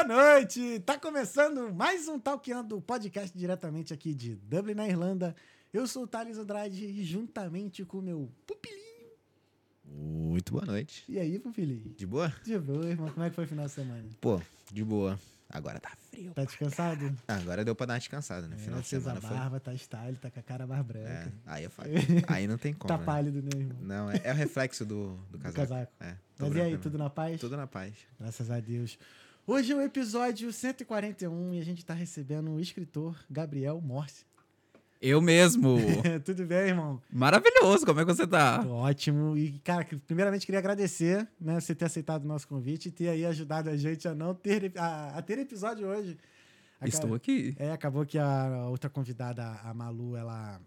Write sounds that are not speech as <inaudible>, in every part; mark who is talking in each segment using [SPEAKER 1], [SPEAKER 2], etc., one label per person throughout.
[SPEAKER 1] Boa noite! Tá começando mais um Talkando, podcast diretamente aqui de Dublin, na Irlanda. Eu sou o Thales Andrade e juntamente com o meu pupilinho.
[SPEAKER 2] Muito boa noite.
[SPEAKER 1] E aí, pupilinho?
[SPEAKER 2] De boa?
[SPEAKER 1] De boa, irmão. Como é que foi o final de semana?
[SPEAKER 2] Pô, de boa. Agora tá frio.
[SPEAKER 1] Tá descansado?
[SPEAKER 2] Ah, agora deu pra dar uma descansada, né? Final
[SPEAKER 1] é,
[SPEAKER 2] de
[SPEAKER 1] fez
[SPEAKER 2] semana
[SPEAKER 1] a
[SPEAKER 2] foi.
[SPEAKER 1] barba, tá style, tá com a cara mais
[SPEAKER 2] É,
[SPEAKER 1] branca.
[SPEAKER 2] aí eu falo. <laughs> Aí não tem como.
[SPEAKER 1] tá
[SPEAKER 2] né?
[SPEAKER 1] pálido, né, irmão?
[SPEAKER 2] Não, é, é o reflexo do, do
[SPEAKER 1] Do
[SPEAKER 2] casaco.
[SPEAKER 1] casaco.
[SPEAKER 2] É,
[SPEAKER 1] Mas e aí,
[SPEAKER 2] mesmo.
[SPEAKER 1] tudo na paz?
[SPEAKER 2] Tudo na paz.
[SPEAKER 1] Graças a Deus. Hoje é o episódio 141 e a gente tá recebendo o escritor Gabriel Morse.
[SPEAKER 3] Eu mesmo. <laughs>
[SPEAKER 1] Tudo bem, irmão?
[SPEAKER 3] Maravilhoso, como é que você tá?
[SPEAKER 1] Tô ótimo. E, cara, que- primeiramente queria agradecer, né, você ter aceitado o nosso convite e ter aí ajudado a gente a não ter, a, a ter episódio hoje. Aca-
[SPEAKER 3] Estou aqui.
[SPEAKER 1] É, acabou que a outra convidada, a Malu, ela,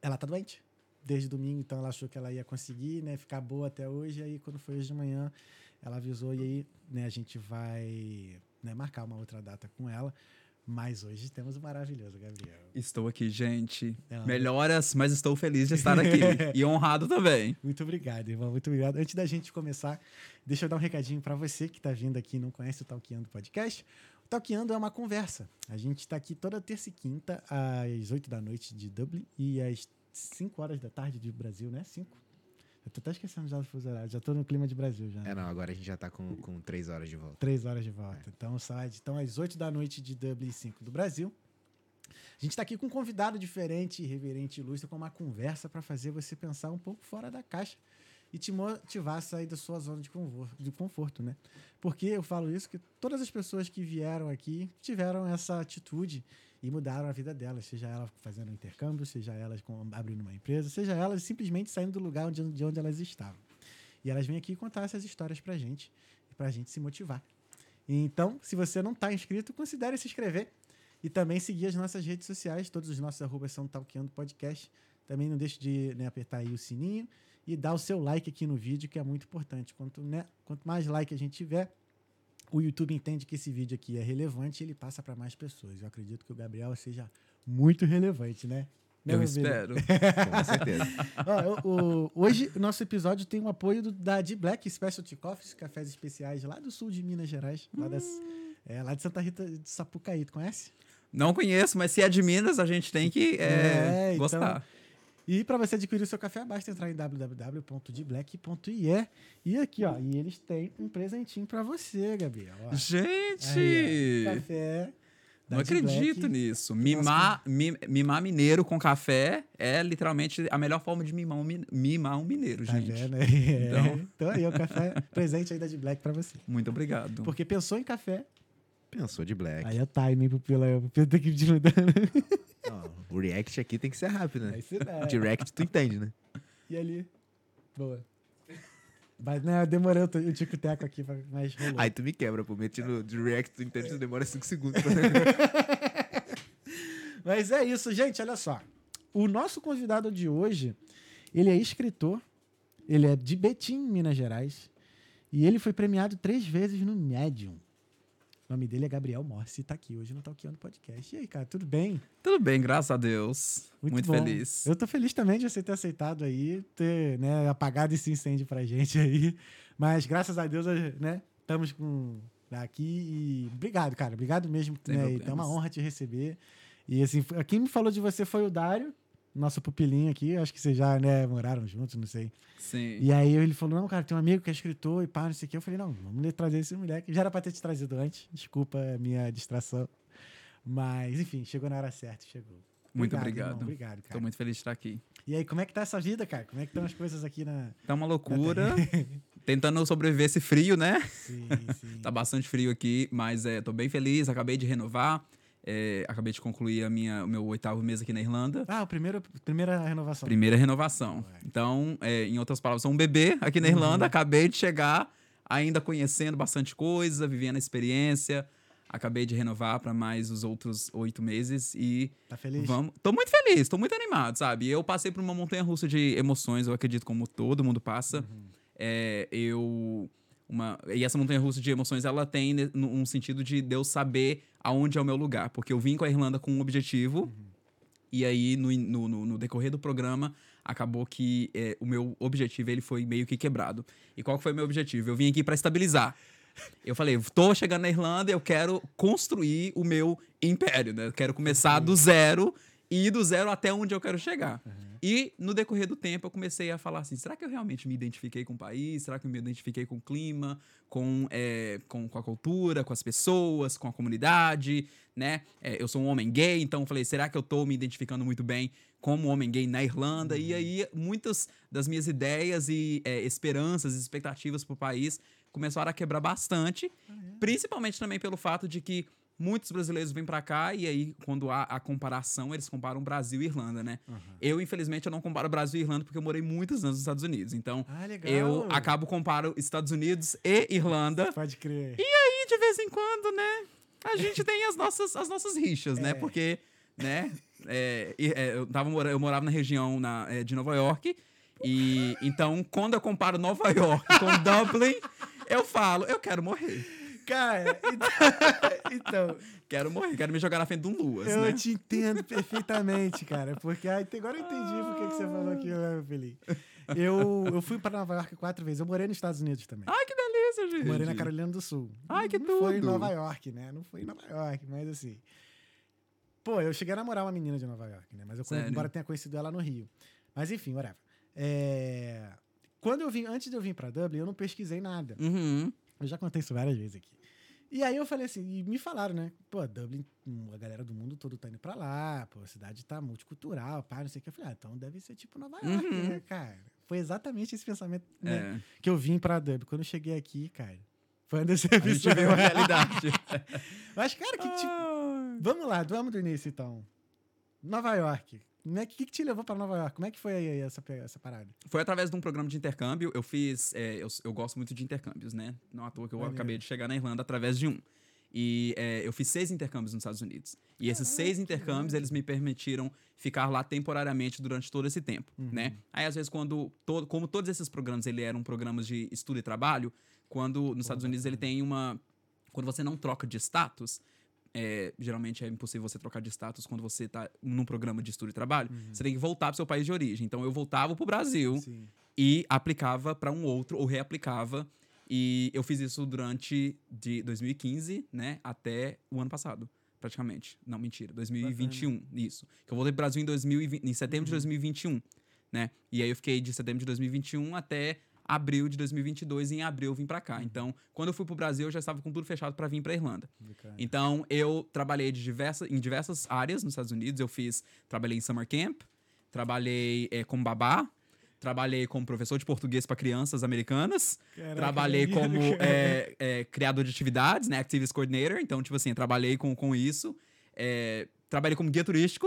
[SPEAKER 1] ela tá doente desde domingo, então ela achou que ela ia conseguir, né, ficar boa até hoje. Aí quando foi hoje de manhã, ela avisou e aí, né, a gente vai né, marcar uma outra data com ela. Mas hoje temos o maravilhoso Gabriel.
[SPEAKER 3] Estou aqui, gente.
[SPEAKER 1] Não.
[SPEAKER 3] Melhoras, mas estou feliz de estar aqui. <laughs> e honrado também.
[SPEAKER 1] Muito obrigado, irmão. Muito obrigado. Antes da gente começar, deixa eu dar um recadinho para você que está vindo aqui e não conhece o Talkeando Podcast. O Talkeando é uma conversa. A gente está aqui toda terça e quinta, às 8 da noite de Dublin e às 5 horas da tarde de Brasil, né? 5. Eu tô até esquecendo já do fuso horário. Já tô no clima de Brasil já.
[SPEAKER 2] É, não, agora a gente já tá com, com três horas de volta.
[SPEAKER 1] Três horas de volta. Então, sai, então, às 8 da noite de Dublin e 5 do Brasil. A gente está aqui com um convidado diferente, irreverente e ilustre, com uma conversa para fazer você pensar um pouco fora da caixa e te motivar a sair da sua zona de conforto, de conforto, né? Porque eu falo isso que todas as pessoas que vieram aqui tiveram essa atitude e mudaram a vida delas, seja elas fazendo um intercâmbio, seja elas abrindo uma empresa, seja elas simplesmente saindo do lugar onde, de onde elas estavam. E elas vêm aqui contar essas histórias pra gente, pra gente se motivar. Então, se você não está inscrito, considere se inscrever e também seguir as nossas redes sociais. Todos os nossos arrobas são Talkeando Podcast. Também não deixe de né, apertar aí o sininho e dar o seu like aqui no vídeo, que é muito importante. Quanto, né, quanto mais like a gente tiver, o YouTube entende que esse vídeo aqui é relevante e ele passa para mais pessoas. Eu acredito que o Gabriel seja muito relevante, né? Né,
[SPEAKER 3] Eu espero. <laughs>
[SPEAKER 2] Com certeza.
[SPEAKER 1] Ó, eu- o- hoje o nosso episódio tem o apoio do- da D Black Specialty Coffees, cafés especiais lá do sul de Minas Gerais, lá, das, é, lá de Santa Rita de Sapucaí, tu conhece?
[SPEAKER 3] Não conheço, mas se é de Minas, a gente tem que é,
[SPEAKER 1] É, então-
[SPEAKER 3] gostar.
[SPEAKER 1] E para você adquirir o seu café, basta entrar em www.dblack.ie e aqui, ó, e eles têm um presentinho para você, Gabriel. ó.
[SPEAKER 3] Gente!
[SPEAKER 1] Aí, ó, café.
[SPEAKER 3] Não
[SPEAKER 1] Black.
[SPEAKER 3] acredito nisso. Mimar, mi- mimar mineiro com café é literalmente a melhor forma de mimar um, mi- mimar um mineiro,
[SPEAKER 1] Tá
[SPEAKER 3] gente.
[SPEAKER 1] vendo? <laughs> É.
[SPEAKER 3] Então.
[SPEAKER 1] Então aí, o café presente aí da D Black para você.
[SPEAKER 3] Muito obrigado.
[SPEAKER 1] Porque pensou em café,
[SPEAKER 2] Pensou de black.
[SPEAKER 1] aí é timing, pupila, o pupila tem que ir mudando. <laughs>
[SPEAKER 2] Ó, o react aqui tem que ser rápido,
[SPEAKER 1] É
[SPEAKER 2] né?
[SPEAKER 1] isso daí.
[SPEAKER 2] Direct tu entende, né?
[SPEAKER 1] E ali. Boa. Mas né, eu demorei o tico-teco aqui, pra- mas rolou.
[SPEAKER 2] Aí tu me quebra, pô. Meti no direct, tu entende, tu demora cinco segundos. <laughs>
[SPEAKER 1] Mas é isso, gente, olha só. O nosso convidado de hoje, ele é escritor, ele é de Betim, Minas Gerais, e ele foi premiado três vezes no Medium. O nome dele é Gabriel Morse e tá aqui hoje no Talkeando Podcast. E aí, cara, tudo bem?
[SPEAKER 3] Tudo bem, graças a Deus. Muito,
[SPEAKER 1] bom.
[SPEAKER 3] feliz.
[SPEAKER 1] Eu tô feliz também de você ter aceitado aí, ter né, apagado esse incêndio pra gente aí. Mas graças a Deus, né, estamos com aqui e obrigado, cara. Obrigado mesmo. Né, é uma honra te receber. E assim, quem me falou de você foi o Dário, nosso pupilinho aqui. Acho que vocês já né, moraram juntos, não sei.
[SPEAKER 3] Sim.
[SPEAKER 1] E aí ele falou: não, cara, tem um amigo que é escritor e pá, não sei o quê. Eu falei, não, vamos trazer esse moleque. Já era pra ter te trazido antes. Desculpa a minha distração. Mas, enfim, chegou na hora certa, chegou.
[SPEAKER 3] Muito
[SPEAKER 1] irmão,
[SPEAKER 3] obrigado.
[SPEAKER 1] obrigado, cara.
[SPEAKER 3] Tô muito feliz de estar aqui.
[SPEAKER 1] E aí, como é que tá essa vida, cara? Como é que estão as coisas aqui na.
[SPEAKER 3] Tá uma loucura. <laughs> Tentando sobreviver esse frio, né?
[SPEAKER 1] Sim, sim. <laughs>
[SPEAKER 3] Tá bastante frio aqui, mas é, tô bem feliz. Acabei de renovar. É, acabei de concluir a minha, o meu oitavo mês aqui na Irlanda.
[SPEAKER 1] Ah, o primeiro, primeira renovação.
[SPEAKER 3] Primeira renovação. Então, é, em outras palavras, sou um bebê aqui na Irlanda. Acabei de chegar, ainda conhecendo bastante coisa, vivendo a experiência. Acabei de renovar para mais os outros oito meses e
[SPEAKER 1] Tá feliz?
[SPEAKER 3] vamos. Tô muito feliz, tô muito animado, sabe? Eu passei por uma montanha russa de emoções, eu acredito, como todo mundo passa.
[SPEAKER 1] Uhum.
[SPEAKER 3] É, eu. Uma, e essa montanha russa de emoções, ela tem um sentido de Deus saber aonde é o meu lugar. Porque eu vim com a Irlanda com um objetivo.
[SPEAKER 1] Uhum.
[SPEAKER 3] E aí, no, no, no- decorrer do programa, acabou que é, o meu objetivo ele foi meio que quebrado. E qual que foi o meu objetivo? Eu vim aqui para estabilizar. eu falei, tô chegando na Irlanda, eu quero construir o meu império, né? Eu quero começar do zero e ir do zero até onde eu quero chegar. E no decorrer do tempo eu comecei a falar assim: será que eu realmente me identifiquei com o país? Será que eu me identifiquei com o clima, com, é, com, com a cultura, com as pessoas, com a comunidade, né? É, eu sou um homem gay, então eu falei: será que eu tô me identificando muito bem como homem gay na Irlanda? E aí muitas das minhas ideias e é, esperanças e expectativas pro país começaram a quebrar bastante, principalmente também pelo fato de que muitos brasileiros vêm pra cá e aí quando há a comparação, eles comparam Brasil e Irlanda, né? Eu, infelizmente, eu não comparo Brasil e Irlanda porque eu morei muitos anos nos Estados Unidos. Então,
[SPEAKER 1] Ah,
[SPEAKER 3] eu acabo comparo Estados Unidos e Irlanda.
[SPEAKER 1] Pode crer.
[SPEAKER 3] E de vez em quando, né, a gente tem as nossas, as nossas rixas, né?
[SPEAKER 1] É.
[SPEAKER 3] Porque, né, é, é, eu, tava, eu morava na região na- é, de Nova York e então quando eu comparo Nova York com Dublin, eu falo, eu quero morrer.
[SPEAKER 1] Cara, então, <laughs> então,
[SPEAKER 3] Quero morrer, quero me jogar na frente de um Luas,
[SPEAKER 1] eu
[SPEAKER 3] né?
[SPEAKER 1] te entendo perfeitamente, cara. Porque aí, agora eu entendi por que você falou aquilo, né, Felipe? Eu, eu fui para Nova York quatro vezes. Eu morei nos Estados Unidos também.
[SPEAKER 3] Ai, que delícia, gente.
[SPEAKER 1] Morei na Carolina do Sul.
[SPEAKER 3] Ai, que
[SPEAKER 1] Não foi em. Nova York, né? Não foi em Nova York, mas assim. Pô, eu cheguei a namorar uma menina de Nova York, né? Mas eu,
[SPEAKER 3] Sério?
[SPEAKER 1] embora tenha conhecido ela no Rio. Mas enfim, whatever. É, Quando eu vim, antes de eu vir pra Dublin, eu não pesquisei nada.
[SPEAKER 3] Uhum.
[SPEAKER 1] Eu já contei isso várias vezes aqui. E aí eu falei assim, e me falaram, né? Pô, Dublin, a galera do mundo todo tá indo pra lá, pô, a cidade tá multicultural, pá, não sei o que. Eu falei, ah, então deve ser tipo Nova York,
[SPEAKER 3] Uhum.
[SPEAKER 1] né, cara? Foi exatamente esse pensamento né,
[SPEAKER 3] É.
[SPEAKER 1] que eu vim pra Dublin. Quando eu cheguei aqui, cara, foi uma
[SPEAKER 3] A
[SPEAKER 1] decepção.
[SPEAKER 3] gente vê a <laughs> realidade.
[SPEAKER 1] Mas, cara, que tipo.
[SPEAKER 3] Ah.
[SPEAKER 1] Vamos lá, vamos do início então. Nova York. O que, que te levou pra Nova York? Como é que foi aí essa, essa parada?
[SPEAKER 3] Foi através de um programa de intercâmbio. Eu fiz. é, eu, eu gosto muito de intercâmbios, né? Não à toa que eu
[SPEAKER 1] Maneiro.
[SPEAKER 3] acabei de chegar na Irlanda através de um. E é, eu fiz seis intercâmbios nos Estados Unidos. E esses seis intercâmbios, eles me permitiram ficar lá temporariamente durante todo esse tempo, né? Aí, às vezes, quando... todo- como todos esses programas, ele eram programas de estudo e trabalho, quando nos Estados Unidos ele tem uma... Quando você não troca de status, é, geralmente é impossível você trocar de status quando você está num programa de estudo e trabalho, você tem que voltar para seu país de origem. Então, eu voltava para o Brasil
[SPEAKER 1] Sim.
[SPEAKER 3] e aplicava para um outro ou reaplicava. E eu fiz isso durante de 2015, né, até o ano passado, praticamente. Não, mentira, 2021, isso. Que eu voltei pro Brasil em 2020, em setembro de 2021, né? E aí eu fiquei de setembro de 2021 até abril de 2022 e em abril eu vim para cá. Então, quando eu fui pro Brasil, eu já estava com tudo fechado para vir para Irlanda. Então, eu trabalhei de diversas, em diversas áreas nos Estados Unidos. Eu fiz, trabalhei em summer camp, trabalhei eh, como babá, trabalhei como professor de português para crianças americanas,
[SPEAKER 1] Caraca,
[SPEAKER 3] trabalhei como eh, eh, criador de atividades, né, activist coordinator. Então, tipo assim, trabalhei com, com isso. Trabalhei como guia turístico.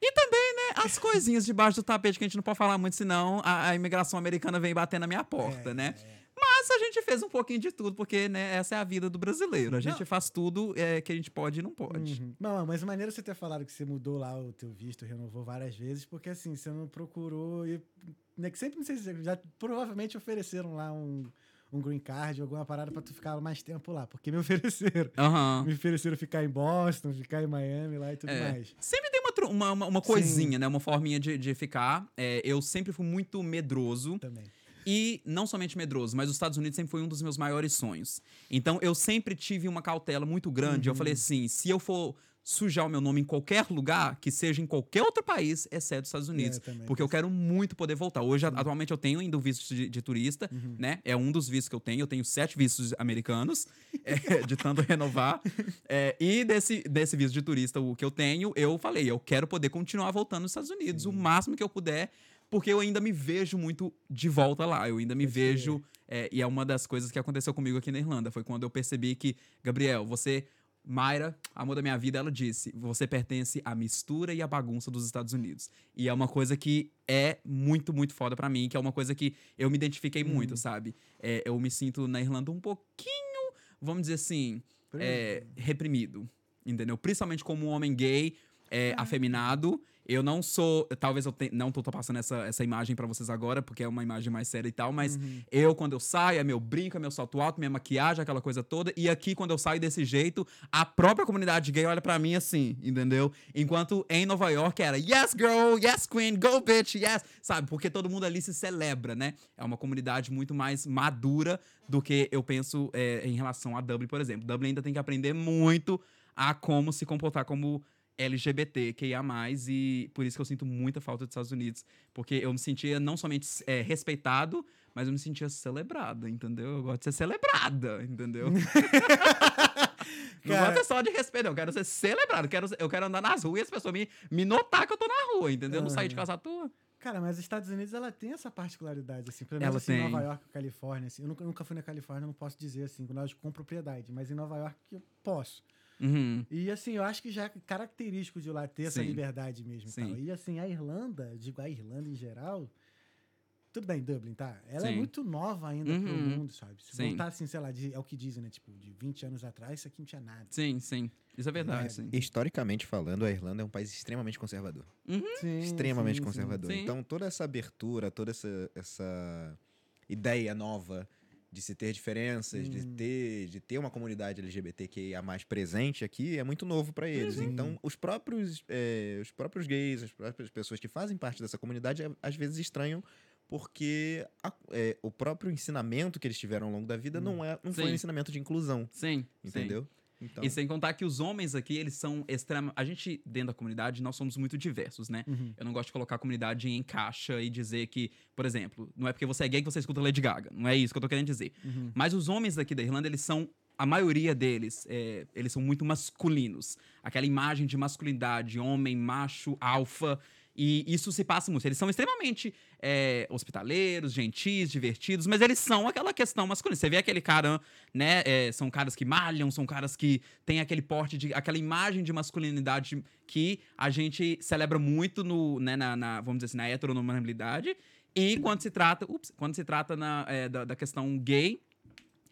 [SPEAKER 3] E também, as coisinhas debaixo do tapete que a gente não pode falar muito, senão a, a imigração americana vem bater na minha porta,
[SPEAKER 1] É,
[SPEAKER 3] né?
[SPEAKER 1] é.
[SPEAKER 3] Mas a gente fez um pouquinho de tudo, porque, né, essa é a vida do brasileiro. A gente
[SPEAKER 1] Não.
[SPEAKER 3] faz tudo é, que a gente pode e não pode.
[SPEAKER 1] Uhum. Não, mas maneiro você ter falado que você mudou lá o teu visto, renovou várias vezes, porque assim, você não procurou e. Né, que sempre, não sei se já provavelmente ofereceram lá um, um green card, alguma parada pra tu ficar mais tempo lá, porque me ofereceram.
[SPEAKER 3] Aham.
[SPEAKER 1] Me ofereceram ficar em Boston, ficar em Miami lá e tudo
[SPEAKER 3] É.
[SPEAKER 1] mais.
[SPEAKER 3] Sempre tem uma, uma, uma, uma coisinha, né? Uma forminha de, de ficar. É, eu sempre fui muito medroso.
[SPEAKER 1] Também.
[SPEAKER 3] E não somente medroso, mas os Estados Unidos sempre foi um dos meus maiores sonhos. Então eu sempre tive uma cautela muito grande. Eu falei assim: se eu for sujar o meu nome em qualquer lugar, que seja em qualquer outro país, exceto os Estados Unidos.
[SPEAKER 1] É, também.
[SPEAKER 3] porque eu quero muito poder voltar. Hoje, atualmente, eu tenho ainda o visto de, de turista,
[SPEAKER 1] Uhum.
[SPEAKER 3] né? É um dos vistos que eu tenho. Eu tenho sete vistos americanos, <laughs> é, de tanto renovar. <laughs> É, e desse, desse visto de turista, o que eu tenho, eu falei, eu quero poder continuar voltando nos Estados Unidos o máximo que eu puder, porque eu ainda me vejo muito de volta lá. Eu ainda me vejo. é, e é uma das coisas que aconteceu comigo aqui na Irlanda. Foi quando eu percebi que, Gabriel, você. Mayra, amor da minha vida, ela disse: você pertence à mistura e à bagunça dos Estados Unidos. E é uma coisa que é muito, muito foda pra mim, que é uma coisa que eu me identifiquei muito, sabe? É, eu me sinto na Irlanda um pouquinho, vamos dizer assim, é, reprimido. Entendeu? Principalmente como um homem gay. é, afeminado. Eu não sou. Talvez eu te, não tô, tô passando essa, essa imagem pra vocês agora, porque é uma imagem mais séria e tal, mas
[SPEAKER 1] Uhum.
[SPEAKER 3] eu, quando eu saio, é meu brinco, é meu salto alto, minha maquiagem, aquela coisa toda. E aqui, quando eu saio desse jeito, a própria comunidade gay olha pra mim assim, entendeu? Enquanto em Nova York era yes, girl, yes, queen, go, bitch, yes. Sabe? Porque todo mundo ali se celebra, né? É uma comunidade muito mais madura do que eu penso é, em relação a Dublin, por exemplo. Dublin ainda tem que aprender muito a como se comportar como LGBT, que ia mais, e por isso que eu sinto muita falta dos Estados Unidos. Porque eu me sentia não somente é, respeitado, mas eu me sentia celebrada, entendeu? Eu gosto de ser celebrada, entendeu? <laughs> não
[SPEAKER 1] Cara-
[SPEAKER 3] gosto só de respeito, eu quero ser celebrado. Eu quero, eu quero andar nas ruas e as pessoas me, me notar que eu tô na rua, entendeu? Eu não sair de casa à toa.
[SPEAKER 1] Cara, mas os Estados Unidos, ela tem essa particularidade, assim. Pelo menos
[SPEAKER 3] Ela
[SPEAKER 1] assim, em
[SPEAKER 3] tem.
[SPEAKER 1] Nova York, Califórnia, assim. Eu nunca, nunca fui na Califórnia, não posso dizer, assim, com propriedade. Mas em Nova York eu posso.
[SPEAKER 3] Uhum.
[SPEAKER 1] E, assim, eu acho que já é característico de lá ter essa
[SPEAKER 3] Sim.
[SPEAKER 1] liberdade mesmo. e
[SPEAKER 3] Sim.
[SPEAKER 1] tal. E, assim, a Irlanda, digo, a Irlanda em geral... Tudo bem, Dublin, tá? Ela é
[SPEAKER 3] Sim.
[SPEAKER 1] muito nova ainda pro
[SPEAKER 3] Uhum.
[SPEAKER 1] mundo, sabe? Se
[SPEAKER 3] Sim.
[SPEAKER 1] voltar, assim, sei lá, de- é o que dizem, né? Tipo, de 20 anos atrás, isso aqui não tinha nada.
[SPEAKER 3] Sim, sim. Isso é verdade,
[SPEAKER 1] É,
[SPEAKER 3] sim.
[SPEAKER 2] Historicamente falando, a Irlanda é um país extremamente conservador.
[SPEAKER 1] Sim,
[SPEAKER 2] extremamente
[SPEAKER 1] sim, sim.
[SPEAKER 2] conservador.
[SPEAKER 3] Sim.
[SPEAKER 2] Então, toda essa abertura, toda essa, essa ideia nova de se ter diferenças, de,
[SPEAKER 1] Hum.
[SPEAKER 2] ter, de ter uma comunidade LGBTQIA mais presente aqui, é muito novo para eles.
[SPEAKER 1] Uhum.
[SPEAKER 2] Então, os próprios, eh, os próprios gays, as próprias pessoas que fazem parte dessa comunidade, às vezes estranham porque a- eh, o próprio ensinamento que eles tiveram ao longo da vida não, é, não foi um ensinamento de inclusão,
[SPEAKER 3] Sim. sim.
[SPEAKER 2] Então,
[SPEAKER 3] E sem contar que os homens aqui, eles são extremamente. A gente, dentro da comunidade, nós somos muito diversos, né?
[SPEAKER 1] Uhum.
[SPEAKER 3] Eu não gosto de colocar a comunidade em caixa e dizer que, por exemplo, não é porque você é gay que você escuta Lady Gaga. Não é isso que eu tô querendo dizer.
[SPEAKER 1] Uhum.
[SPEAKER 3] Mas os homens daqui da Irlanda, eles são. A maioria deles, é, eles são muito masculinos. Aquela imagem de masculinidade, homem, macho, alfa. E isso se passa muito. Eles são extremamente é, hospitaleiros, gentis, divertidos, mas eles são aquela questão masculina. Você vê aquele cara, né? é, são caras que malham, são caras que têm aquele porte de. aquela imagem de masculinidade que a gente celebra muito no, né, na, na, vamos dizer assim, na heteronormabilidade. E quando se trata. Ups, quando se trata na, é, da, da questão gay,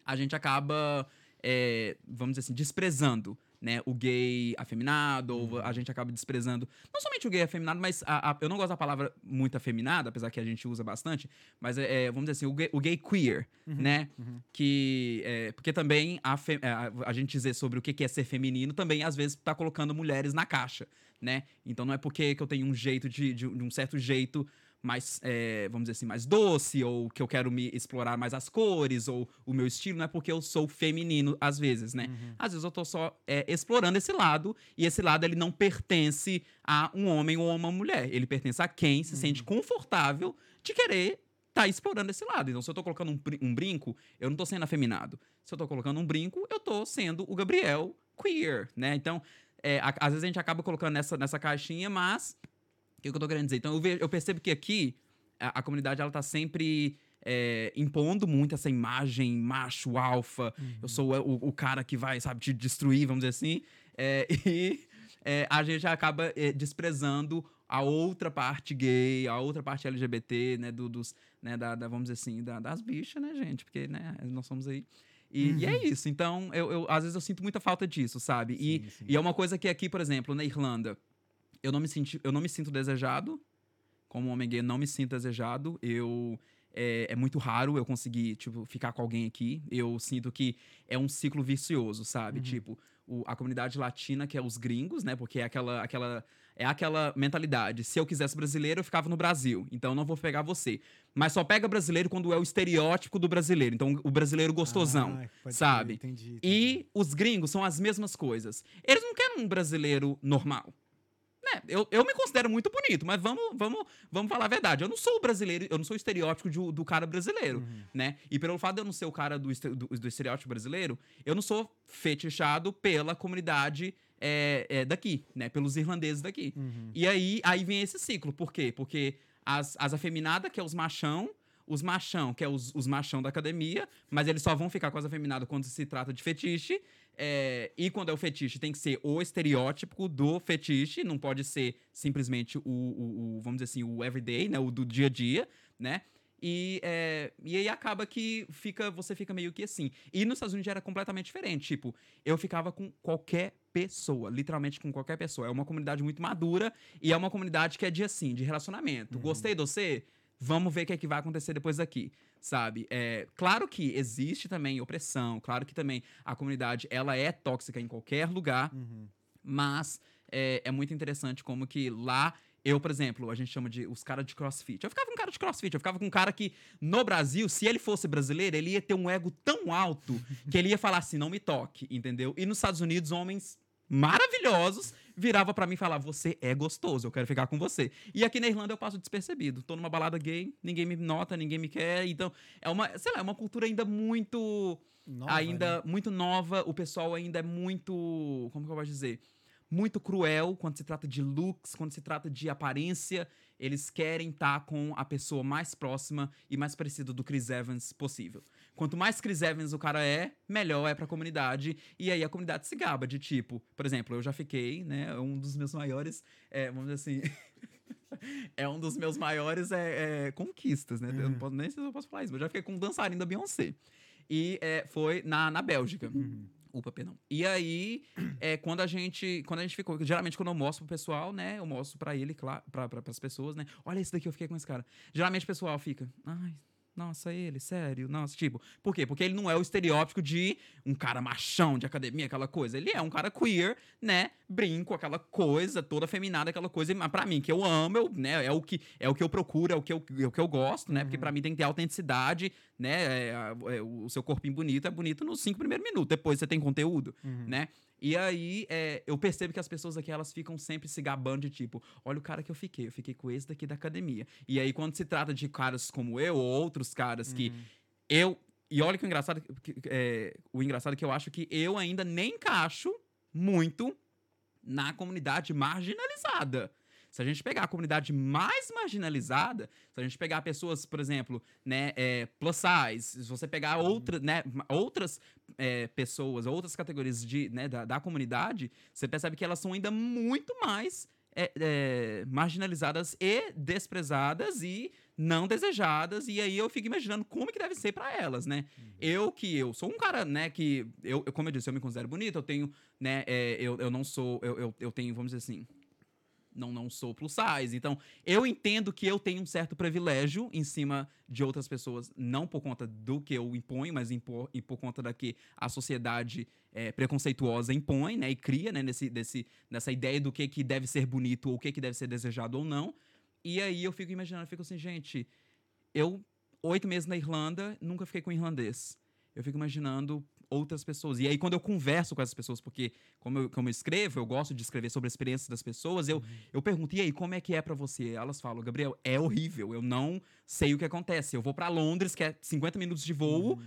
[SPEAKER 3] a gente acaba, é, vamos dizer assim, desprezando. Né, o gay afeminado, ou a gente acaba desprezando não somente o gay afeminado, mas a- a- eu não gosto da palavra muito afeminado, apesar que a gente usa bastante, mas é, é, vamos dizer assim, o gay, o gay queer, né?
[SPEAKER 1] uhum.
[SPEAKER 3] Que. é, porque também a, fe- é, a, a gente dizer sobre o que é ser feminino também, às vezes, tá colocando mulheres na caixa, né? Então não é porque que eu tenho um jeito de, de, de um certo jeito mais, é, vamos dizer assim, mais doce, ou que eu quero me explorar mais as cores, ou o meu estilo, não é porque eu sou feminino, às vezes, né?
[SPEAKER 1] Uhum.
[SPEAKER 3] Às vezes eu tô só é, explorando esse lado, e esse lado ele não pertence a um homem ou a uma mulher. Ele pertence a quem se sente confortável de querer tá explorando esse lado. Então, se eu tô colocando um, um brinco, eu não tô sendo afeminado. Se eu tô colocando um brinco, eu tô sendo o Gabriel queer, né? Então, é, a- às vezes a gente acaba colocando nessa, nessa caixinha, mas o que, eu tô querendo dizer? Então, eu, ve- eu percebo que aqui a, a comunidade ela tá sempre é, impondo muito essa imagem macho, alfa. Eu sou o, o cara que vai, sabe, te destruir, vamos dizer assim. É, <laughs> e é, a gente acaba é, desprezando a outra parte gay, a outra parte LGBT, né, do, dos, né, da, da- vamos dizer assim, da- das bichas, né, gente? Porque, né, nós somos aí. E, e é isso. Então, eu, eu- às vezes eu sinto muita falta disso, sabe? E,
[SPEAKER 1] Sim, sim.
[SPEAKER 3] e é uma coisa que aqui, por exemplo, na Irlanda, eu não me, senti, eu não me sinto desejado. Como homem gay, não me sinto desejado. Eu. É, é muito raro eu conseguir, tipo, ficar com alguém aqui. Eu sinto que é um ciclo vicioso, sabe? Tipo, o- a comunidade latina, que é os gringos, né? Porque é aquela, aquela, é aquela mentalidade. Se eu quisesse brasileiro, eu ficava no Brasil. Então eu não vou pegar você. Mas só pega brasileiro quando é o estereótipo do brasileiro. Então, o brasileiro gostosão.
[SPEAKER 1] Ah,
[SPEAKER 3] sabe?
[SPEAKER 1] crer, entendi, entendi.
[SPEAKER 3] E os gringos são as mesmas coisas. Eles não querem um brasileiro normal. Né? Eu, eu me considero muito bonito, mas vamos, vamos, vamos falar a verdade. Eu não sou o brasileiro, eu não sou estereótipo de- do cara brasileiro,
[SPEAKER 1] Uhum.
[SPEAKER 3] né? E pelo fato de eu não ser o cara do, do, do estereótipo brasileiro, eu não sou fetichado pela comunidade é, é, daqui, né? Pelos irlandeses daqui.
[SPEAKER 1] Uhum.
[SPEAKER 3] E aí, aí vem esse ciclo. Por quê? Porque as, as afeminadas, que é os machão, os machão, que é os, os machão da academia, mas eles só vão ficar com as afeminadas quando se trata de fetiche. é, e quando é o fetiche, tem que ser o estereótipo do fetiche, não pode ser simplesmente o, o- o, vamos dizer assim, o everyday, né? O do dia a dia, né? E, é, e aí acaba que fica, você fica meio que assim. E nos Estados Unidos era completamente diferente. Tipo, eu ficava com qualquer pessoa, literalmente com qualquer pessoa. É uma comunidade muito madura e é uma comunidade que é de assim, de relacionamento. Gostei de você? Vamos ver o que, é que vai acontecer depois daqui, sabe? É, claro que existe também opressão, claro que também a comunidade ela é tóxica em qualquer lugar,
[SPEAKER 1] Uhum.
[SPEAKER 3] mas é, é muito interessante como que lá eu, por exemplo, a gente chama de os caras de crossfit. Eu ficava com um cara de crossfit, eu ficava com um cara que, no Brasil, se ele fosse brasileiro, ele ia ter um ego tão alto <laughs> que ele ia falar assim: não me toque, entendeu? E nos Estados Unidos, homens maravilhosos virava pra mim e falava: Você é gostoso, eu quero ficar com você. E aqui na Irlanda eu passo despercebido. Tô numa balada gay, ninguém me nota, ninguém me quer. Então, é uma, sei lá, é uma cultura ainda muito
[SPEAKER 1] Nova,
[SPEAKER 3] ainda
[SPEAKER 1] né?
[SPEAKER 3] muito nova, o pessoal ainda é muito, como que eu posso dizer? Muito cruel quando se trata de looks, quando se trata de aparência. Eles querem estar com a pessoa mais próxima e mais parecida do Chris Evans possível. Quanto mais Chris Evans o cara é, melhor é pra comunidade. E aí a comunidade se gaba de tipo, por exemplo, eu já fiquei, né? Um dos meus maiores, é, vamos dizer assim. <laughs> é um dos meus maiores é, é, conquistas, né? Eu não posso, nem sei se eu posso falar isso, mas eu já fiquei com um dançarino da Beyoncé. E é, foi na, na Bélgica. Upa, perdão. E aí, é, quando a gente quando a gente ficou, geralmente quando eu mostro pro pessoal, né, eu mostro pra ele, claro, pra, pra, pras pessoas, né, olha esse daqui, eu fiquei com esse cara. Geralmente o pessoal fica, ai, nossa, ele, sério, nossa, tipo, por quê? Porque ele não é o estereótipo de um cara machão de academia, aquela coisa. Ele é um cara queer, né, brinco, aquela coisa toda feminada, aquela coisa, mas pra mim, que eu amo, eu, né, é o que, é o que eu procuro, é o que eu, é o que eu gosto, né, porque pra mim tem que ter autenticidade, né, é, é, o seu corpinho bonito é bonito nos cinco primeiros minutos, depois você tem conteúdo, né. E aí, é, eu percebo que as pessoas aqui, elas ficam sempre se gabando de tipo, olha o cara que eu fiquei, eu fiquei com esse daqui da academia. E aí, quando se trata de caras como eu, ou outros caras que eu... E olha que o engraçado, que- que- é, o engraçado é que eu acho que eu ainda nem encaixo muito na comunidade marginalizada. Se a gente pegar a comunidade mais marginalizada, se a gente pegar pessoas, por exemplo, né, é, plus size, se você pegar outra, né, outras é, pessoas, outras categorias de, né, da, da comunidade, você percebe que elas são ainda muito mais é, é, marginalizadas e desprezadas e não desejadas. E aí eu fico imaginando como que deve ser pra elas, né? Eu que eu sou um cara, né, que eu, eu- como eu disse, eu me considero bonito, eu tenho, né, é, eu, eu não sou, eu, eu, eu tenho, vamos dizer assim, não, não sou plus size. Então, eu entendo que eu tenho um certo privilégio em cima de outras pessoas, não por conta do que eu imponho, mas em por, e por conta da que a sociedade é, preconceituosa impõe, né? E cria, né? Nesse, desse, nessa ideia do que, que deve ser bonito ou o que, que deve ser desejado ou não. E aí eu fico imaginando, eu fico assim, gente, eu, oito meses na Irlanda, nunca fiquei com irlandês. Eu fico imaginando outras pessoas. E aí, quando eu converso com essas pessoas, porque como eu, como eu escrevo, eu gosto de escrever sobre a experiência das pessoas, eu, eu pergunto, e aí, como é que é pra você? Elas falam, Gabriel, é horrível, eu não sei o que acontece. Eu vou pra Londres, que é 50 minutos de voo,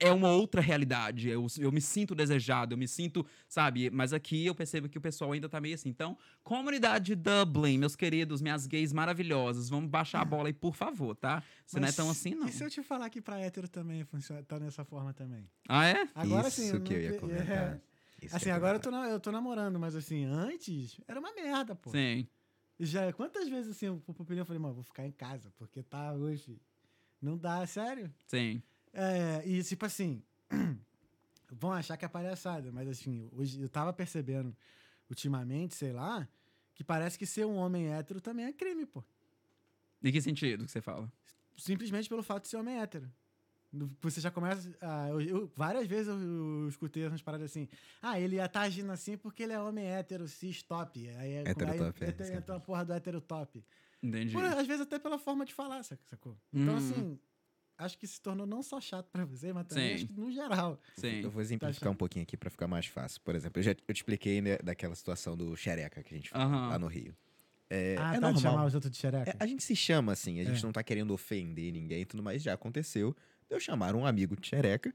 [SPEAKER 3] é uma outra realidade. Eu, eu me sinto desejado, eu me sinto, sabe? Mas aqui eu percebo que o pessoal ainda tá meio assim. Então, comunidade de Dublin, meus queridos, minhas gays maravilhosas, vamos baixar a <laughs> bola aí, por favor, tá? Você não é tão assim, não.
[SPEAKER 1] E se eu te falar que pra hétero também funciona, tá nessa forma também?
[SPEAKER 3] Ah, é?
[SPEAKER 1] Agora
[SPEAKER 2] Isso
[SPEAKER 1] sim.
[SPEAKER 2] que eu ia
[SPEAKER 1] não-
[SPEAKER 2] comentar.
[SPEAKER 1] é. Assim,
[SPEAKER 2] eu ia
[SPEAKER 1] agora eu tô, na- eu tô namorando, mas assim, antes era uma merda, pô.
[SPEAKER 3] Sim.
[SPEAKER 1] Já, quantas vezes assim, pro Pupilha, eu falei, mano, vou ficar em casa, porque tá hoje. Não dá, sério.
[SPEAKER 3] Sim.
[SPEAKER 1] É, e tipo assim, <clears throat> vão achar que é palhaçada, mas assim, hoje eu tava percebendo ultimamente, sei lá, que parece que ser um homem hétero também é crime, pô.
[SPEAKER 3] Em que sentido que você fala?
[SPEAKER 1] Simplesmente pelo fato de ser homem hétero. Você já começa. ah, eu, eu- várias vezes eu, eu escutei umas paradas assim. Ah, ele ia tá agindo assim porque ele é homem hétero, cis top. Aí, é-
[SPEAKER 2] Hétero
[SPEAKER 1] aí
[SPEAKER 2] é,
[SPEAKER 1] a porra do hétero top.
[SPEAKER 3] Entendi.
[SPEAKER 1] Por- às vezes até pela forma de falar, sacou? Então,
[SPEAKER 3] Hum.
[SPEAKER 1] assim, acho que se tornou não só chato pra você, mas também
[SPEAKER 3] Sim.
[SPEAKER 1] acho que no geral.
[SPEAKER 3] Sim.
[SPEAKER 2] Eu vou exemplificar
[SPEAKER 1] achando?
[SPEAKER 2] um pouquinho aqui pra ficar mais fácil. Por exemplo, eu já eu te expliquei né, daquela situação do xereca que a gente fala
[SPEAKER 3] Aham.
[SPEAKER 2] lá no Rio. É,
[SPEAKER 1] ah,
[SPEAKER 2] é
[SPEAKER 1] tá de chamar
[SPEAKER 2] normal.
[SPEAKER 1] os outros de xereca?
[SPEAKER 2] É, a gente se chama assim, a gente
[SPEAKER 1] É.
[SPEAKER 2] não tá querendo ofender ninguém e tudo mais, já aconteceu. Eu chamar um amigo de xereca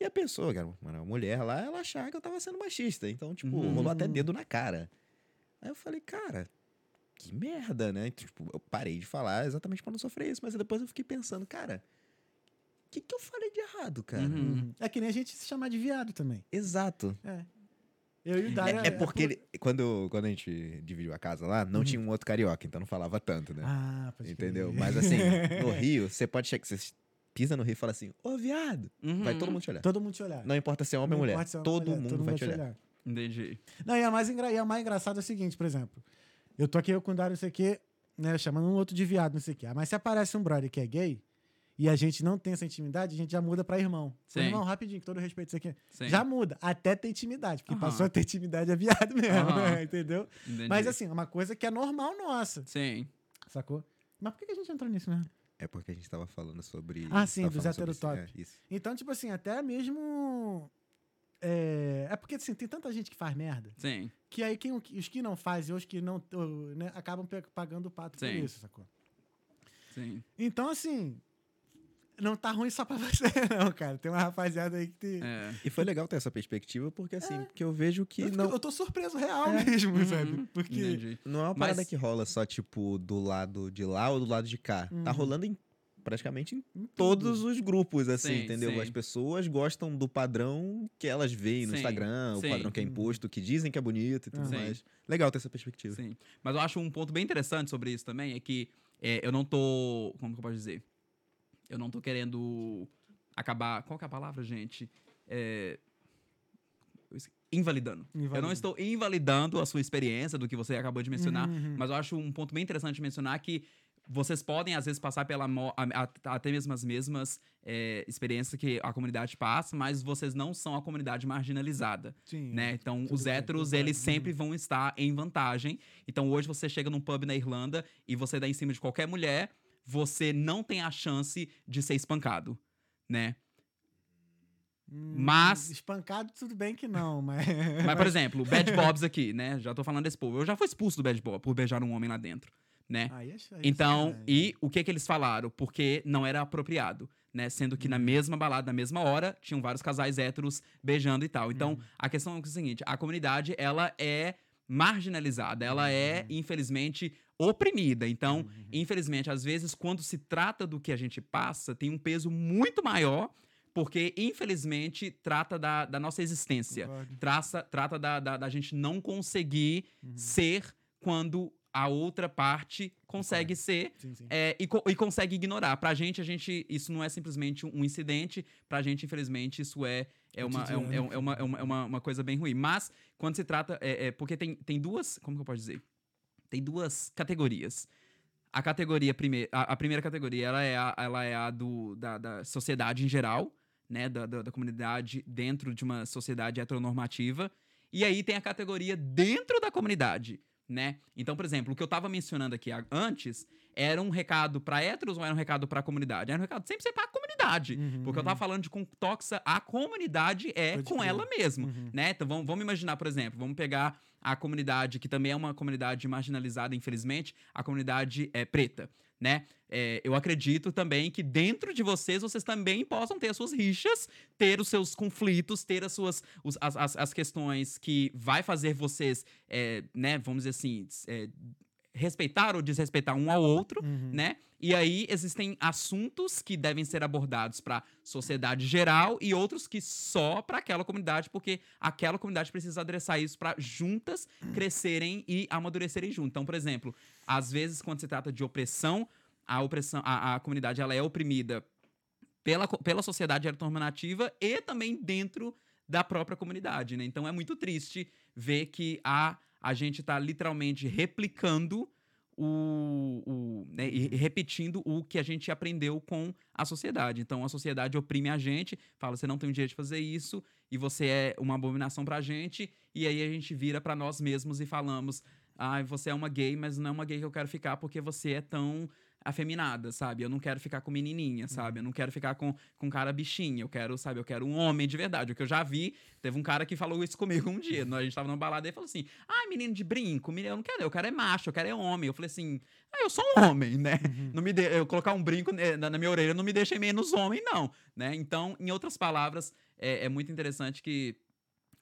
[SPEAKER 2] e a pessoa, que era uma mulher lá, ela achava que eu tava sendo machista. Então, tipo,
[SPEAKER 3] Uhum.
[SPEAKER 2] rolou até dedo na cara. Aí eu falei, cara, que merda, né? Tipo, eu parei de falar exatamente pra não sofrer isso, mas depois eu fiquei pensando, cara, que, que eu falei de errado, cara?
[SPEAKER 3] Uhum.
[SPEAKER 1] Uhum. É que nem a gente se chamar de viado também.
[SPEAKER 2] Exato.
[SPEAKER 1] É. Eu e o Dário.
[SPEAKER 2] É, é porque ele, quando, quando a gente dividiu a casa lá, não tinha um outro carioca, então não falava tanto, né?
[SPEAKER 1] Ah, pode
[SPEAKER 2] Entendeu?
[SPEAKER 1] crer.
[SPEAKER 2] Mas assim, no <laughs> Rio, você pode chegar, você pisa no Rio e fala assim, ô viado,
[SPEAKER 3] Uhum.
[SPEAKER 2] vai todo mundo te olhar.
[SPEAKER 1] Todo mundo te olhar.
[SPEAKER 2] Não importa se é homem ou mulher,
[SPEAKER 1] é homem
[SPEAKER 2] todo,
[SPEAKER 1] mulher,
[SPEAKER 2] mundo vai te olhar.
[SPEAKER 3] Entendi.
[SPEAKER 1] Não, e é mais, engra... e é mais engraçado é o seguinte, por exemplo. Eu tô aqui eu com o Dário, não sei o quê, né? Chamando um outro de viado, não sei o quê. Mas se aparece um brother que é gay e a gente não tem essa intimidade, a gente já muda pra irmão.
[SPEAKER 3] Sim.
[SPEAKER 1] Irmão, rapidinho, com todo respeito, isso aqui.
[SPEAKER 3] Sim.
[SPEAKER 1] Já muda, até ter intimidade. Porque
[SPEAKER 3] Aham.
[SPEAKER 1] passou a ter intimidade é viado <laughs> mesmo,
[SPEAKER 3] Aham. <laughs>
[SPEAKER 1] entendeu?
[SPEAKER 3] Entendi.
[SPEAKER 1] Mas assim, é uma coisa que é normal nossa,
[SPEAKER 3] Sim.
[SPEAKER 1] sacou? Mas por que a gente entrou nisso mesmo?
[SPEAKER 2] É porque a gente tava falando sobre.
[SPEAKER 1] Ah, sim, dos heterotop.
[SPEAKER 2] é, isso.
[SPEAKER 1] Então, tipo assim, até mesmo. É, é porque assim, tem tanta gente que faz merda
[SPEAKER 3] Sim.
[SPEAKER 1] que aí quem, os que não fazem os que não. né, acabam pagando o pato por
[SPEAKER 3] Sim.
[SPEAKER 1] isso, sacou?
[SPEAKER 3] Sim.
[SPEAKER 1] Então, assim. Não tá ruim só pra <laughs> você, não, cara. Tem uma rapaziada aí que tem.
[SPEAKER 3] É.
[SPEAKER 2] E foi legal ter essa perspectiva, porque assim, porque eu vejo que
[SPEAKER 1] eu,
[SPEAKER 2] não,
[SPEAKER 1] eu tô surpreso real
[SPEAKER 2] É.
[SPEAKER 1] mesmo,
[SPEAKER 3] Uhum.
[SPEAKER 1] sabe? Porque.
[SPEAKER 3] Entendi.
[SPEAKER 2] não é uma
[SPEAKER 3] Mas-
[SPEAKER 2] parada que rola só, tipo, do lado de lá ou do lado de cá. Tá
[SPEAKER 1] Uhum.
[SPEAKER 2] rolando em praticamente em todos os grupos, assim,
[SPEAKER 3] Sim,
[SPEAKER 2] entendeu?
[SPEAKER 3] sim.
[SPEAKER 2] As pessoas gostam do padrão que elas veem no
[SPEAKER 3] Sim,
[SPEAKER 2] Instagram,
[SPEAKER 3] sim.
[SPEAKER 2] o padrão que é imposto, que dizem que é bonito e tudo mais. Legal ter essa perspectiva.
[SPEAKER 3] Sim. Mas eu acho um ponto bem interessante sobre isso também é que é, eu não tô. Como que eu posso dizer? Eu não tô querendo acabar. Qual que é a palavra, gente? É, Invalidando. Eu não estou invalidando a sua experiência do que você acabou de mencionar,
[SPEAKER 1] Uhum.
[SPEAKER 3] mas eu acho um ponto bem interessante de mencionar que vocês podem, às vezes, passar pela até mesmo as mesmas é, experiências que a comunidade passa, mas vocês não são a comunidade marginalizada
[SPEAKER 1] Sim.
[SPEAKER 3] né? Então,
[SPEAKER 1] Tudo
[SPEAKER 3] os héteros, eles
[SPEAKER 1] Uhum.
[SPEAKER 3] sempre vão estar em vantagem. Então, hoje você chega num pub na Irlanda e você dá em cima de qualquer mulher, você não tem a chance de ser espancado, né?
[SPEAKER 1] Hum,
[SPEAKER 3] mas-
[SPEAKER 1] Espancado, tudo bem que não, mas. <laughs>
[SPEAKER 3] Mas, por exemplo, Bad Bobs aqui, né? Já tô falando desse povo. Eu já fui expulso do Bad Bob por beijar um homem lá dentro, né?
[SPEAKER 1] Aí é- aí é
[SPEAKER 3] Então,
[SPEAKER 1] sacanagem.
[SPEAKER 3] e o que que eles falaram? Porque não era apropriado, né? Sendo que na
[SPEAKER 1] Uhum.
[SPEAKER 3] mesma balada, na mesma hora, tinham vários casais héteros beijando e tal. Então,
[SPEAKER 1] Uhum.
[SPEAKER 3] a questão é o seguinte, a comunidade, ela é marginalizada, ela é,
[SPEAKER 1] Uhum.
[SPEAKER 3] infelizmente, oprimida. Então, infelizmente, às vezes, quando se trata do que a gente passa, tem um peso muito maior, porque, infelizmente, trata da, da nossa existência. Traça, trata da, da, da gente não conseguir
[SPEAKER 1] Uhum.
[SPEAKER 3] ser quando a outra parte consegue ser
[SPEAKER 1] Sim, sim.
[SPEAKER 3] é, e, e consegue ignorar. Pra gente, a gente, isso não é simplesmente um incidente. Pra gente, infelizmente, isso é, é, uma, é, um- é um- é uma, é uma, é uma, uma coisa bem ruim. Mas, quando se trata. É, é porque tem, tem duas. Como que eu posso dizer? Tem duas categorias. A categoria primeira. A, primeira categoria ela é a, ela é a do, da, da sociedade em geral, né? Da, da, da comunidade dentro de uma sociedade heteronormativa. E aí tem a categoria dentro da comunidade, né? Então, por exemplo, o que eu tava mencionando aqui antes era um recado pra héteros ou era um recado pra comunidade? Era um recado sempre ser pra comunidade.
[SPEAKER 1] Uhum,
[SPEAKER 3] Porque eu tava falando de com toxa, a comunidade é com ela mesmo,
[SPEAKER 1] Uhum.
[SPEAKER 3] né? Então vamos, vamos imaginar, por exemplo, vamos pegar a comunidade que também é uma comunidade marginalizada, infelizmente, a comunidade é preta, né? É, eu acredito também que dentro de vocês, vocês também possam ter as suas rixas, ter os seus conflitos, ter as suas os- as, as, as questões que vai fazer vocês, é, né? Vamos dizer assim, é, respeitar ou desrespeitar um ao outro,
[SPEAKER 1] Uhum.
[SPEAKER 3] né? E aí existem assuntos que devem ser abordados para sociedade geral e outros que só para aquela comunidade, porque aquela comunidade precisa adressar isso para juntas crescerem e amadurecerem junto. Então, por exemplo, às vezes quando se trata de opressão, a opressão, a, a comunidade ela é oprimida pela, pela sociedade heteronormativa e também dentro da própria comunidade, né? Então é muito triste ver que a, a gente está literalmente replicando o, o né, e e repetindo o que a gente aprendeu com a sociedade. Então a sociedade oprime a gente, fala você não tem o direito de fazer isso e você é uma abominação pra gente e aí a gente vira pra nós mesmos e falamos, ah, você é uma gay, mas não é uma gay que eu quero ficar porque você é tão afeminada, sabe? Eu não quero ficar com menininha, sabe? Eu não quero ficar com, com cara bichinha. Eu quero, sabe? Eu quero um homem de verdade. O que eu já vi, teve um cara que falou isso comigo um dia. A gente tava numa balada e ele falou assim: ai, menino de brinco, menino, eu não quero, eu quero é macho, eu quero é homem. Eu falei assim: ah, eu sou um homem, né? Não me de, eu colocar um brinco né, na, na minha orelha não me deixa menos homem, não, né? Então, em outras palavras, é, é muito interessante que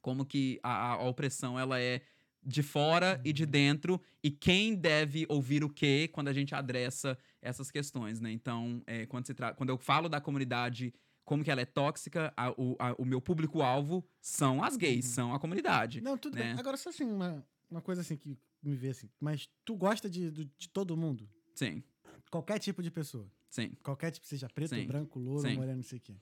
[SPEAKER 3] como que a- a opressão ela é de fora e de dentro e quem deve ouvir o quê quando a gente adressa essas questões, né? Então, é, quando, se tra- quando eu falo da comunidade como que ela é tóxica, a- o, a- o meu público-alvo são as gays,
[SPEAKER 1] Uhum.
[SPEAKER 3] são a comunidade.
[SPEAKER 1] Não, tudo
[SPEAKER 3] né?
[SPEAKER 1] bem. Agora, só assim, uma, uma coisa assim que me vê assim. Mas tu gosta de, de todo mundo?
[SPEAKER 3] Sim,
[SPEAKER 1] Qualquer tipo de pessoa.
[SPEAKER 3] sim,
[SPEAKER 1] Qualquer tipo, seja preto,
[SPEAKER 3] Sim.
[SPEAKER 1] branco, louro,
[SPEAKER 3] Sim.
[SPEAKER 1] moreno, não sei o quê.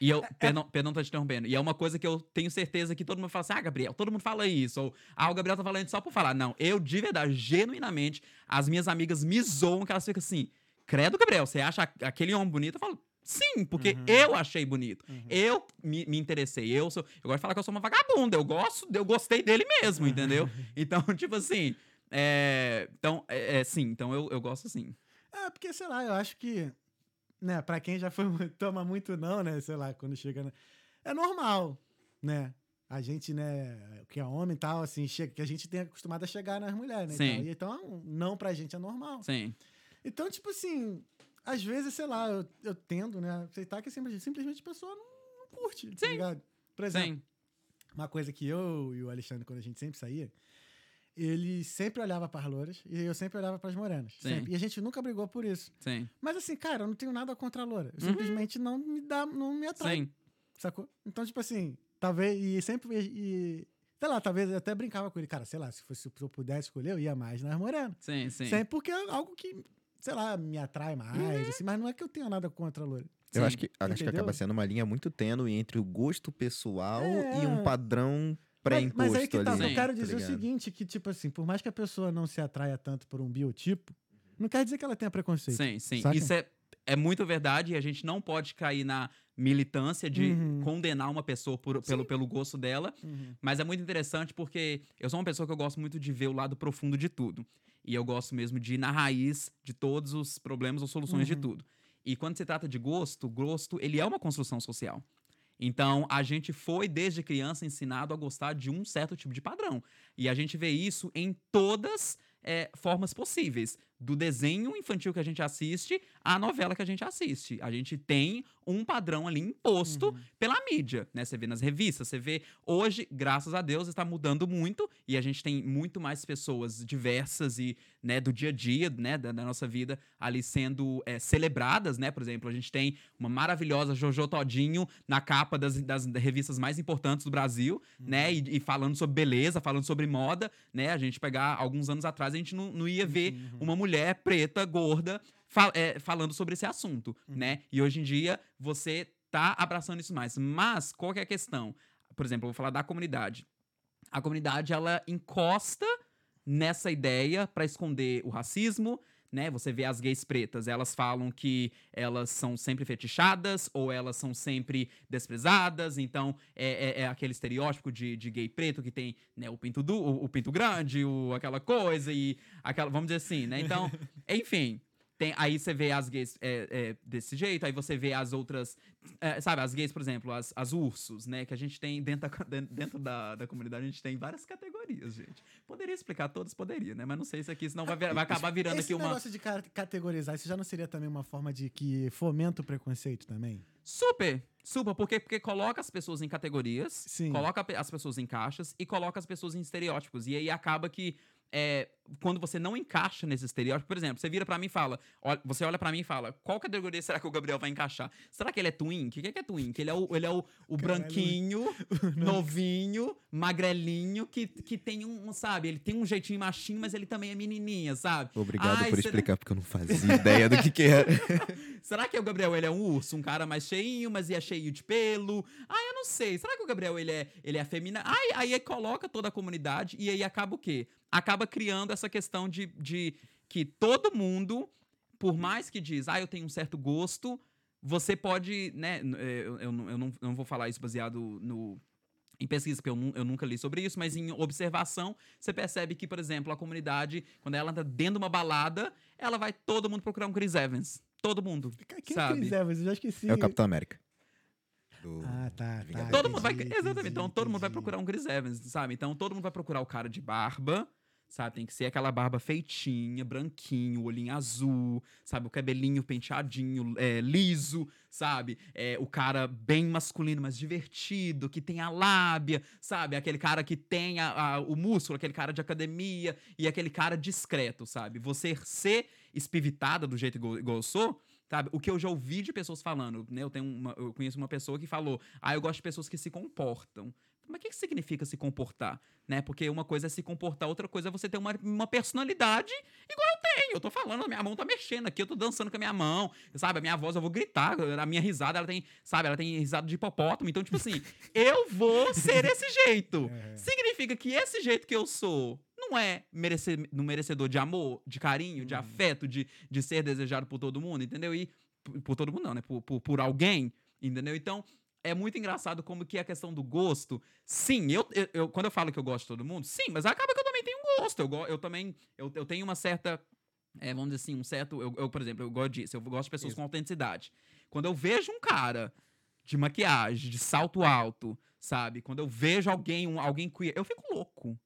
[SPEAKER 3] E eu, perdão, perdão tô te interrompendo. E é uma coisa que eu tenho certeza que todo mundo fala assim: ah, Gabriel, todo mundo fala isso. Ou, ah, o Gabriel tá falando isso só por falar. Não, eu, de verdade, genuinamente, as minhas amigas me zoam que elas ficam assim: credo, Gabriel, você acha aquele homem bonito? Eu falo, sim, porque
[SPEAKER 1] Uhum.
[SPEAKER 3] eu achei bonito.
[SPEAKER 1] Uhum.
[SPEAKER 3] Eu me, me interessei. Eu sou. Eu gosto de falar que eu sou uma vagabunda. Eu gosto, eu gostei dele mesmo, entendeu? <laughs> Então, <laughs> tipo assim. É, então, é, é, sim, então eu, eu gosto sim.
[SPEAKER 1] É, porque, sei lá, eu acho que, né, pra quem já foi, toma muito não, né, sei lá, quando chega, é normal, né, a gente, né, que é homem e tal, assim, chega, que a gente tem acostumado a chegar nas mulheres, né,
[SPEAKER 3] Sim.
[SPEAKER 1] tal. E então, não pra gente é normal.
[SPEAKER 3] Sim.
[SPEAKER 1] Então, tipo assim, às vezes, sei lá, eu, eu tendo, né, aceitar que simplesmente, simplesmente a pessoa não, não curte, tá
[SPEAKER 3] Sim.
[SPEAKER 1] ligado? Por exemplo,
[SPEAKER 3] Sim.
[SPEAKER 1] uma coisa que eu e o Alexandre, quando a gente sempre saía, ele sempre olhava para as louras e eu sempre olhava para as morenas.
[SPEAKER 3] Sim.
[SPEAKER 1] sempre. E a gente nunca brigou por isso.
[SPEAKER 3] Sim.
[SPEAKER 1] Mas assim, cara, eu não tenho nada contra a loura. Eu
[SPEAKER 3] Uhum.
[SPEAKER 1] simplesmente não me dá, não me atrai,
[SPEAKER 3] Sim.
[SPEAKER 1] sacou? Então, tipo assim, talvez, e sempre, e, sei lá, talvez eu até brincava com ele, cara, sei lá, se, fosse, se eu pudesse escolher, eu ia mais nas morenas.
[SPEAKER 3] Sim. Sim.
[SPEAKER 1] Sempre porque é algo que, sei lá, me atrai mais,
[SPEAKER 3] Uhum.
[SPEAKER 1] assim, mas não é que eu tenha nada contra a loura.
[SPEAKER 2] Eu
[SPEAKER 3] Sim.
[SPEAKER 2] acho que, acho que acaba sendo uma linha muito tênue entre o gosto pessoal
[SPEAKER 1] É.
[SPEAKER 2] e um padrão pré-imposto
[SPEAKER 1] mas aí que tá,
[SPEAKER 2] ali.
[SPEAKER 1] eu
[SPEAKER 3] Sim,
[SPEAKER 1] quero
[SPEAKER 2] tá
[SPEAKER 1] dizer o
[SPEAKER 2] ligado?
[SPEAKER 1] seguinte, que tipo assim, por mais que a pessoa não se atraia tanto por um biotipo, não quer dizer que ela tenha preconceito.
[SPEAKER 3] Sim, sim.
[SPEAKER 1] Saca?
[SPEAKER 3] Isso é, é muito verdade e a gente não pode cair na militância de
[SPEAKER 1] Uhum.
[SPEAKER 3] condenar uma pessoa por- pelo, pelo gosto dela.
[SPEAKER 1] Uhum.
[SPEAKER 3] Mas é muito interessante porque eu sou uma pessoa que eu gosto muito de ver o lado profundo de tudo. E eu gosto mesmo de ir na raiz de todos os problemas ou soluções de
[SPEAKER 1] Uhum.
[SPEAKER 3] tudo. E quando se trata de gosto, gosto, ele é uma construção social. Então, a gente foi, desde criança, ensinado a gostar de um certo tipo de padrão. E a gente vê isso em todas é, formas possíveis. Do desenho infantil que a gente assiste à novela que a gente assiste. A gente tem um padrão ali imposto
[SPEAKER 1] Uhum.
[SPEAKER 3] pela mídia, né? Você vê nas revistas, você vê hoje, graças a Deus, está mudando muito e a gente tem muito mais pessoas diversas e, né, do dia a dia, né, da, da nossa vida ali sendo é, celebradas, né? Por exemplo, a gente tem uma maravilhosa Jojo Todinho na capa das, das revistas mais importantes do Brasil, né? E, e falando sobre beleza, falando sobre moda, né? A gente pegar alguns anos atrás, a gente não, não ia ver
[SPEAKER 1] Uhum.
[SPEAKER 3] uma mulher preta, gorda, fa- é, falando sobre esse assunto,
[SPEAKER 1] Uhum.
[SPEAKER 3] né? E hoje em dia você tá abraçando isso mais. Mas qual que é a questão? Por exemplo, eu vou falar da comunidade. A comunidade ela encosta nessa ideia para esconder o racismo, né? Você vê as gays pretas, elas falam que elas são sempre fetichadas ou elas são sempre desprezadas, então é, é- é aquele estereótipo de, de gay preto que tem né, o pinto du, o, o pinto grande, o, aquela coisa e aquela, vamos dizer assim, né? Então, <laughs> enfim, tem, aí você vê as gays é, é, desse jeito, aí você vê as outras, é, sabe, as gays, por exemplo, as, as ursos, né? Que a gente tem dentro, da, <laughs> dentro- da, da comunidade, a gente tem várias categorias, gente. Poderia explicar todas, poderia, né? Mas não sei se aqui, senão vai, vai acabar virando
[SPEAKER 1] Esse
[SPEAKER 3] aqui uma.
[SPEAKER 1] negócio de ca- categorizar, isso já não seria também uma forma de que fomenta o preconceito também?
[SPEAKER 3] Super! Super, porque, porque coloca as pessoas em categorias,
[SPEAKER 1] Sim.
[SPEAKER 3] coloca as pessoas em caixas e coloca as pessoas em estereótipos. E aí acaba que é, quando você não encaixa nesse estereótipo, por exemplo, você vira pra mim e fala, olha- você olha pra mim e fala, qual categoria será que o Gabriel vai encaixar? Será que ele é twin? O que, que é twin? Que ele é o, ele é o, o
[SPEAKER 1] Caralho.
[SPEAKER 3] branquinho, <laughs> novinho, magrelinho, que, que tem um, sabe, ele tem um jeitinho machinho, mas ele também é menininha, sabe?
[SPEAKER 2] Obrigado
[SPEAKER 3] Ai,
[SPEAKER 2] por
[SPEAKER 3] será-
[SPEAKER 2] explicar, porque eu não <laughs> fazia ideia do que, que era. <laughs>
[SPEAKER 3] Será que o Gabriel ele é um urso, um cara mais cheinho, mas é cheio de pelo? Ah, eu não sei. Será que o Gabriel ele é, ele é afeminado? Aí, aí aí coloca toda a comunidade e aí acaba o quê? Acaba criando essa questão de, de que todo mundo, por mais que diz, ah, eu tenho um certo gosto, você pode, né? eh, Eu, eu, não- eu não, eu não vou falar isso baseado no. Em pesquisa, porque eu, eu nunca li sobre isso, mas em observação, você percebe que, por exemplo, a comunidade, quando ela tá dentro de uma balada, ela vai todo mundo procurar um Chris Evans. Todo mundo.
[SPEAKER 1] Quem
[SPEAKER 3] Sabe?
[SPEAKER 1] Chris Evans? Eu já esqueci.
[SPEAKER 2] É o Capitão América. Do
[SPEAKER 1] Ah, tá, tá.
[SPEAKER 3] Todo mundo vai.
[SPEAKER 1] Entendi,
[SPEAKER 3] Exatamente. Então todo mundo vai
[SPEAKER 1] entendi.
[SPEAKER 3] procurar um Chris Evans, sabe? Então todo mundo vai procurar o cara de barba. Sabe, tem que ser aquela barba feitinha, branquinho, olhinho azul, sabe? O cabelinho penteadinho, é, liso, sabe? É, o cara bem masculino, mas divertido, que tem a lábia, sabe? Aquele cara que tem a- a- o músculo, aquele cara de academia e aquele cara discreto, sabe? Você ser espivitada do jeito igual, eu sou, sabe? O que eu já ouvi de pessoas falando, né? Eu, tenho uma, eu conheço uma pessoa que falou, ah, eu gosto de pessoas que se comportam. Mas o que, que significa se comportar? Né? Porque uma coisa é se comportar, outra coisa é você ter uma, uma personalidade igual eu tenho. Eu tô falando, a minha mão tá mexendo aqui, eu tô dançando com a minha mão, sabe? A minha voz, eu vou gritar. A minha risada, ela tem, sabe? Ela tem risada de hipopótamo. Então, tipo assim, <laughs> eu vou ser esse jeito.
[SPEAKER 1] É.
[SPEAKER 3] Significa que esse jeito que eu sou não é merecer, no merecedor de amor, de carinho, de
[SPEAKER 1] Uhum.
[SPEAKER 3] afeto, de, de ser desejado por todo mundo, entendeu? E por, por todo mundo não, né? Por, por, por alguém, entendeu? Então, é muito engraçado como que a questão do gosto. Sim, eu, eu, eu- quando eu falo que eu gosto de todo mundo, sim, mas acaba que eu também tenho um gosto. Eu, eu também eu, eu tenho uma certa. é, vamos dizer assim, um certo. Eu, eu, por exemplo, eu gosto disso. Eu gosto de pessoas
[SPEAKER 2] Isso.
[SPEAKER 3] com autenticidade. Quando eu vejo um cara de maquiagem, de salto alto, sabe? Quando eu vejo alguém, um, alguém queer, eu fico louco.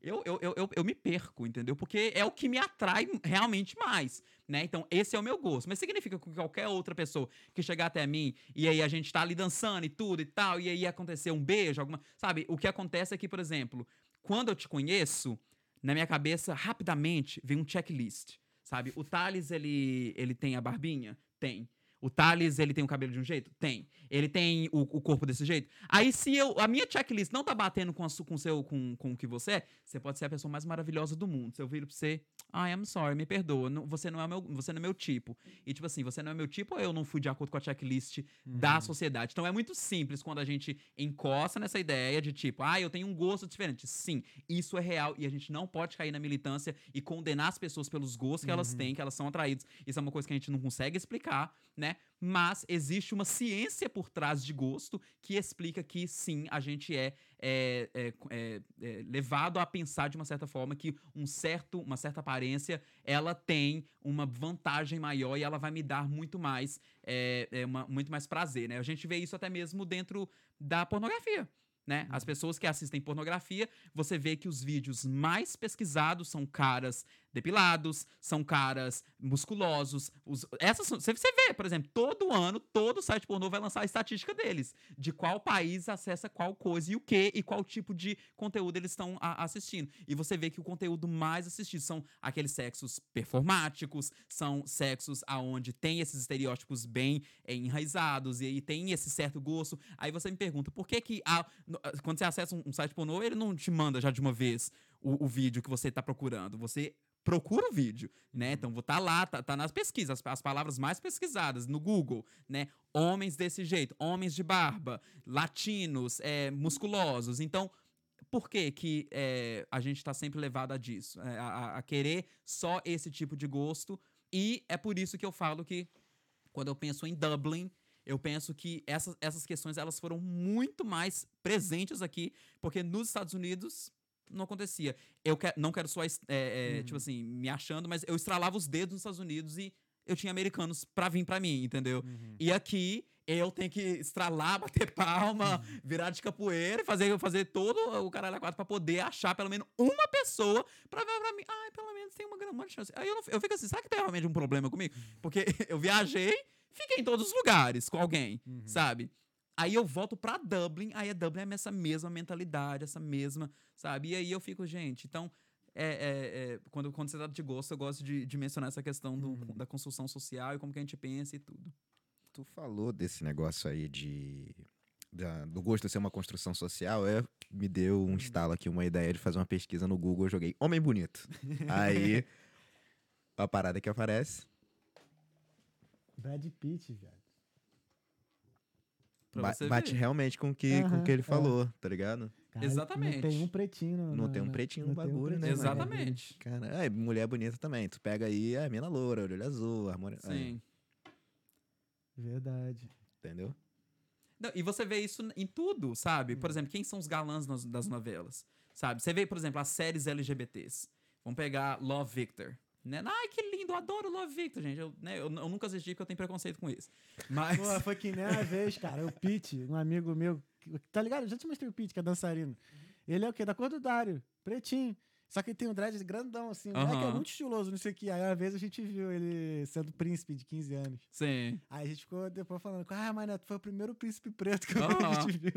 [SPEAKER 3] Eu, eu, eu, eu, me perco, entendeu? Porque é o que me atrai realmente mais, né? Então, esse é o meu gosto. Mas significa que qualquer outra pessoa que chegar até mim e aí a gente tá ali dançando e tudo e tal, e aí acontecer um beijo, alguma. Sabe? O que acontece é que, por exemplo, quando eu te conheço, na minha cabeça, rapidamente, vem um checklist, sabe? O Thales, ele, ele tem a barbinha? Tem. O Thales, ele tem o cabelo de um jeito? Tem. Ele tem o, o corpo desse jeito? Aí, se eu, a minha checklist não tá batendo com, a, com, seu, com, com o que você é, você pode ser a pessoa mais maravilhosa do mundo. Se eu viro pra você, I am sorry, me perdoa, não- você, não é meu, você não é meu tipo. E, tipo assim, você não é meu tipo ou eu não fui de acordo com a checklist da sociedade? Então, é muito simples quando a gente encosta nessa ideia de, tipo, ah, eu tenho um gosto diferente. Sim, isso é real e a gente não pode cair na militância e condenar as pessoas pelos gostos que elas têm, que elas são atraídas. Isso é uma coisa que a gente não consegue explicar, né? Mas existe uma ciência por trás de gosto que explica que sim, a gente é, é, é, é, é, levado a pensar de uma certa forma que um certo, uma certa aparência ela tem uma vantagem maior e ela vai me dar muito mais, é, é, uma- muito mais prazer, né? A gente vê isso até mesmo dentro da pornografia. Né? As pessoas que assistem pornografia, você vê que os vídeos mais pesquisados são caras depilados, são caras musculosos. Os, essas você, vê, por exemplo, todo ano, todo site pornô vai lançar a estatística deles, de qual país acessa qual coisa e o que, e qual tipo de conteúdo eles estão assistindo. E você vê que o conteúdo mais assistido são aqueles sexos performáticos, são sexos aonde tem esses estereótipos bem é, enraizados, e tem esse certo gosto. Aí você me pergunta, por que que a- quando você acessa um, um site pornô, ele não te manda já de uma vez o, o vídeo que você tá procurando. Você procura o vídeo, né? Então, vou tá lá, tá, tá nas pesquisas, as, as palavras mais pesquisadas no Google, né? Homens desse jeito, homens de barba, latinos, é, musculosos. Então, por que que é, a gente tá sempre levado a disso? É, a, a- a querer só esse tipo de gosto. E é por isso que eu falo que quando eu penso em Dublin, eu penso que essas, essas questões elas foram muito mais presentes aqui, porque nos Estados Unidos não acontecia. Eu que- não quero só, é, é, tipo assim, me achando, mas eu estralava os dedos nos Estados Unidos e eu tinha americanos pra vir pra mim, entendeu? E aqui eu tenho que estralar, <laughs> bater palma, virar de capoeira, e fazer, fazer todo o caralho a quatro pra poder achar pelo menos uma pessoa pra ver pra mim. Ai, pelo menos tem uma grande chance. Aí eu, não- eu fico assim, será que tem realmente um problema comigo? Porque <laughs> eu viajei, fiquei em todos os lugares com alguém, sabe? Aí eu volto pra Dublin, aí a Dublin é essa mesma mentalidade, essa mesma, sabe? E aí eu fico, gente, então. é, é, é, quando, quando você trata de gosto, eu gosto de, de mencionar essa questão do- da construção social e como que a gente pensa e tudo.
[SPEAKER 2] Tu falou desse negócio aí de. da- do gosto ser uma construção social, é, me deu um estalo aqui, uma ideia de fazer uma pesquisa no Google. Eu joguei Homem Bonito. Aí, <laughs> a parada que aparece.
[SPEAKER 1] Brad Pitt, velho.
[SPEAKER 3] Pra
[SPEAKER 2] ba-
[SPEAKER 3] você
[SPEAKER 2] bate
[SPEAKER 3] ver.
[SPEAKER 2] realmente com o que, com o que ele
[SPEAKER 1] é.
[SPEAKER 2] falou, tá ligado?
[SPEAKER 1] Cara,
[SPEAKER 3] Exatamente.
[SPEAKER 1] Não tem um pretinho. no-
[SPEAKER 2] Não
[SPEAKER 1] na-
[SPEAKER 2] tem um
[SPEAKER 1] na-
[SPEAKER 2] pretinho
[SPEAKER 1] não
[SPEAKER 2] no
[SPEAKER 1] um
[SPEAKER 2] bagulho, né,
[SPEAKER 1] pretinho
[SPEAKER 2] mano?
[SPEAKER 1] bagulho.
[SPEAKER 3] Exatamente.
[SPEAKER 2] Cara, é, mulher bonita também. Tu pega aí a mina loura, olho azul, harmonia.
[SPEAKER 3] Sim.
[SPEAKER 1] Verdade.
[SPEAKER 2] Entendeu?
[SPEAKER 3] Não, e você vê isso em tudo, sabe? Por exemplo, quem são os galãs nas- das novelas? Sabe? Você vê, por exemplo, as séries LGBTs. Vamos pegar Love Victor. Né? Ai, que lindo, adoro Love Victor, gente. Eu, né, eu, eu nunca assisti porque eu tenho preconceito com isso. Mas.
[SPEAKER 1] Pô, foi que nem uma vez, cara. O Pete, um amigo meu, tá ligado? Eu já te mostrei o Pete, que é dançarino. Ele é o quê? Da cor do Dário, pretinho. Só que ele tem um dread grandão, assim. Moleque é
[SPEAKER 3] Aham.
[SPEAKER 1] muito estiloso, não sei o que. Aí uma vez a gente viu ele sendo príncipe de 15 anos.
[SPEAKER 3] Sim.
[SPEAKER 1] Aí a gente ficou depois falando, ah, mas Neto, foi o primeiro príncipe preto que eu
[SPEAKER 3] Aham.
[SPEAKER 1] te vi.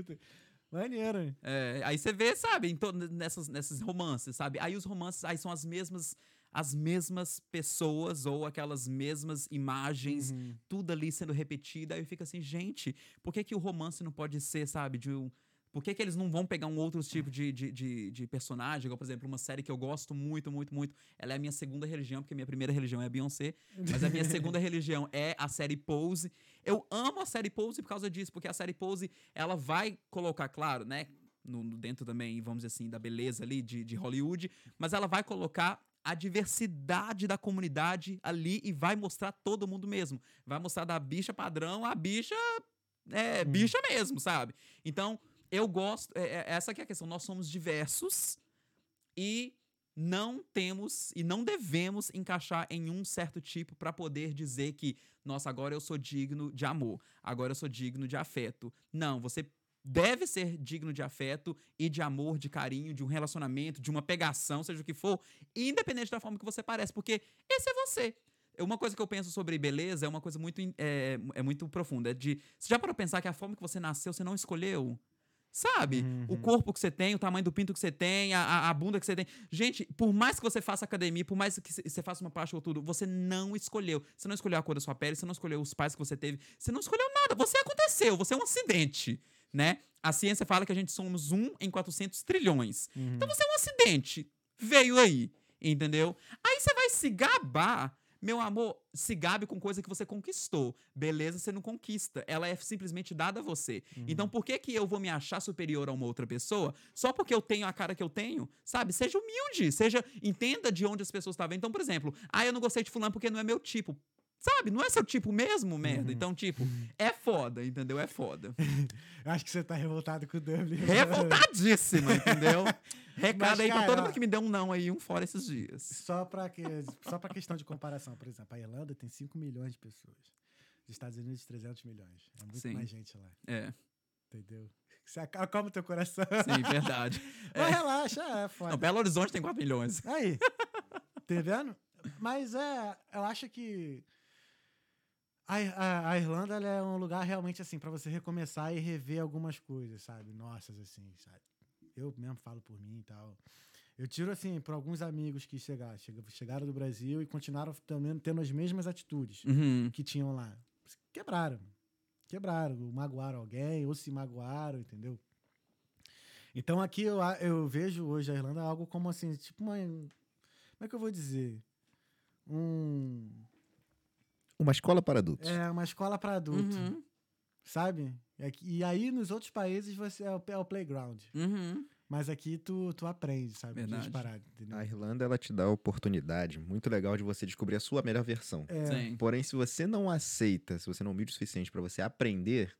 [SPEAKER 1] Maneiro, hein?
[SPEAKER 3] É, aí você vê, sabe, em to- nessas, nesses romances, sabe? Aí os romances aí são as mesmas as mesmas pessoas ou aquelas mesmas imagens, tudo ali sendo repetido. Aí fica assim, gente, por que, que o romance não pode ser, sabe, de um Por que, que eles não vão pegar um outro tipo de, de, de, de personagem? Igual, por exemplo, uma série que eu gosto muito, muito, muito. Ela é a minha segunda religião, porque minha primeira religião é a Beyoncé. Mas a minha <laughs> segunda religião é a série Pose. Eu amo a série Pose por causa disso, porque a série Pose, ela vai colocar, claro, né? No, no dentro também, vamos dizer assim, da beleza ali de, de Hollywood, mas ela vai colocar a diversidade da comunidade ali e vai mostrar todo mundo mesmo. Vai mostrar da bicha padrão a bicha é, bicha mesmo, sabe? Então, eu gosto. É, é, essa que é a questão. Nós somos diversos e não temos e não devemos encaixar em um certo tipo para poder dizer que, nossa, agora eu sou digno de amor, agora eu sou digno de afeto. Não, você deve ser digno de afeto e de amor, de carinho, de um relacionamento, de uma pegação, seja o que for, independente da forma que você parece, porque esse é você. Uma coisa que eu penso sobre beleza é uma coisa muito, é, é muito profunda. É de, você já parou pensar que a forma que você nasceu, você não escolheu? Sabe?
[SPEAKER 1] Uhum.
[SPEAKER 3] O corpo que você tem, o tamanho do pinto que você tem, a, a bunda que você tem. Gente, por mais que você faça academia, por mais que você faça uma parte ou tudo, você não escolheu. Você não escolheu a cor da sua pele, você não escolheu os pais que você teve, você não escolheu nada. Você aconteceu, você é um acidente, né? A ciência fala que a gente somos um em 400 trilhões.
[SPEAKER 1] Uhum.
[SPEAKER 3] Então você é um acidente. Veio aí, entendeu? Aí você vai se gabar meu amor, se gabe com coisa que você conquistou. Beleza, você não conquista. Ela é simplesmente dada a você.
[SPEAKER 1] Uhum.
[SPEAKER 3] Então, por que, que eu vou me achar superior a uma outra pessoa só porque eu tenho a cara que eu tenho? Sabe? Seja humilde, seja. Entenda de onde as pessoas estão vendo. Então, por exemplo, ah, eu não gostei de fulano porque não é meu tipo. Sabe? Não é seu tipo mesmo, merda.
[SPEAKER 1] Uhum.
[SPEAKER 3] Então, tipo, é foda, entendeu? É foda. <laughs>
[SPEAKER 1] Eu acho que você tá revoltado com o W.
[SPEAKER 3] Revoltadíssima, entendeu? <laughs> Recado
[SPEAKER 1] Mas,
[SPEAKER 3] aí pra
[SPEAKER 1] cara,
[SPEAKER 3] todo mundo que me deu um não aí, um fora esses dias.
[SPEAKER 1] Só pra, que, só pra questão de comparação, por exemplo, a Irlanda tem 5 milhões de pessoas. Os Estados Unidos, 300 milhões. É muito
[SPEAKER 3] Sim.
[SPEAKER 1] mais gente lá,
[SPEAKER 3] É,
[SPEAKER 1] entendeu? Você aca- acalma o teu coração.
[SPEAKER 3] sim, verdade. <laughs>
[SPEAKER 1] Mas relaxa, é foda.
[SPEAKER 3] Não, Belo Horizonte tem 4 milhões.
[SPEAKER 1] Aí, tá vendo? Mas é, eu acho que a, a, a Irlanda é um lugar realmente assim pra você recomeçar e rever algumas coisas, sabe? Nossas assim, sabe? Eu mesmo falo por mim e tal. Eu tiro assim para alguns amigos que chegaram, chega- chegaram do Brasil e continuaram também tendo as mesmas atitudes
[SPEAKER 3] Uhum.
[SPEAKER 1] que tinham lá. Quebraram. Quebraram, magoaram alguém ou se magoaram, entendeu? Então aqui eu, eu vejo hoje a Irlanda algo como assim, tipo uma. Como é que eu vou dizer? Um.
[SPEAKER 2] Uma escola para adultos.
[SPEAKER 1] É uma escola para adulto,
[SPEAKER 3] Uhum.
[SPEAKER 1] sabe? E, aqui- e aí nos outros países você é o, é o playground.
[SPEAKER 3] Uhum.
[SPEAKER 1] Mas aqui tu, tu aprende, sabe?
[SPEAKER 3] Verdade.
[SPEAKER 2] A Irlanda ela te dá a oportunidade muito legal de você descobrir a sua melhor versão.
[SPEAKER 1] É,
[SPEAKER 3] Sim.
[SPEAKER 2] Porém, se você não aceita, se você não é humilde o suficiente para você aprender,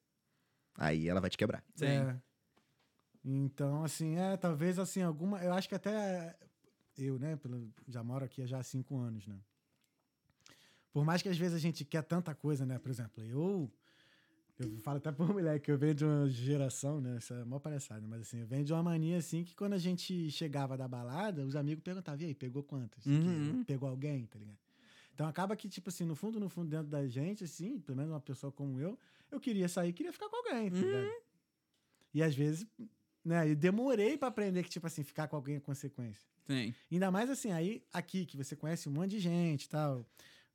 [SPEAKER 2] aí ela vai te quebrar.
[SPEAKER 3] Sim.
[SPEAKER 1] É. Então, assim, é, talvez assim, alguma. Eu acho que até eu, né? pelo- já moro aqui já há cinco anos, né? Por mais que às vezes a gente quer tanta coisa, né? Por exemplo, eu. Eu falo até por <laughs> mulher que eu venho de uma geração, né? Isso é mó palhaçada, mas assim, eu venho de uma mania assim que quando a gente chegava da balada, os amigos perguntavam, e aí, pegou quantas?
[SPEAKER 3] Uhum.
[SPEAKER 1] Pegou alguém, tá ligado? Então acaba que, tipo assim, no fundo, no fundo, dentro da gente, assim, pelo menos uma pessoa como eu, eu queria sair, queria ficar com alguém, tá ligado? E às vezes, né, eu demorei pra aprender que, tipo assim, ficar com alguém é consequência.
[SPEAKER 3] Sim.
[SPEAKER 1] Ainda mais assim, aí aqui, que você conhece um monte de gente e tal.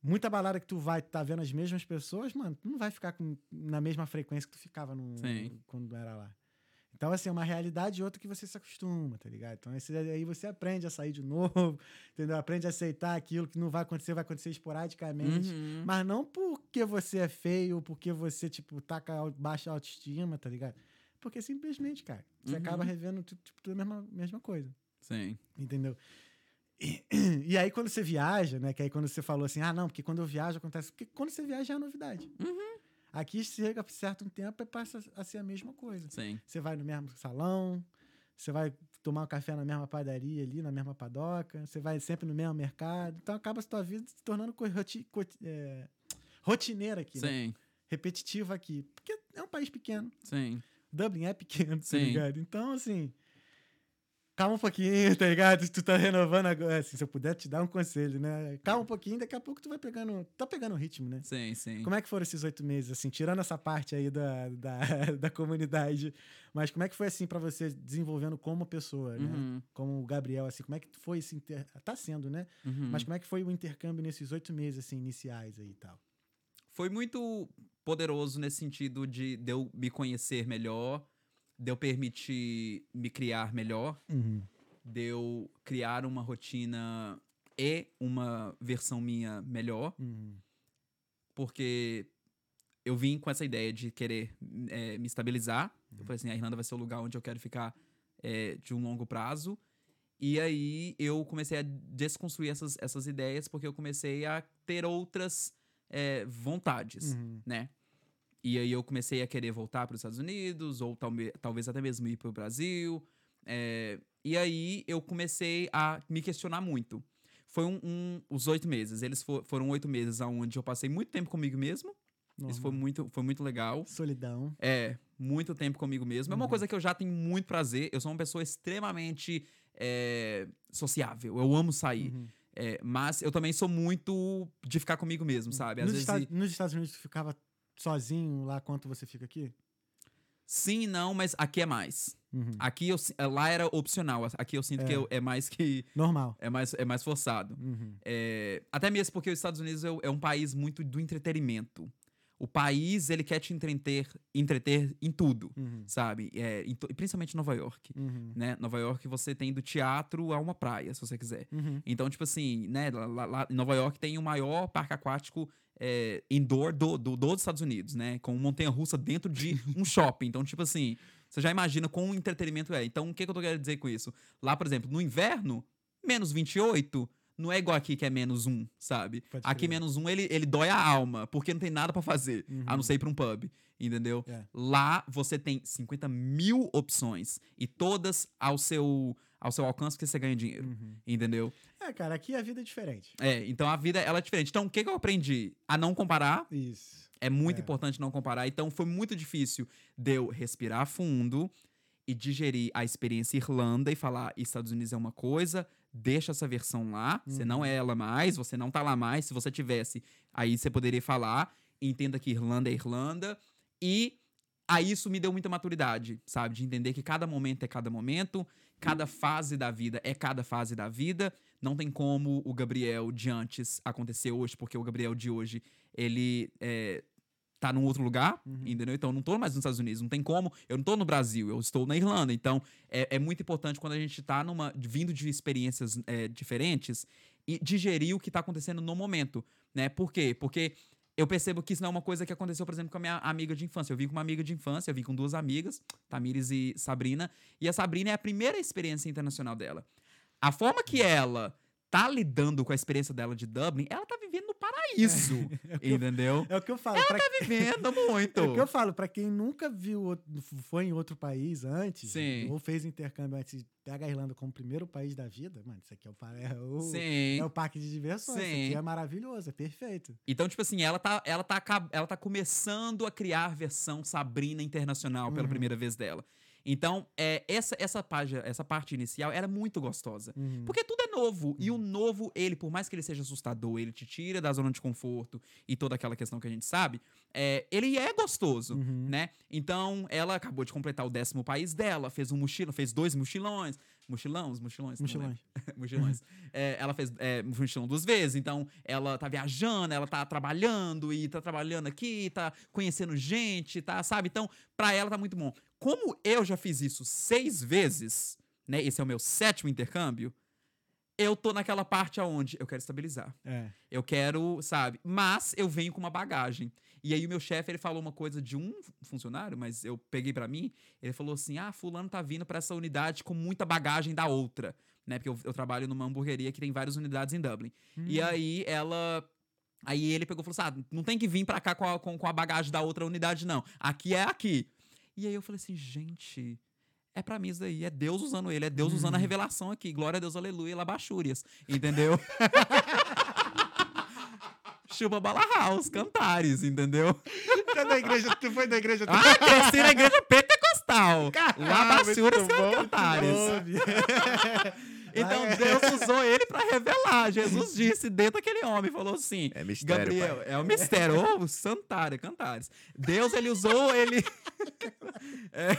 [SPEAKER 1] Muita balada que tu vai, tá vendo as mesmas pessoas, mano, tu não vai ficar com, na mesma frequência que tu ficava no,
[SPEAKER 3] Sim.
[SPEAKER 1] quando era lá. Então, assim, é uma realidade e outra que você se acostuma, tá ligado? Então, esse, aí você aprende a sair de novo, <laughs> entendeu? Aprende a aceitar aquilo que não vai acontecer, vai acontecer esporadicamente.
[SPEAKER 3] Uhum.
[SPEAKER 1] Mas não porque você é feio, porque você, tipo, tá com baixa autoestima, tá ligado? Porque simplesmente, cara, você
[SPEAKER 3] Uhum.
[SPEAKER 1] acaba revendo, tipo, tudo a mesma, mesma coisa.
[SPEAKER 3] Sim.
[SPEAKER 1] Entendeu? E, <clears throat> e aí, quando você viaja, né? Que aí quando você falou assim, ah, não, porque quando eu viajo acontece. Porque quando você viaja é novidade.
[SPEAKER 3] Uhum.
[SPEAKER 1] Aqui chega por certo um tempo e passa a ser a mesma coisa.
[SPEAKER 3] Sim.
[SPEAKER 1] Você vai no mesmo salão, você vai tomar um café na mesma padaria ali, na mesma padoca, você vai sempre no mesmo mercado. Então acaba a sua vida se tornando roti- é, rotineira aqui, né?
[SPEAKER 3] Sim.
[SPEAKER 1] repetitiva aqui. Porque é um país pequeno.
[SPEAKER 3] Sim.
[SPEAKER 1] Dublin é pequeno, tá
[SPEAKER 3] Sim.
[SPEAKER 1] ligado? Então, assim. Calma um pouquinho, tá ligado? Tu tá renovando agora. Assim, se eu puder te dar um conselho, né? Calma um pouquinho, daqui a pouco tu vai pegando. Tá pegando o ritmo, né?
[SPEAKER 3] Sim, sim.
[SPEAKER 1] Como é que foram esses oito meses, assim, tirando essa parte aí da, da, <laughs> da comunidade, mas como é que foi, assim, pra você desenvolvendo como pessoa, né?
[SPEAKER 3] Uhum.
[SPEAKER 1] Como o Gabriel, assim, como é que foi esse inter... Tá sendo, né?
[SPEAKER 3] Uhum.
[SPEAKER 1] Mas como é que foi o intercâmbio nesses oito meses, assim, iniciais aí e tal?
[SPEAKER 3] Foi muito poderoso nesse sentido de, de eu me conhecer melhor, de eu permitir me criar melhor,
[SPEAKER 1] Uhum.
[SPEAKER 3] de eu criar uma rotina e uma versão minha melhor,
[SPEAKER 1] Uhum.
[SPEAKER 3] porque eu vim com essa ideia de querer é, me estabilizar. Eu falei assim, a Irlanda vai ser o lugar onde eu quero ficar é, de um longo prazo. E aí eu comecei a desconstruir essas, essas ideias, porque eu comecei a ter outras é, vontades,
[SPEAKER 1] Uhum.
[SPEAKER 3] né? E aí eu comecei a querer voltar para os Estados Unidos, ou talme- talvez até mesmo ir para o Brasil. É, e aí eu comecei a me questionar muito. Foi um, um- os oito meses. Eles fo- foram oito meses onde eu passei muito tempo comigo mesmo. Isso foi
[SPEAKER 1] Normal.
[SPEAKER 3] muito, foi muito legal.
[SPEAKER 1] Solidão.
[SPEAKER 3] É, muito tempo comigo mesmo. É uma
[SPEAKER 1] Uhum.
[SPEAKER 3] coisa que eu já tenho muito prazer. Eu sou uma pessoa extremamente é, sociável. Eu amo sair.
[SPEAKER 1] Uhum.
[SPEAKER 3] É, mas eu também sou muito de ficar comigo mesmo, sabe? Às
[SPEAKER 1] Nos,
[SPEAKER 3] vezes.
[SPEAKER 1] Estados, nos Estados Unidos, tu ficava sozinho lá quanto você fica aqui?
[SPEAKER 3] Sim não, mas aqui é mais.
[SPEAKER 1] Uhum.
[SPEAKER 3] Aqui eu, lá era opcional. Aqui eu sinto que
[SPEAKER 1] É.
[SPEAKER 3] eu- é mais que.
[SPEAKER 1] Normal.
[SPEAKER 3] É mais, é mais forçado.
[SPEAKER 1] Uhum.
[SPEAKER 3] É, até mesmo porque os Estados Unidos é, é um país muito do entretenimento. O país, ele quer te entreter, entreter em tudo,
[SPEAKER 1] Uhum.
[SPEAKER 3] sabe? É, em principalmente Nova York.
[SPEAKER 1] Uhum.
[SPEAKER 3] Né? Nova York você tem do teatro a uma praia, se você quiser.
[SPEAKER 1] Uhum.
[SPEAKER 3] Então, tipo assim, né? Lá, lá- Nova York tem o maior parque aquático é, indoor do, do- dos Estados Unidos, né? Com montanha-russa dentro de um <laughs> shopping. Então, tipo assim, você já imagina quão entretenimento é. Então, o que, que eu tô querendo dizer com isso? Lá, por exemplo, no inverno, menos 28 não é igual aqui que é menos um, sabe?
[SPEAKER 1] Pode
[SPEAKER 3] aqui
[SPEAKER 1] crer.
[SPEAKER 3] menos um, ele, ele dói a alma, porque não tem nada pra fazer, a
[SPEAKER 1] Uhum.
[SPEAKER 3] não ser ir pra um pub, entendeu?
[SPEAKER 1] É.
[SPEAKER 3] Lá você tem 50 mil opções e todas ao seu, ao seu alcance porque você ganha dinheiro,
[SPEAKER 1] Uhum.
[SPEAKER 3] entendeu?
[SPEAKER 1] É, cara, aqui a vida é diferente.
[SPEAKER 3] É, então a vida ela é diferente. Então o que, que eu aprendi? A não comparar.
[SPEAKER 1] Isso.
[SPEAKER 3] É muito
[SPEAKER 1] É.
[SPEAKER 3] importante não comparar. Então foi muito difícil de eu respirar fundo e digerir a experiência Irlanda e falar: Estados Unidos é uma coisa, deixa essa versão lá, você não é ela mais, você não tá lá mais. Se você tivesse, aí você poderia falar. Entenda que Irlanda é Irlanda. E aí isso me deu muita maturidade, sabe? De entender que cada momento é cada momento, cada fase da vida é cada fase da vida. Não tem como o Gabriel de antes acontecer hoje, porque o Gabriel de hoje, ele é, tá num outro lugar, entendeu? Então eu não tô mais nos Estados Unidos, não tem como. Eu não tô no Brasil, eu estou na Irlanda. Então é, é muito importante quando a gente tá numa, vindo de experiências é, diferentes e digerir o que tá acontecendo no momento, né? Por quê? Porque eu percebo que isso não é uma coisa que aconteceu, por exemplo, com a minha amiga de infância. Eu vim com uma amiga de infância, eu vim com duas amigas, Tamires e Sabrina, e a Sabrina é a primeira experiência internacional dela. A forma que ela tá lidando com a experiência dela de Dublin, ela tá vivendo no paraíso, <laughs> entendeu?
[SPEAKER 1] É o que eu falo. pra-
[SPEAKER 3] Tá vivendo muito. <laughs>
[SPEAKER 1] É o que eu falo, pra quem nunca viu, foi em outro país antes,
[SPEAKER 3] Sim.
[SPEAKER 1] ou fez intercâmbio antes, pega a Irlanda como primeiro país da vida, mano, isso aqui é o, é o,
[SPEAKER 3] Sim.
[SPEAKER 1] é o parque de diversões, isso
[SPEAKER 3] Sim.
[SPEAKER 1] aqui é maravilhoso, é perfeito.
[SPEAKER 3] Então, tipo assim, ela tá, ela, tá, ela tá começando a criar a versão Sabrina Internacional pela
[SPEAKER 1] Uhum.
[SPEAKER 3] primeira vez dela. Então, é, essa, essa, página, essa parte inicial era muito gostosa.
[SPEAKER 1] Uhum.
[SPEAKER 3] Porque tudo é novo. E o novo, ele, por mais que ele seja assustador, ele te tira da zona de conforto e toda aquela questão que a gente sabe, é, ele é gostoso,
[SPEAKER 1] Uhum.
[SPEAKER 3] né? Então, ela acabou de completar o décimo país dela, fez um mochilão, fez dois mochilões. Mochilões? Mochilões?
[SPEAKER 1] Mochilões. <laughs>
[SPEAKER 3] mochilões. É, ela fez é, mochilão duas vezes, então ela tá viajando, ela tá trabalhando e tá trabalhando aqui, tá conhecendo gente, tá, sabe? Então, pra ela tá muito bom. Como eu já fiz isso seis vezes, né? Esse é o meu sétimo intercâmbio. Eu tô naquela parte aonde eu quero estabilizar.
[SPEAKER 1] É.
[SPEAKER 3] Eu quero, sabe? Mas eu venho com uma bagagem. E aí o meu chefe, ele falou uma coisa de um funcionário, mas eu peguei pra mim, ele falou assim: "Ah, fulano tá vindo pra essa unidade com muita bagagem da outra", né? Porque eu, eu trabalho numa hamburgueria que tem várias unidades em Dublin. E aí ela Aí ele pegou e falou assim: ah, não tem que vir pra cá com a, com, com a bagagem da outra unidade, não. Aqui é aqui. E aí eu falei assim, gente, é pra mim isso daí. É Deus usando ele, é Deus usando a revelação aqui. Glória a Deus, aleluia, labachúrias. Entendeu? <laughs> Chupa Bala House, cantares, entendeu?
[SPEAKER 1] Tu, é da igreja, tu foi da igreja
[SPEAKER 3] Ah, cresci na igreja pentecostal. Labachúrias, cantares. <laughs> Então
[SPEAKER 1] Ah, é.
[SPEAKER 3] Deus usou ele pra revelar. Jesus disse dentro daquele homem, falou assim:
[SPEAKER 2] É mistério,
[SPEAKER 3] Gabriel,
[SPEAKER 2] pai.
[SPEAKER 3] é o mistério, ô, Santária, Cantares. Deus, ele usou ele. <laughs> É.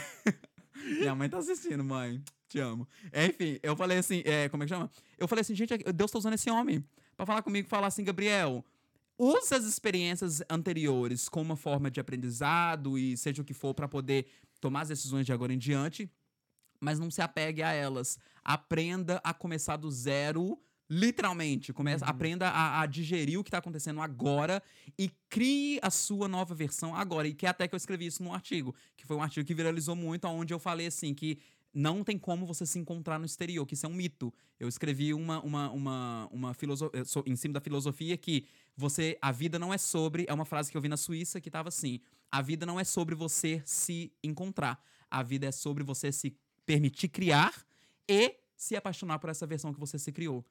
[SPEAKER 3] Minha mãe tá assistindo, mãe. Te amo. É, enfim, eu falei assim: é, como é que chama? Eu falei assim, gente, Deus tá usando esse homem pra falar comigo, falar assim, Gabriel. use as experiências anteriores como uma forma de aprendizado e seja o que for para poder tomar as decisões de agora em diante, mas não se apegue a elas. Aprenda a começar do zero Literalmente, começa, uhum. aprenda a, a, digerir o que está acontecendo agora e crie a sua nova versão agora. E que até que eu escrevi isso num artigo, que foi um artigo que viralizou muito, onde eu falei assim que não tem como você se encontrar no exterior, que isso é um mito. Eu escrevi uma, uma, uma, uma filosofia em cima da filosofia que você. A vida não é sobre. É uma frase que eu vi na Suíça que estava assim: a vida não é sobre você se encontrar. A vida é sobre você se permitir criar e se apaixonar por essa versão que você se criou.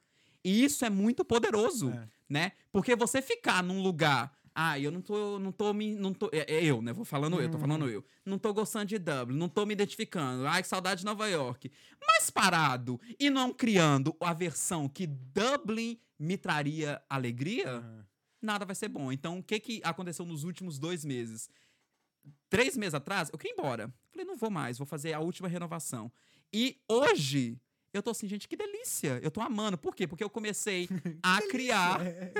[SPEAKER 3] E isso é muito poderoso, é. né? Porque você ficar num lugar ah, eu não tô, não tô me, não tô, é, é eu, né? Vou falando eu, tô falando uhum. eu. Não tô gostando de Dublin, não tô me identificando. Ai, que saudade de Nova York. Mas parado e não criando a versão que Dublin me traria alegria, uhum. nada vai ser bom. Então, o que que aconteceu nos últimos dois meses? Três meses atrás, eu queria ir embora. Falei, não vou mais, vou fazer a última renovação. E hoje, eu tô assim, gente, que delícia. Eu tô amando. Por quê? Porque eu comecei <laughs> a criar. É.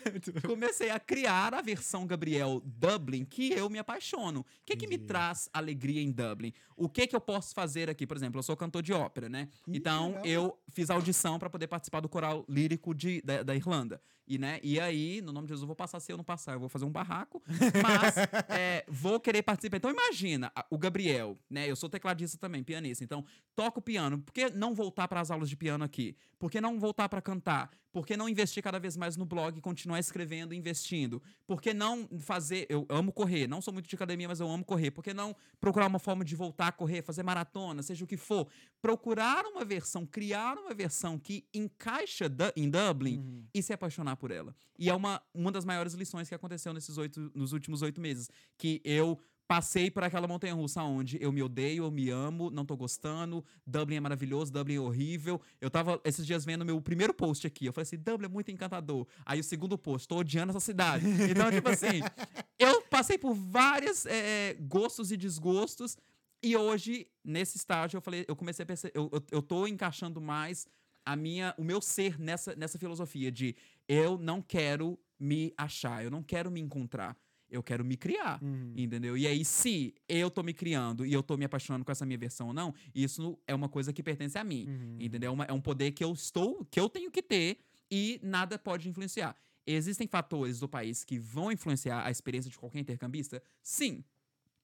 [SPEAKER 3] <laughs> comecei a criar a versão Gabriel Dublin que eu me apaixono. O que, que me traz alegria em Dublin? O que que eu posso fazer aqui? Por exemplo, eu sou cantor de ópera, né? Então, eu fiz audição para poder participar do coral lírico de, da, da Irlanda. E, né, e aí, no nome de Jesus, eu vou passar se eu não passar, eu vou fazer um barraco, mas <laughs> é, vou querer participar. Então, imagina, o Gabriel, né? Eu sou tecladista também, pianista. Então, toco piano. Por que não voltar para as aulas de piano aqui? Por que não voltar para cantar? Por que não investir cada vez mais no blog e continuar escrevendo e investindo? Por que não fazer. Eu amo correr, não sou muito de academia, mas eu amo correr. Por que não procurar uma forma de voltar a correr, fazer maratona, seja o que for? Procurar uma versão, criar uma versão que encaixa em Dublin uhum. e se apaixonar por ela. E é uma, uma das maiores lições que aconteceu nesses oito, nos últimos oito meses. Que eu passei por aquela montanha russa onde eu me odeio, eu me amo, não tô gostando, Dublin é maravilhoso, Dublin é horrível. Eu tava esses dias vendo meu primeiro post aqui, eu falei assim, Dublin é muito encantador. Aí o segundo post, tô odiando essa cidade. Então, tipo assim, <laughs> eu passei por vários é, gostos e desgostos e hoje, nesse estágio, eu falei, eu comecei a perceber, eu, eu, eu tô encaixando mais a minha, o meu ser nessa, nessa filosofia de eu não quero me achar, eu não quero me encontrar eu quero me criar, uhum. entendeu? E aí, se eu tô me criando e eu tô me apaixonando com essa minha versão ou não, isso é uma coisa que pertence a mim, uhum. entendeu? É, uma, é um poder que eu estou, que eu tenho que ter e nada pode influenciar. Existem fatores do país que vão influenciar a experiência de qualquer intercambista? Sim,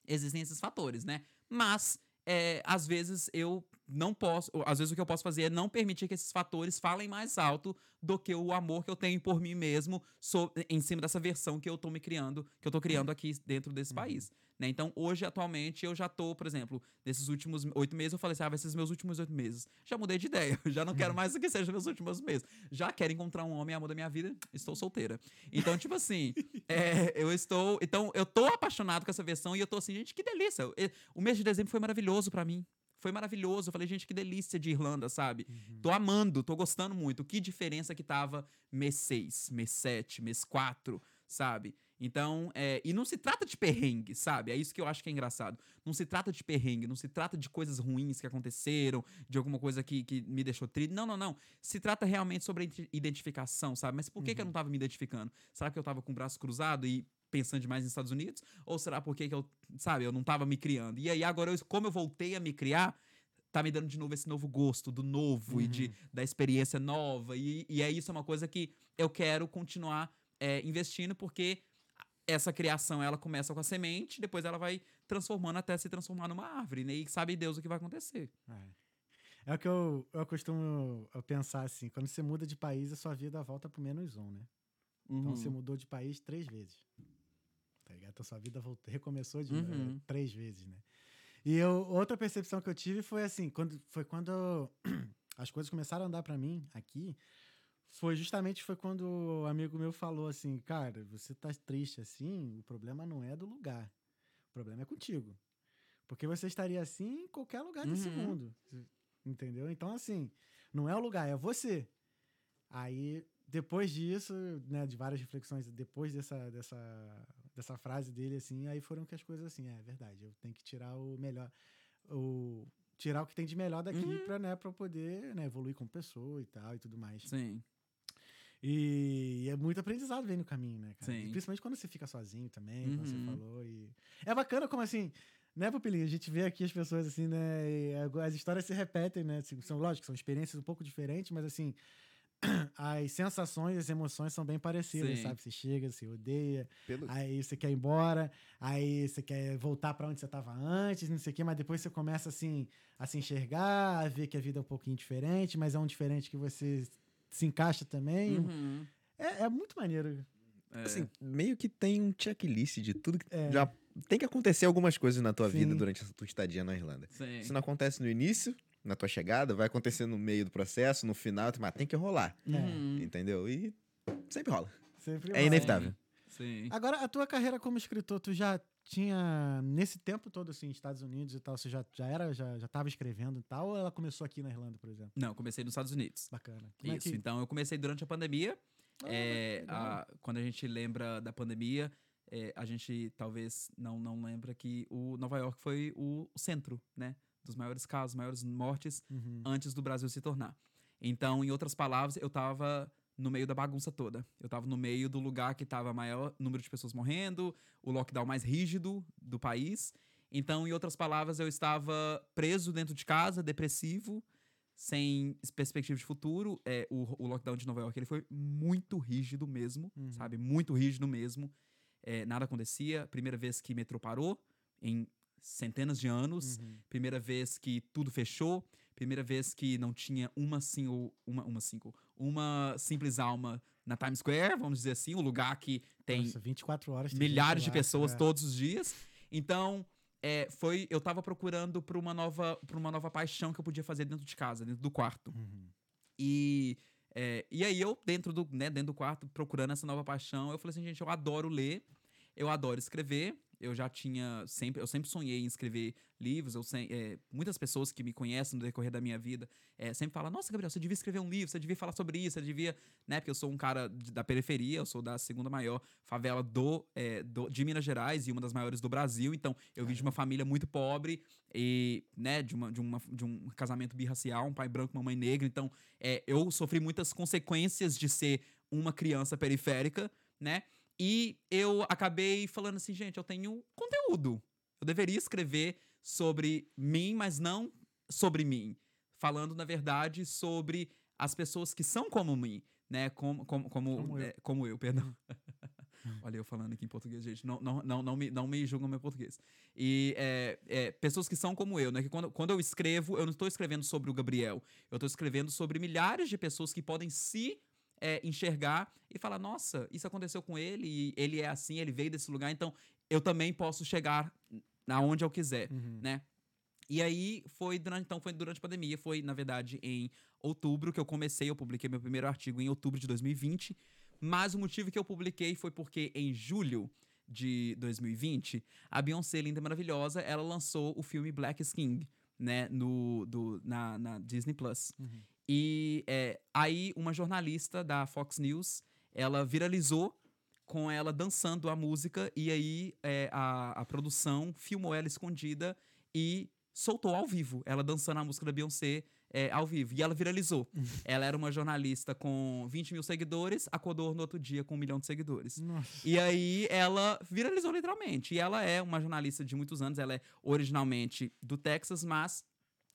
[SPEAKER 3] existem esses fatores, né? Mas é, às vezes eu não posso, às vezes o que eu posso fazer é não permitir que esses fatores falem mais alto do que o amor que eu tenho por mim mesmo so, em cima dessa versão que eu tô me criando, que eu tô criando aqui dentro desse uhum. país. Né? Então, hoje, atualmente, eu já tô, por exemplo, nesses últimos oito meses, eu falei assim: ah, vai ser os meus últimos oito meses. Já mudei de ideia, <laughs> já não quero mais que seja meus últimos meses. Já quero encontrar um homem, amor da minha vida, estou solteira. Então, tipo assim, <laughs> é, eu estou. Então, eu tô apaixonado com essa versão e eu tô assim, gente, que delícia. O mês de dezembro foi maravilhoso para mim. Foi maravilhoso. Eu falei, gente, que delícia de Irlanda, sabe? Uhum. Tô amando, tô gostando muito. Que diferença que tava mês 6, mês 7, mês 4, sabe? Então, é, e não se trata de perrengue, sabe? É isso que eu acho que é engraçado. Não se trata de perrengue, não se trata de coisas ruins que aconteceram, de alguma coisa que, que me deixou triste. Não, não, não. Se trata realmente sobre identificação, sabe? Mas por que, uhum. que eu não uhum. tava me identificando? Será que eu tava com o braço cruzado e pensando demais nos Estados Unidos? Ou será porque que eu, sabe, eu não tava me criando? E aí, agora, eu, como eu voltei a me criar, tá me dando de novo esse novo gosto do novo uhum. e de, uhum. da experiência nova. E, e é isso, é uma coisa que eu quero continuar é, investindo, porque essa criação ela começa com a semente, depois ela vai transformando até se transformar numa árvore, né? E sabe Deus o que vai acontecer.
[SPEAKER 1] É, é o que eu, eu costumo pensar assim: quando você muda de país, a sua vida volta pro menos um, né? Então, uhum. Então você mudou de país três vezes. Tá ligado? Então sua vida voltou, recomeçou de uhum. é, três vezes, né? E eu, outra percepção que eu tive foi assim: quando, foi quando <clears throat> as coisas começaram a andar para mim aqui foi justamente foi quando o amigo meu falou assim, cara, você tá triste assim, o problema não é do lugar. O problema é contigo. Porque você estaria assim em qualquer lugar desse uhum. mundo. Entendeu? Então, assim, não é o lugar, é você. Aí, depois disso, né, de várias reflexões, depois dessa, dessa, dessa frase dele, assim, aí foram que as coisas assim, é, é verdade, eu tenho que tirar o melhor, o, tirar o que tem de melhor daqui uhum. pra, né, pra poder né, evoluir como pessoa e tal e tudo mais.
[SPEAKER 3] Sim.
[SPEAKER 1] E é muito aprendizado vem no caminho, né, cara?
[SPEAKER 3] Sim.
[SPEAKER 1] E principalmente quando você fica sozinho também, como você
[SPEAKER 3] Uhum.
[SPEAKER 1] falou. E... É bacana como assim, né, Pupilinho? A gente vê aqui as pessoas assim, né? e as histórias se repetem, né? assim, São, lógico, são experiências um pouco diferentes, mas assim. <clears throat> As sensações, as emoções são bem parecidas,
[SPEAKER 3] Sim.
[SPEAKER 1] sabe? Você chega, você odeia,
[SPEAKER 2] Pelo,
[SPEAKER 1] aí você quer ir embora, aí você quer voltar pra onde você tava antes, não sei o quê, mas depois você começa assim a se enxergar, a ver que a vida é um pouquinho diferente, mas é um diferente que você se encaixa também.
[SPEAKER 3] Uhum.
[SPEAKER 1] É, é muito maneiro.
[SPEAKER 3] É.
[SPEAKER 2] assim, meio que tem um checklist de tudo que
[SPEAKER 1] É.
[SPEAKER 2] já tem que acontecer algumas coisas na tua
[SPEAKER 1] Sim.
[SPEAKER 2] vida durante a tua estadia na Irlanda.
[SPEAKER 3] Sim.
[SPEAKER 2] Se não acontece no início, na tua chegada, vai acontecer no meio do processo, no final, mas tem que rolar,
[SPEAKER 3] Uhum.
[SPEAKER 2] entendeu? E sempre rola.
[SPEAKER 1] Sempre
[SPEAKER 2] É
[SPEAKER 1] rola.
[SPEAKER 2] inevitável.
[SPEAKER 3] Sim.
[SPEAKER 1] Agora, a tua carreira como escritor, tu já tinha, nesse tempo todo, assim, Estados Unidos e tal, você já, já era, já, já tava escrevendo e tal, ou ela começou aqui na Irlanda, por exemplo?
[SPEAKER 3] Não, comecei nos Estados Unidos.
[SPEAKER 1] Bacana. Como
[SPEAKER 3] Isso,
[SPEAKER 1] é que...
[SPEAKER 3] então eu comecei durante a pandemia.
[SPEAKER 1] Ah,
[SPEAKER 3] É, a- quando a gente lembra da pandemia, é, a gente talvez não, não lembra que o Nova York foi o centro, né? Dos maiores casos, maiores mortes
[SPEAKER 1] Uhum.
[SPEAKER 3] antes do Brasil se tornar. Então, em outras palavras, eu tava no meio da bagunça toda. Eu tava no meio do lugar que tava maior número de pessoas morrendo, o lockdown mais rígido do país. Então, em outras palavras, eu estava preso dentro de casa, depressivo, sem perspectiva de futuro. É, o, o lockdown de Nova York ele foi muito rígido mesmo,
[SPEAKER 1] Uhum.
[SPEAKER 3] sabe? Muito rígido mesmo. É, nada acontecia. Primeira vez que metrô parou em centenas de anos.
[SPEAKER 1] Uhum.
[SPEAKER 3] Primeira vez que tudo fechou. Primeira vez que não tinha uma single, uma, uma single, uma simples alma na Times Square, vamos dizer assim, o lugar que tem
[SPEAKER 1] Nossa, 24 horas. tem
[SPEAKER 3] milhares de pessoas
[SPEAKER 1] é.
[SPEAKER 3] todos os dias. Então, é, foi, eu tava procurando por uma nova, por uma nova paixão que eu podia fazer dentro de casa, dentro do quarto.
[SPEAKER 1] Uhum.
[SPEAKER 3] E, é, e aí eu, dentro do, né, dentro do quarto, procurando essa nova paixão, eu falei assim, gente, eu adoro ler, eu adoro escrever. Eu já tinha sempre, eu sempre sonhei em escrever livros. Eu sem- é, muitas pessoas que me conhecem no decorrer da minha vida é, sempre falam: Nossa, Gabriel, você devia escrever um livro, você devia falar sobre isso, você devia, né? Porque eu sou um cara de- da periferia, eu sou da segunda maior favela do, é, do- de Minas Gerais e uma das maiores do Brasil. Então, eu vim de uma família muito pobre e, né, de, uma, de, uma, de um casamento birracial, um pai branco, uma mãe negra. Então, eu sofri muitas consequências de ser uma criança periférica, né? E eu acabei falando assim, gente, eu tenho conteúdo. Eu deveria escrever sobre mim, mas não sobre mim. Falando, na verdade, sobre as pessoas que são como mim, né? Como, como, como,
[SPEAKER 1] Como eu.
[SPEAKER 3] é, como eu, perdão. <laughs> Olha, eu falando aqui em português, gente. Não, não, não, não, me, não me julgam meu português. E é, é, pessoas que são como eu, né? Que quando, quando eu escrevo, eu não estou escrevendo sobre o Gabriel. Eu estou escrevendo sobre milhares de pessoas que podem se é, enxergar e falar: nossa, isso aconteceu com ele, ele é assim, ele veio desse lugar, então eu também posso chegar aonde eu quiser,
[SPEAKER 1] Uhum.
[SPEAKER 3] né? E aí foi durante, então foi durante a pandemia, foi na verdade em outubro que eu comecei, eu publiquei meu primeiro artigo em outubro de 2020, mas o motivo que eu publiquei foi porque em julho de 2020, a Beyoncé linda e maravilhosa, ela lançou o filme Black is King, né, no do, na, na Disney Plus.
[SPEAKER 1] Uhum.
[SPEAKER 3] E é, aí uma jornalista da Fox News, ela viralizou com ela dançando a música e aí é, a, a produção filmou ela escondida e soltou ao vivo, ela dançando a música da Beyoncé é, ao vivo. E ela viralizou. <laughs> ela era uma jornalista com 20 mil seguidores, acordou no outro dia com um milhão de seguidores.
[SPEAKER 1] Nossa.
[SPEAKER 3] E aí ela viralizou literalmente. E ela é uma jornalista de muitos anos, ela é originalmente do Texas, mas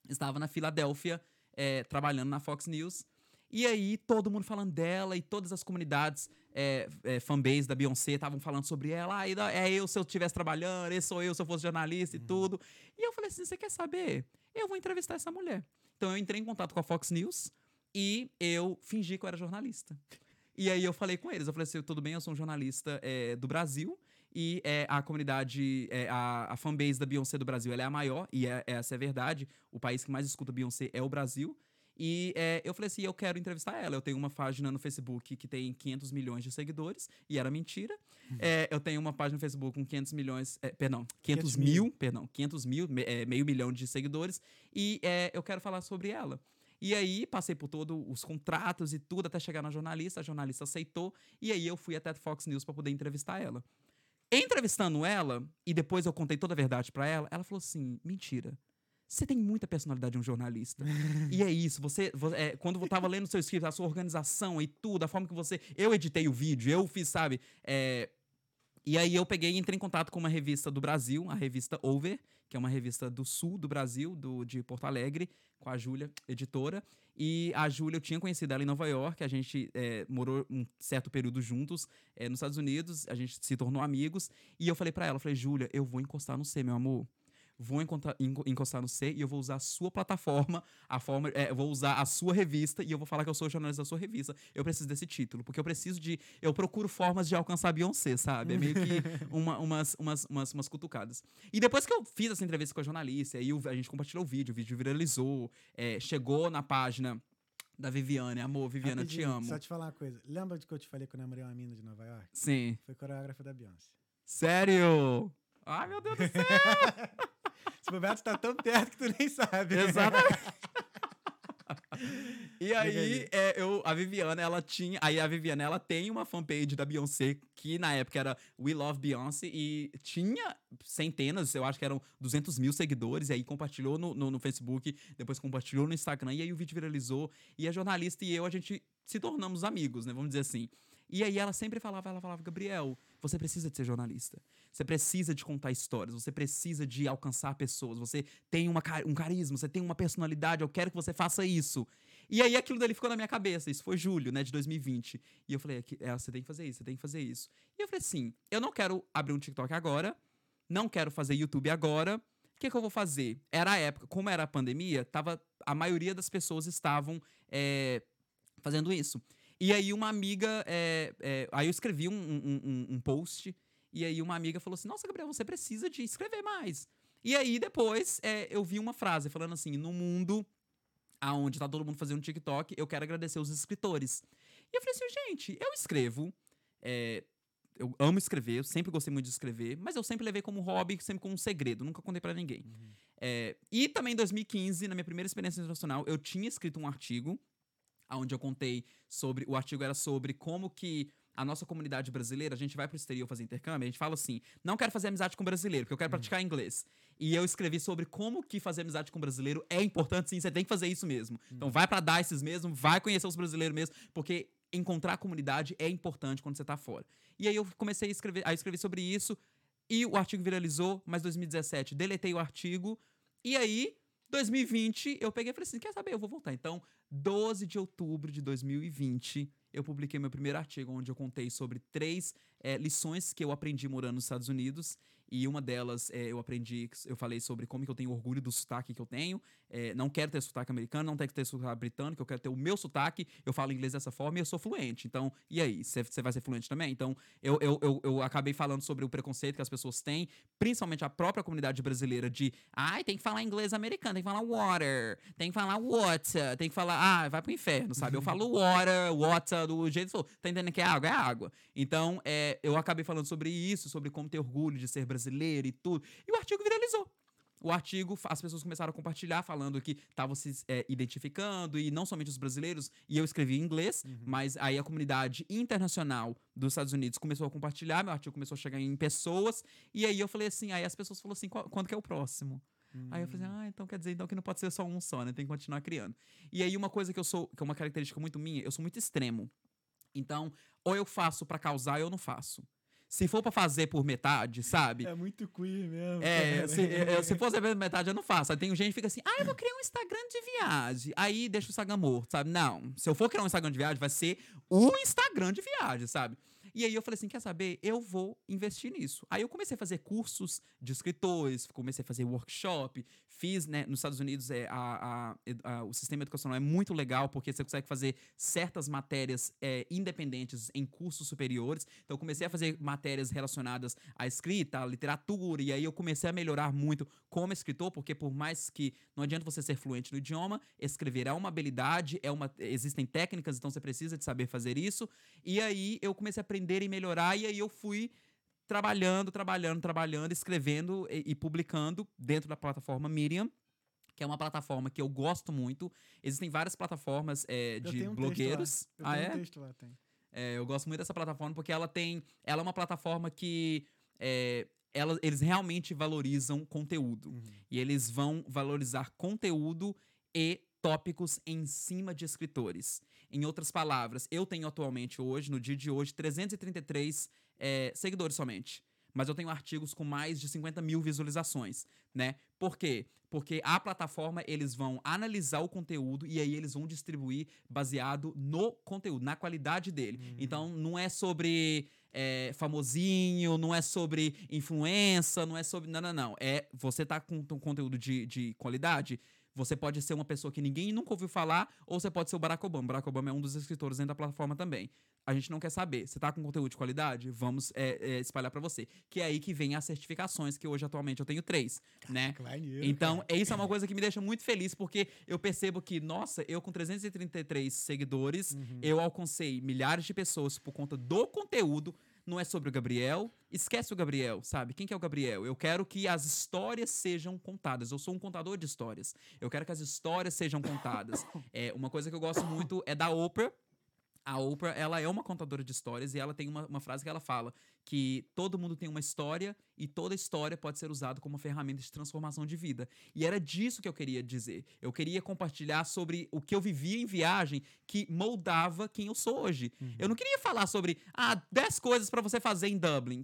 [SPEAKER 3] estava na Filadélfia é, trabalhando na Fox News. E aí todo mundo falando dela e todas as comunidades é, é, fanbase da Beyoncé estavam falando sobre ela. Ah, é eu se eu estivesse trabalhando, esse sou eu se eu fosse jornalista e tudo. E eu falei assim: você quer saber? Eu vou entrevistar essa mulher. Então eu entrei em contato com a Fox News e eu fingi que eu era jornalista. E aí eu falei com eles, eu falei assim, tudo bem, eu sou um jornalista é, do Brasil e é, a comunidade, é, a, a fanbase da Beyoncé do Brasil, ela é a maior, e é- essa é a verdade, o país que mais escuta Beyoncé é o Brasil. E é, eu falei assim, eu quero entrevistar ela. Eu tenho uma página no Facebook que tem 500 milhões de seguidores, e era mentira. É, eu tenho uma página no Facebook com 500 milhões, é, perdão, 500,
[SPEAKER 1] 500
[SPEAKER 3] mil,
[SPEAKER 1] mil.
[SPEAKER 3] perdão, 500 mil, me- é, meio milhão de seguidores, e é, eu quero falar sobre ela. E aí, passei por todos os contratos e tudo até chegar na jornalista. A jornalista aceitou. E aí, eu fui até a Fox News para poder entrevistar ela. Entrevistando ela, e depois eu contei toda a verdade para ela, ela falou assim: mentira. Você tem muita personalidade de um jornalista. <laughs> e é isso. Você, vo- é, quando eu tava lendo seu script, a sua organização e tudo, a forma que você. Eu editei o vídeo, eu fiz, sabe? É, e aí eu peguei e entrei em contato com uma revista do Brasil, a revista Over, que é uma revista do sul do Brasil, do, de Porto Alegre, com a Júlia, editora. E a Júlia, eu tinha conhecido ela em Nova York, a gente é, morou um certo período juntos é, nos Estados Unidos, a gente se tornou amigos. E eu falei pra ela, falei, Júlia, eu vou encostar no C, meu amor. Vou encostar no C e eu vou usar a sua plataforma, a forma, é, eu vou usar a sua revista e eu vou falar que eu sou jornalista da sua revista. Eu preciso desse título, porque eu preciso de. Eu procuro formas de alcançar a Beyoncé, sabe? É meio que <laughs> uma- umas, umas, umas, umas cutucadas. E depois que eu fiz essa entrevista com a jornalista, aí a gente compartilhou o vídeo, o vídeo viralizou, é, chegou na página da Viviane. Amor, Viviane, eu te amo.
[SPEAKER 1] Só te falar uma coisa. Lembra de que eu te falei que eu namorei uma mina de Nova York?
[SPEAKER 3] Sim.
[SPEAKER 1] Foi coreógrafa da Beyoncé.
[SPEAKER 3] Sério? Ai, meu Deus do céu! <laughs>
[SPEAKER 1] Esse Roberto tá tão perto que tu nem sabe.
[SPEAKER 3] Exatamente. <laughs> E aí. é, eu, a Viviana, ela tinha. Aí a Viviana, ela tem uma fanpage da Beyoncé, que na época era We Love Beyoncé, e tinha centenas, eu acho que eram 200 mil seguidores, e aí compartilhou no, no, no Facebook, depois compartilhou no Instagram, e aí o vídeo viralizou, e a jornalista e eu, a gente se tornamos amigos, né? Vamos dizer assim. E aí ela sempre falava, ela falava, Gabriel, você precisa de ser jornalista. Você precisa de contar histórias, você precisa de alcançar pessoas, você tem uma, um carisma, você tem uma personalidade, eu quero que você faça isso. E aí aquilo dali ficou na minha cabeça, isso foi julho, né, de 2020. E eu falei, "Aqui- é, você tem que fazer isso, você tem que fazer isso. E eu falei assim, eu não quero abrir um TikTok agora, não quero fazer YouTube agora, o que, que eu vou fazer? Era a época, como era a pandemia, tava, a maioria das pessoas estavam é, fazendo isso. E aí uma amiga, é, é, aí eu escrevi um, um- um- um post, e aí uma amiga falou assim, nossa, Gabriel, você precisa de escrever mais. E aí depois é, eu vi uma frase falando assim, no mundo aonde tá todo mundo fazendo TikTok, eu quero agradecer os escritores. E eu falei assim, gente, eu escrevo, é, eu amo escrever, eu sempre gostei muito de escrever, mas eu sempre levei como hobby, sempre como um segredo, nunca contei pra ninguém. É, e também em 2015, na minha primeira experiência internacional, eu tinha escrito um artigo, onde eu contei sobre. O artigo era sobre como que a nossa comunidade brasileira, a gente vai pro exterior fazer intercâmbio, a gente fala assim: não quero fazer amizade com brasileiro, porque eu quero praticar inglês. E eu escrevi sobre como que fazer amizade com brasileiro é importante, sim, você tem que fazer isso mesmo. Então vai pra Dices mesmo, vai conhecer os brasileiros mesmo, porque encontrar a comunidade é importante quando você tá fora. E aí eu comecei a escrever, aí eu escrevi sobre isso, e o artigo viralizou, mas 2017 deletei o artigo, e aí 2020, eu peguei e falei assim: quer saber? Eu vou voltar. Então, 12 de outubro de 2020, eu publiquei meu primeiro artigo, onde eu contei sobre três eh, lições que eu aprendi morando nos Estados Unidos. E uma delas eh, eu aprendi, eu falei sobre como que eu tenho orgulho do sotaque que eu tenho. Eh, não quero ter sotaque americano, não quero ter sotaque britânico, eu quero ter o meu sotaque. Eu falo inglês dessa forma e eu sou fluente. Então, e aí? Você vai ser fluente também? Então, eu, eu, eu, eu acabei falando sobre o preconceito que as pessoas têm, principalmente a própria comunidade brasileira, de ai, tem que falar inglês americano, tem que falar water, tem que falar water, tem que falar, ah, vai pro inferno, sabe? Eu falo water, water, do jeito que for. Tá entendendo que é água? É água. Então, é, eu acabei falando sobre isso, sobre como ter orgulho de ser brasileiro e tudo. E o artigo viralizou. O artigo, as pessoas começaram a compartilhar, falando que estavam se é, identificando, e não somente os brasileiros, e eu escrevi em inglês, mas aí a comunidade internacional dos Estados Unidos começou a compartilhar, meu artigo começou a chegar em pessoas, e aí eu falei assim, aí as pessoas falaram assim, "Qual- quando que é o próximo? Aí eu falei, assim, ah, então quer dizer então que não pode ser só um só, né? Tem que continuar criando. E aí uma coisa que eu sou, que é uma característica muito minha, eu sou muito extremo. Então, ou eu faço pra causar, ou eu não faço. Se for pra fazer por metade, sabe?
[SPEAKER 1] É muito queer mesmo.
[SPEAKER 3] É, se, eu- se fosse a metade, eu não faço. Aí tem gente que fica assim, ah, eu vou criar um Instagram de viagem. Aí deixa o Instagram morto, sabe? Não. Se eu for criar um Instagram de viagem, vai ser o Instagram de viagem, sabe? E aí eu falei assim, quer saber? Eu vou investir nisso. Aí eu comecei a fazer cursos de escritores, comecei a fazer workshop, fiz, né, nos Estados Unidos é, a, a- a- o sistema educacional é muito legal, porque você consegue fazer certas matérias é, independentes em cursos superiores. Então eu comecei a fazer matérias relacionadas à escrita, à literatura, e aí eu comecei a melhorar muito como escritor, porque por mais que não adianta você ser fluente no idioma, escrever é uma habilidade, é uma, existem técnicas, então você precisa de saber fazer isso. E aí eu comecei a aprender e melhorar, e aí eu fui trabalhando, trabalhando, trabalhando, escrevendo e, e publicando dentro da plataforma Medium. Que é uma plataforma que eu gosto muito. Existem várias plataformas é, de
[SPEAKER 1] um
[SPEAKER 3] blogueiros.
[SPEAKER 1] Eu
[SPEAKER 3] ah,
[SPEAKER 1] tenho
[SPEAKER 3] é?
[SPEAKER 1] um texto lá, tem.
[SPEAKER 3] É, eu gosto muito dessa plataforma porque ela tem. Ela é uma plataforma que. é, ela- eles realmente valorizam conteúdo.
[SPEAKER 1] Uhum.
[SPEAKER 3] E eles vão valorizar conteúdo e tópicos em cima de escritores. Em outras palavras, eu tenho atualmente hoje, no dia de hoje, 333 é, seguidores somente. Mas eu tenho artigos com mais de 50 mil visualizações, né? Por quê? Porque a plataforma, eles vão analisar o conteúdo e aí eles vão distribuir baseado no conteúdo, na qualidade dele. Então, não é sobre é, famosinho, não é sobre influência, não é sobre... Não, não, não. É, você tá com um conteúdo de, de qualidade... Você pode ser uma pessoa que ninguém nunca ouviu falar, ou você pode ser o Barack Obama. Barack Obama é um dos escritores dentro da plataforma também. A gente não quer saber. Você tá com conteúdo de qualidade? Vamos é, é, espalhar pra você. Que é aí que vem as certificações, que hoje atualmente eu tenho três, né?
[SPEAKER 1] Que maneiro,
[SPEAKER 3] Então,
[SPEAKER 1] cara.
[SPEAKER 3] isso é uma coisa que me deixa muito feliz, porque eu percebo que, nossa, eu com 333 seguidores,
[SPEAKER 1] Uhum.
[SPEAKER 3] eu alcancei milhares de pessoas por conta do conteúdo. Não é sobre o Gabriel. Esquece o Gabriel, sabe? Quem que é o Gabriel? Eu quero que as histórias sejam contadas. Eu sou um contador de histórias. Eu quero que as histórias sejam contadas. <coughs> É, uma coisa que eu gosto muito é da Oprah. A Oprah, ela é uma contadora de histórias e ela tem uma, uma frase que ela fala que todo mundo tem uma história e toda história pode ser usada como uma ferramenta de transformação de vida. E era disso que eu queria dizer. Eu queria compartilhar sobre o que eu vivia em viagem que moldava quem eu sou hoje. Eu não queria falar sobre, ah, 10 coisas pra você fazer em Dublin.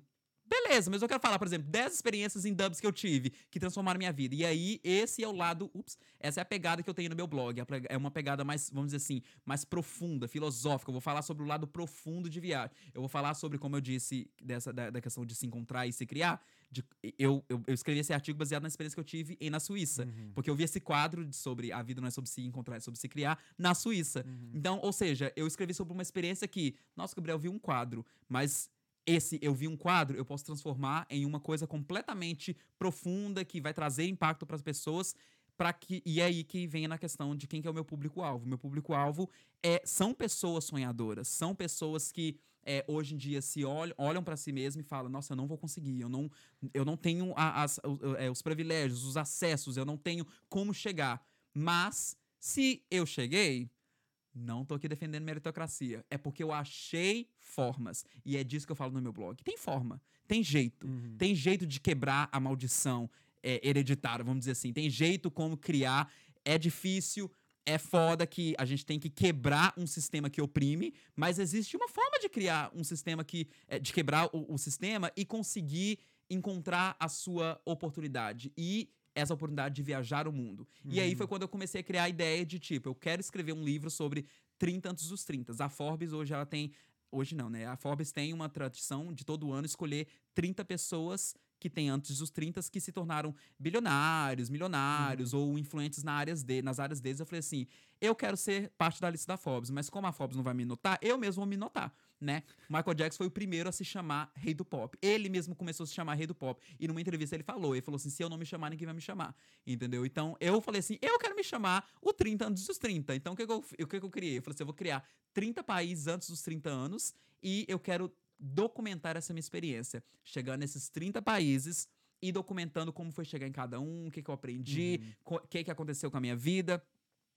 [SPEAKER 3] Beleza, mas eu quero falar, por exemplo, 10 experiências em dubs que eu tive que transformaram minha vida. E aí, esse é o lado. Ups, essa é a pegada que eu tenho no meu blog. É uma pegada mais, vamos dizer assim, mais profunda, filosófica. Eu vou falar sobre o lado profundo de viagem. Eu vou falar sobre, como eu disse, dessa, da, da questão de se encontrar e se criar. De- eu, eu, eu escrevi esse artigo baseado na experiência que eu tive em, na Suíça. Porque eu vi esse quadro sobre a vida não é sobre se encontrar, é sobre se criar na Suíça. Então, ou seja, eu escrevi sobre uma experiência que, nossa, Gabriel, viu um quadro, mas esse eu vi um quadro, eu posso transformar em uma coisa completamente profunda que vai trazer impacto para as pessoas. Para que e é aí que vem na questão de quem que é o meu público-alvo. Meu público-alvo é são pessoas sonhadoras, são pessoas que é, hoje em dia se olham, olham para si mesmo e falam: Nossa, eu não vou conseguir, eu não, eu não tenho a- as- o- é, os privilégios, os acessos, eu não tenho como chegar. Mas se eu cheguei, não tô aqui defendendo meritocracia. É porque eu achei formas. E é disso que eu falo no meu blog. Tem forma, tem jeito. Tem jeito de quebrar a maldição é, hereditária, vamos dizer assim. Tem jeito como criar. É difícil, é foda que a gente tem que quebrar um sistema que oprime, mas existe uma forma de criar um sistema que. é, de quebrar o, o sistema e conseguir encontrar a sua oportunidade. E essa oportunidade de viajar o mundo. E aí foi quando eu comecei a criar a ideia de tipo, eu quero escrever um livro sobre 30 antes dos 30. A Forbes hoje ela tem hoje não, né? A Forbes tem uma tradição de todo ano escolher 30 pessoas que têm antes dos 30 que se tornaram bilionários, milionários ou influentes na áreas de, nas áreas deles. Eu falei assim: eu quero ser parte da lista da Forbes, mas como a Forbes não vai me notar, eu mesmo vou me notar, né? Michael Jackson foi o primeiro a se chamar Rei do Pop. Ele mesmo começou a se chamar Rei do Pop. E numa entrevista ele falou: ele falou assim: se eu não me chamar, ninguém vai me chamar. Entendeu? Então eu falei assim: eu quero me chamar o 30 antes dos 30. Então o que, que eu, o que, que eu criei? Eu falei assim: eu vou criar 30 países antes dos 30 anos e eu quero documentar essa minha experiência. Chegando nesses 30 países e documentando como foi chegar em cada um, o que, que eu aprendi, co- o que, que aconteceu com a minha vida.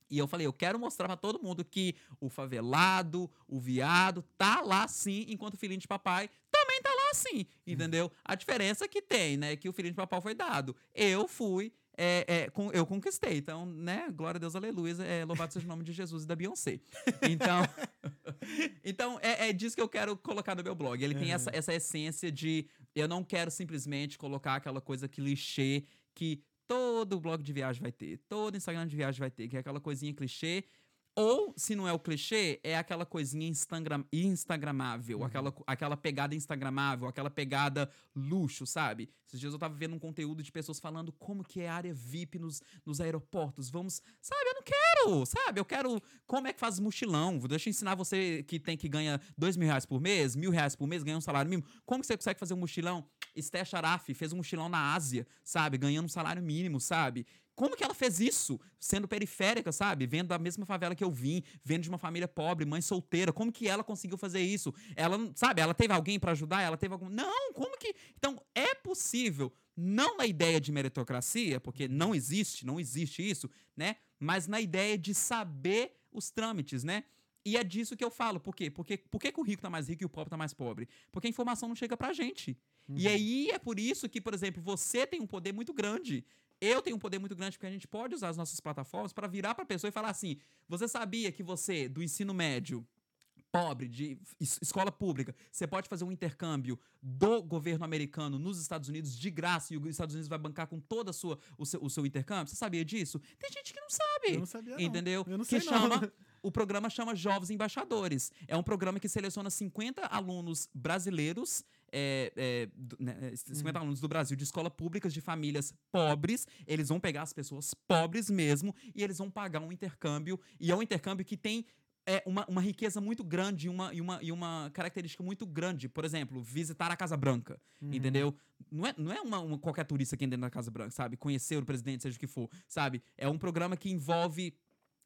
[SPEAKER 3] E eu falei, eu quero mostrar pra todo mundo que o favelado, o viado, tá lá sim, enquanto o filhinho de papai também tá lá sim, entendeu? A diferença que tem, né, que o filhinho de papai foi dado. Eu fui, é, é, com- eu conquistei. Então, né, glória a Deus, aleluia, é, louvado seja o nome de Jesus e da Beyoncé. Então, <laughs> então é, é disso que eu quero colocar no meu blog. Ele tem essa, essa essência de eu não quero simplesmente colocar aquela coisa clichê que todo blog de viagem vai ter, todo Instagram de viagem vai ter, que é aquela coisinha clichê. Ou, se não é o clichê, é aquela coisinha Instagram, instagramável, aquela, aquela pegada instagramável, aquela pegada luxo, sabe? Esses dias eu tava vendo um conteúdo de pessoas falando como que é a área VIP nos, nos aeroportos. Vamos, sabe? Eu não quero, sabe? Eu quero como é que faz mochilão. Deixa eu ensinar você que tem que ganha dois mil reais por mês, mil reais por mês, ganha um salário mínimo. Como que você consegue fazer um mochilão? Esté Sharaf fez um mochilão na Ásia, sabe? Ganhando um salário mínimo, sabe? Como que ela fez isso? Sendo periférica, sabe? Vendo da mesma favela que eu vim, vendo de uma família pobre, mãe solteira. Como que ela conseguiu fazer isso? Ela, sabe? Ela teve alguém pra ajudar? Ela teve algum. Não, como que. Então, é possível, não na ideia de meritocracia, porque não existe, não existe isso, né? Mas na ideia de saber os trâmites, né? E é disso que eu falo. Por quê? Porque, por que, que o rico tá mais rico e o pobre tá mais pobre? Porque a informação não chega pra gente. E aí é por isso que, por exemplo, você tem um poder muito grande. Eu tenho um poder muito grande porque a gente pode usar as nossas plataformas para virar para a pessoa e falar assim: você sabia que você, do ensino médio, pobre, de es- escola pública, você pode fazer um intercâmbio do governo americano nos Estados Unidos de graça e os Estados Unidos vai bancar com todo o, seu, o seu intercâmbio? Você sabia disso? Tem gente que não sabe.
[SPEAKER 1] Eu não sabia, não.
[SPEAKER 3] Entendeu?
[SPEAKER 1] Eu não
[SPEAKER 3] que
[SPEAKER 1] sei, não.
[SPEAKER 3] chama. <laughs> O programa chama Jovens Embaixadores. É um programa que seleciona 50 alunos brasileiros, é, é, do- né, é, 50 alunos do Brasil de escola públicas de famílias pobres. Eles vão pegar as pessoas pobres mesmo e eles vão pagar um intercâmbio. E é um intercâmbio que tem é, uma, uma riqueza muito grande e uma, e, uma, e uma característica muito grande. Por exemplo, visitar a Casa Branca. Entendeu? Não é, não é uma, uma- qualquer turista que entra na Casa Branca, sabe? Conhecer o presidente, seja o que for, sabe? É um programa que envolve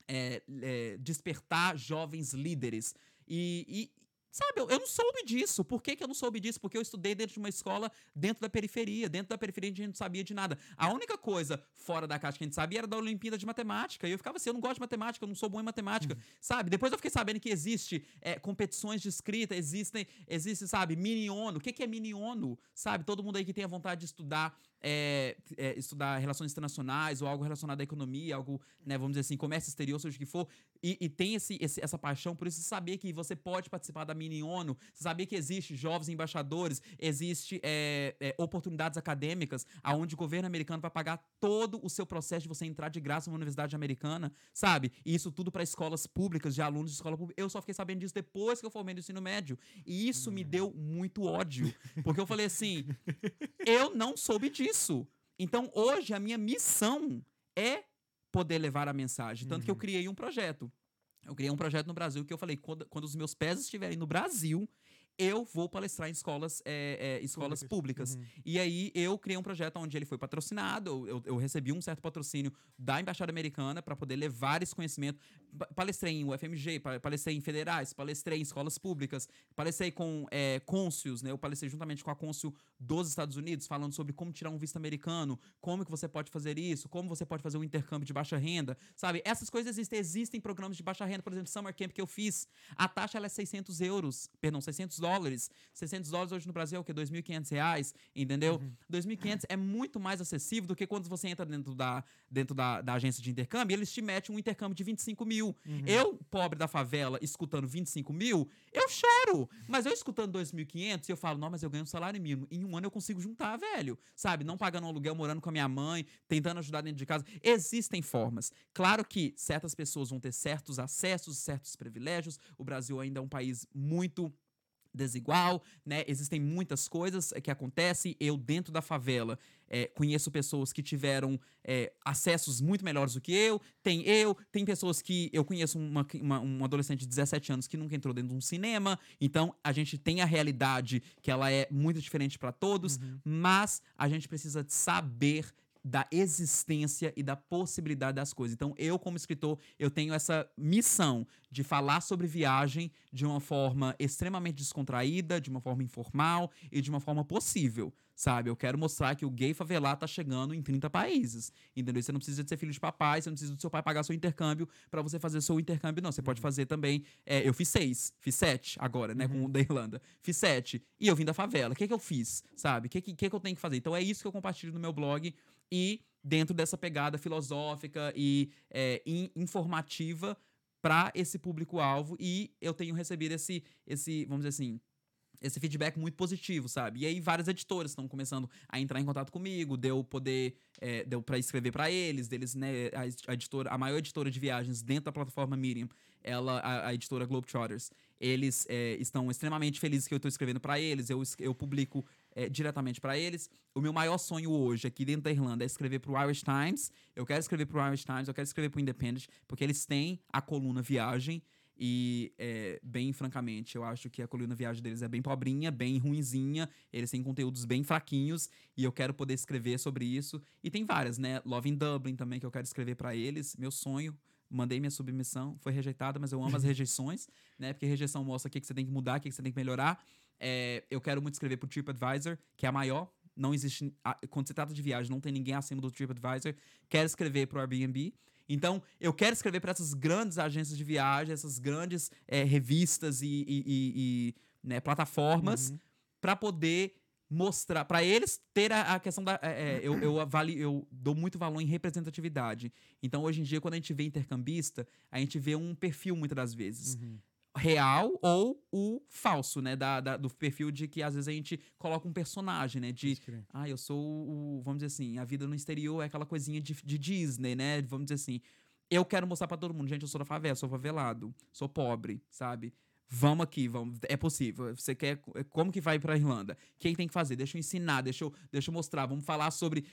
[SPEAKER 3] é, é, despertar jovens líderes. E, sabe, eu, eu não soube disso. Por que, que eu não soube disso? Porque eu estudei dentro de uma escola dentro da periferia. Dentro da periferia a gente não sabia de nada. A única coisa fora da caixa que a gente sabia era da Olimpíada de Matemática. E eu ficava assim, eu não gosto de matemática, eu não sou bom em matemática. Sabe? Depois eu fiquei sabendo que existe é, competições de escrita, existem, existe, sabe, mini ONU. O que, que é mini ONU? Sabe? Todo mundo aí que tem a vontade de estudar é, é, estudar relações internacionais ou algo relacionado à economia, algo, né, vamos dizer assim, comércio exterior, seja o que for, e, e tem esse, esse- essa paixão por isso, saber que você pode participar da mini ONU, saber que existe jovens embaixadores, existe é, é, oportunidades acadêmicas, aonde o governo americano vai pagar todo o seu processo de você entrar de graça numa universidade americana, sabe? E isso tudo para escolas públicas, de alunos de escola pública. Eu só fiquei sabendo disso depois que eu formei no ensino médio. E isso me deu muito ódio. Porque eu falei assim: <laughs> eu não soube disso. Então, hoje, a minha missão é poder levar a mensagem. Tanto que eu criei um projeto. Eu criei um projeto no Brasil que eu falei: quando, quando os meus pés estiverem no Brasil, eu vou palestrar em escolas, é, é, escolas públicas. E aí eu criei um projeto onde ele foi patrocinado, eu, eu recebi um certo patrocínio da Embaixada Americana para poder levar esse conhecimento. Pa- Palestrei em UFMG, pa- palestrei em federais, palestrei em escolas públicas, palestrei com é, cônsuls, né? Eu palestrei juntamente com a cônsul dos Estados Unidos, falando sobre como tirar um visto americano, como que você pode fazer isso, como você pode fazer um intercâmbio de baixa renda, sabe? Essas coisas existem. Existem programas de baixa renda, por exemplo, Summer Camp que eu fiz. A taxa é 600 euros, perdão, 600 dólares. 600 dólares hoje no Brasil é o quê? 2.500 reais, entendeu? 2.500 é muito mais acessível do que quando você entra dentro da, dentro da, da agência de intercâmbio e eles te metem um intercâmbio de 25 mil. Eu, pobre da favela, escutando 25 mil, eu choro. Mas eu escutando 2.500 e eu falo, não, mas eu ganho um salário mínimo. Em um ano eu consigo juntar, velho. Sabe? Não pagando um aluguel, morando com a minha mãe, tentando ajudar dentro de casa. Existem formas. Claro que certas pessoas vão ter certos acessos, certos privilégios. O Brasil ainda é um país muito desigual, né? Existem muitas coisas eh, que acontecem. Eu, dentro da favela, eh, conheço pessoas que tiveram eh, acessos muito melhores do que eu. Tem eu, tem pessoas que. Eu conheço uma, uma- um adolescente de 17 anos que nunca entrou dentro de um cinema. Então, a gente tem a realidade que ela é muito diferente para todos, mas a gente precisa saber da existência e da possibilidade das coisas. Então, eu, como escritor, eu tenho essa missão de falar sobre viagem de uma forma extremamente descontraída, de uma forma informal e de uma forma possível, sabe? Eu quero mostrar que o gay favelado tá chegando em 30 países, entendeu? Você não precisa de ser filho de papai, você não precisa do seu pai pagar seu intercâmbio para você fazer seu intercâmbio, não. Você pode fazer também... é, eu fiz seis, fiz sete agora, né, com o da Irlanda. Fiz sete e eu vim da favela. O que que eu fiz, sabe? O que, que, que que eu tenho que fazer? Então, é isso que eu compartilho no meu blog e dentro dessa pegada filosófica e é, in- informativa para esse público-alvo e eu tenho recebido esse, esse, vamos dizer assim, esse feedback muito positivo, sabe? E aí várias editoras estão começando a entrar em contato comigo, deu poder, é, deu para escrever para eles, deles, né, a, ed- a editora, a maior editora de viagens dentro da plataforma Medium, ela, a, a editora Globetrotters, eles é, estão extremamente felizes que eu estou escrevendo para eles, eu, eu publico é, diretamente para eles. O meu maior sonho hoje aqui dentro da Irlanda é escrever para o Irish Times. Eu quero escrever para o Irish Times, eu quero escrever para o Independent, porque eles têm a coluna viagem e, é, bem francamente, eu acho que a coluna viagem deles é bem pobrinha, bem ruinzinha. Eles têm conteúdos bem fraquinhos e eu quero poder escrever sobre isso. E tem várias, né? Love in Dublin também, que eu quero escrever para eles. Meu sonho. Mandei minha submissão, foi rejeitada, mas eu amo as <laughs> rejeições, né? Porque rejeição mostra o que, que você tem que mudar, o que, que você tem que melhorar. É, eu quero muito escrever pro TripAdvisor, que é a maior. Não existe. Quando se trata de viagem, não tem ninguém acima do TripAdvisor. Quero escrever pro Airbnb. Então, eu quero escrever para essas grandes agências de viagem, essas grandes é, revistas e, e- e- e, né, plataformas, para poder mostrar, para eles ter a, a questão da. é, é, eu, eu, avalio, eu dou muito valor em representatividade. Então, hoje em dia, quando a gente vê intercambista, a gente vê um perfil muitas das vezes. Real ou o falso, né? Da, da- do perfil de que às vezes a gente coloca um personagem, né? De ah, eu sou o. Vamos dizer assim, a vida no exterior é aquela coisinha de, de Disney, né? Vamos dizer assim. Eu quero mostrar pra todo mundo, gente, eu sou da favela, sou favelado, sou pobre, sabe? Vamos aqui, vamos, é possível. Você quer. Como que vai pra Irlanda? O que tem que fazer? Deixa eu ensinar, deixa eu, deixa eu mostrar. Vamos falar sobre.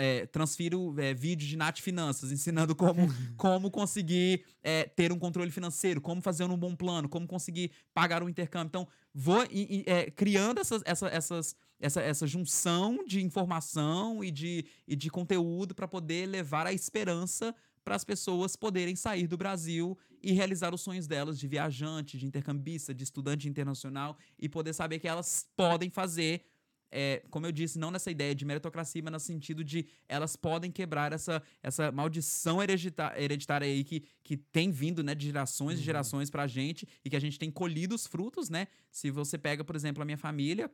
[SPEAKER 3] É, transfiro é, vídeo de Nath Finanças, ensinando como, <laughs> como conseguir é, ter um controle financeiro, como fazer um bom plano, como conseguir pagar um intercâmbio. Então, vou e- e, é, criando essas, essa, essas, essa, essa junção de informação e de, e de conteúdo para poder levar a esperança para as pessoas poderem sair do Brasil e realizar os sonhos delas de viajante, de intercambista, de estudante internacional e poder saber que elas podem fazer. é, como eu disse, não nessa ideia de meritocracia, mas no sentido de elas podem quebrar essa, essa maldição hereditária aí que, que tem vindo né, de gerações e gerações pra gente e que a gente tem colhido os frutos, né? Se você pega, por exemplo, a minha família,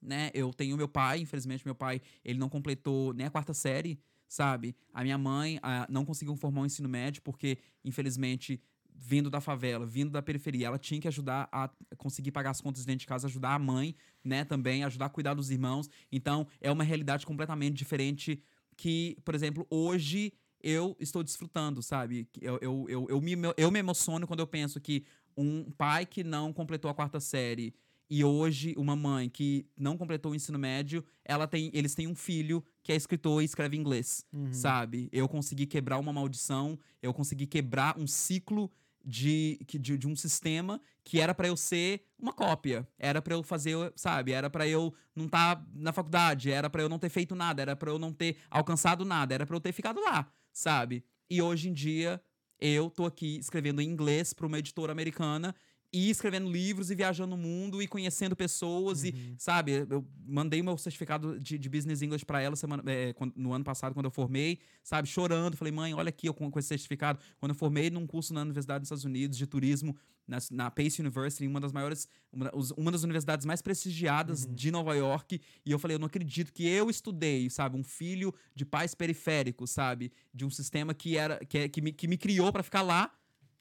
[SPEAKER 3] né? Eu tenho meu pai, infelizmente meu pai, ele não completou nem a quarta série, sabe? A minha mãe ah, não conseguiu formar um ensino médio porque, infelizmente, vindo da favela, vindo da periferia, ela tinha que ajudar a conseguir pagar as contas dentro de casa, ajudar a mãe, né, também, ajudar a cuidar dos irmãos. Então, é uma realidade completamente diferente que, por exemplo, hoje eu estou desfrutando, sabe? Eu, eu, eu, eu, me, eu me emociono quando eu penso que um pai que não completou a quarta série e hoje uma mãe que não completou o ensino médio, ela tem, eles têm um filho que é escritor e escreve inglês, sabe? Eu consegui quebrar uma maldição, eu consegui quebrar um ciclo de, que- de, de um sistema que era pra eu ser uma cópia, era pra eu fazer, sabe? Era pra eu não estar na faculdade, era pra eu não ter feito nada, era pra eu não ter alcançado nada, era pra eu ter ficado lá, sabe? E hoje em dia eu tô aqui escrevendo em inglês para uma editora americana e escrevendo livros e viajando o mundo e conhecendo pessoas e, sabe, eu mandei meu certificado de, de Business English para ela semana, é, quando- no ano passado, quando eu formei, sabe, chorando. Falei, mãe, olha aqui, eu com, com esse certificado. Quando eu formei num curso na Universidade dos Estados Unidos de turismo, na, na Pace University, uma das maiores, uma, uma das universidades mais prestigiadas de Nova York, e eu falei, eu não acredito que eu estudei, sabe, um filho de pais periféricos, sabe, de um sistema que era que, é- que, me, que me criou para ficar lá,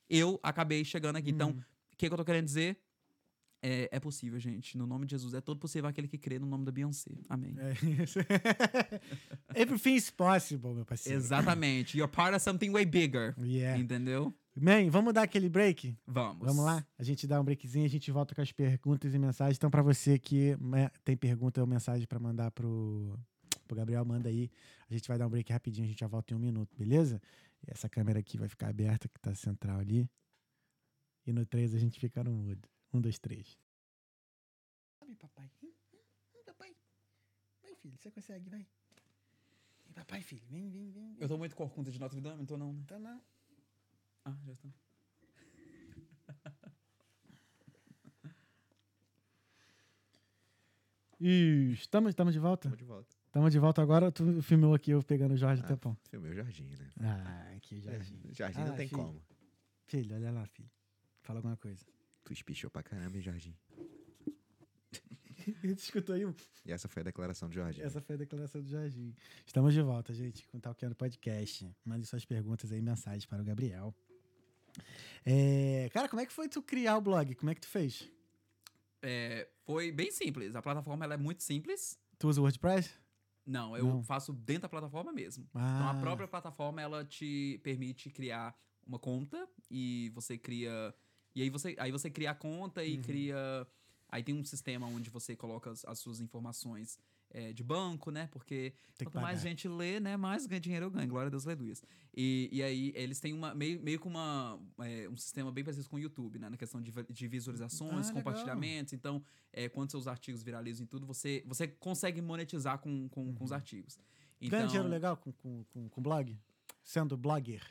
[SPEAKER 3] eu acabei chegando aqui. Então, o que, que eu tô querendo dizer? É, é possível, gente. No nome de Jesus. É todo possível aquele que crê no nome da Beyoncé. Amém.
[SPEAKER 1] É isso. <laughs> Everything's possible, meu parceiro.
[SPEAKER 3] Exatamente. You're part of something way bigger.
[SPEAKER 1] Yeah.
[SPEAKER 3] Entendeu?
[SPEAKER 1] Man, vamos dar aquele break?
[SPEAKER 3] Vamos.
[SPEAKER 1] Vamos lá? A gente dá um breakzinho, a gente volta com as perguntas e mensagens. Então, pra você que né, tem pergunta ou mensagem pra mandar pro, pro Gabriel, manda aí. A gente vai dar um break rapidinho, a gente já volta em um minuto, beleza? E essa câmera aqui vai ficar aberta, que tá central ali. E no 3 a gente fica no mudo. Um, dois, três. Sobe, papai. Hum, hum, Papai. Vai, filho. Você consegue, vai. Vem, Papai, filho. Vem, vem, vem.
[SPEAKER 3] Eu tô muito corcunda de Notre Dame, então não, né?
[SPEAKER 1] Tá não.
[SPEAKER 3] Ah, já está. <laughs>
[SPEAKER 1] Ih, estamos, estamos de volta?
[SPEAKER 2] Tamo de volta.
[SPEAKER 1] Estamos de volta agora. Tu filmou aqui eu pegando o Jorge
[SPEAKER 2] Ah,
[SPEAKER 1] Tempão.
[SPEAKER 2] Filmei o Jardim, né?
[SPEAKER 1] Ah, aqui o Jardim.
[SPEAKER 2] Jardim
[SPEAKER 1] Ah,
[SPEAKER 2] não tem
[SPEAKER 1] filho.
[SPEAKER 2] como.
[SPEAKER 1] Filho, olha lá, filho. Fala alguma coisa.
[SPEAKER 2] Tu espichou pra caramba, hein, Jardim? <laughs>
[SPEAKER 1] Escutou aí?
[SPEAKER 2] E essa foi a declaração de Jardim.
[SPEAKER 1] Essa foi a declaração do Jardim. Estamos de volta, gente, com o Talkando Podcast. Mande suas perguntas aí, mensagens para o Gabriel. É, Cara, como é que foi tu criar o blog? Como é que tu fez?
[SPEAKER 3] É, foi bem simples. A plataforma ela é muito simples.
[SPEAKER 1] Tu usa o WordPress?
[SPEAKER 3] Não, eu
[SPEAKER 1] Não.
[SPEAKER 3] faço dentro da plataforma mesmo.
[SPEAKER 1] Ah.
[SPEAKER 3] Então a própria plataforma ela te permite criar uma conta e você cria e aí você aí você cria a conta
[SPEAKER 1] Uhum.
[SPEAKER 3] e cria aí tem um sistema onde você coloca as, as suas informações é, de banco, né? Porque quanto mais gente lê, né, mais ganha dinheiro eu ganho. Glória a Deus. E, e aí eles têm uma meio, meio com uma é, um sistema bem parecido com o YouTube, né? Na questão de, de visualizações,
[SPEAKER 1] Ah, legal.
[SPEAKER 3] compartilhamentos. Então, é, quando seus artigos viralizam e tudo, você, você consegue monetizar com, com, com os artigos. Então,
[SPEAKER 1] Ganha dinheiro legal com, com, com, com blog? Sendo blogger?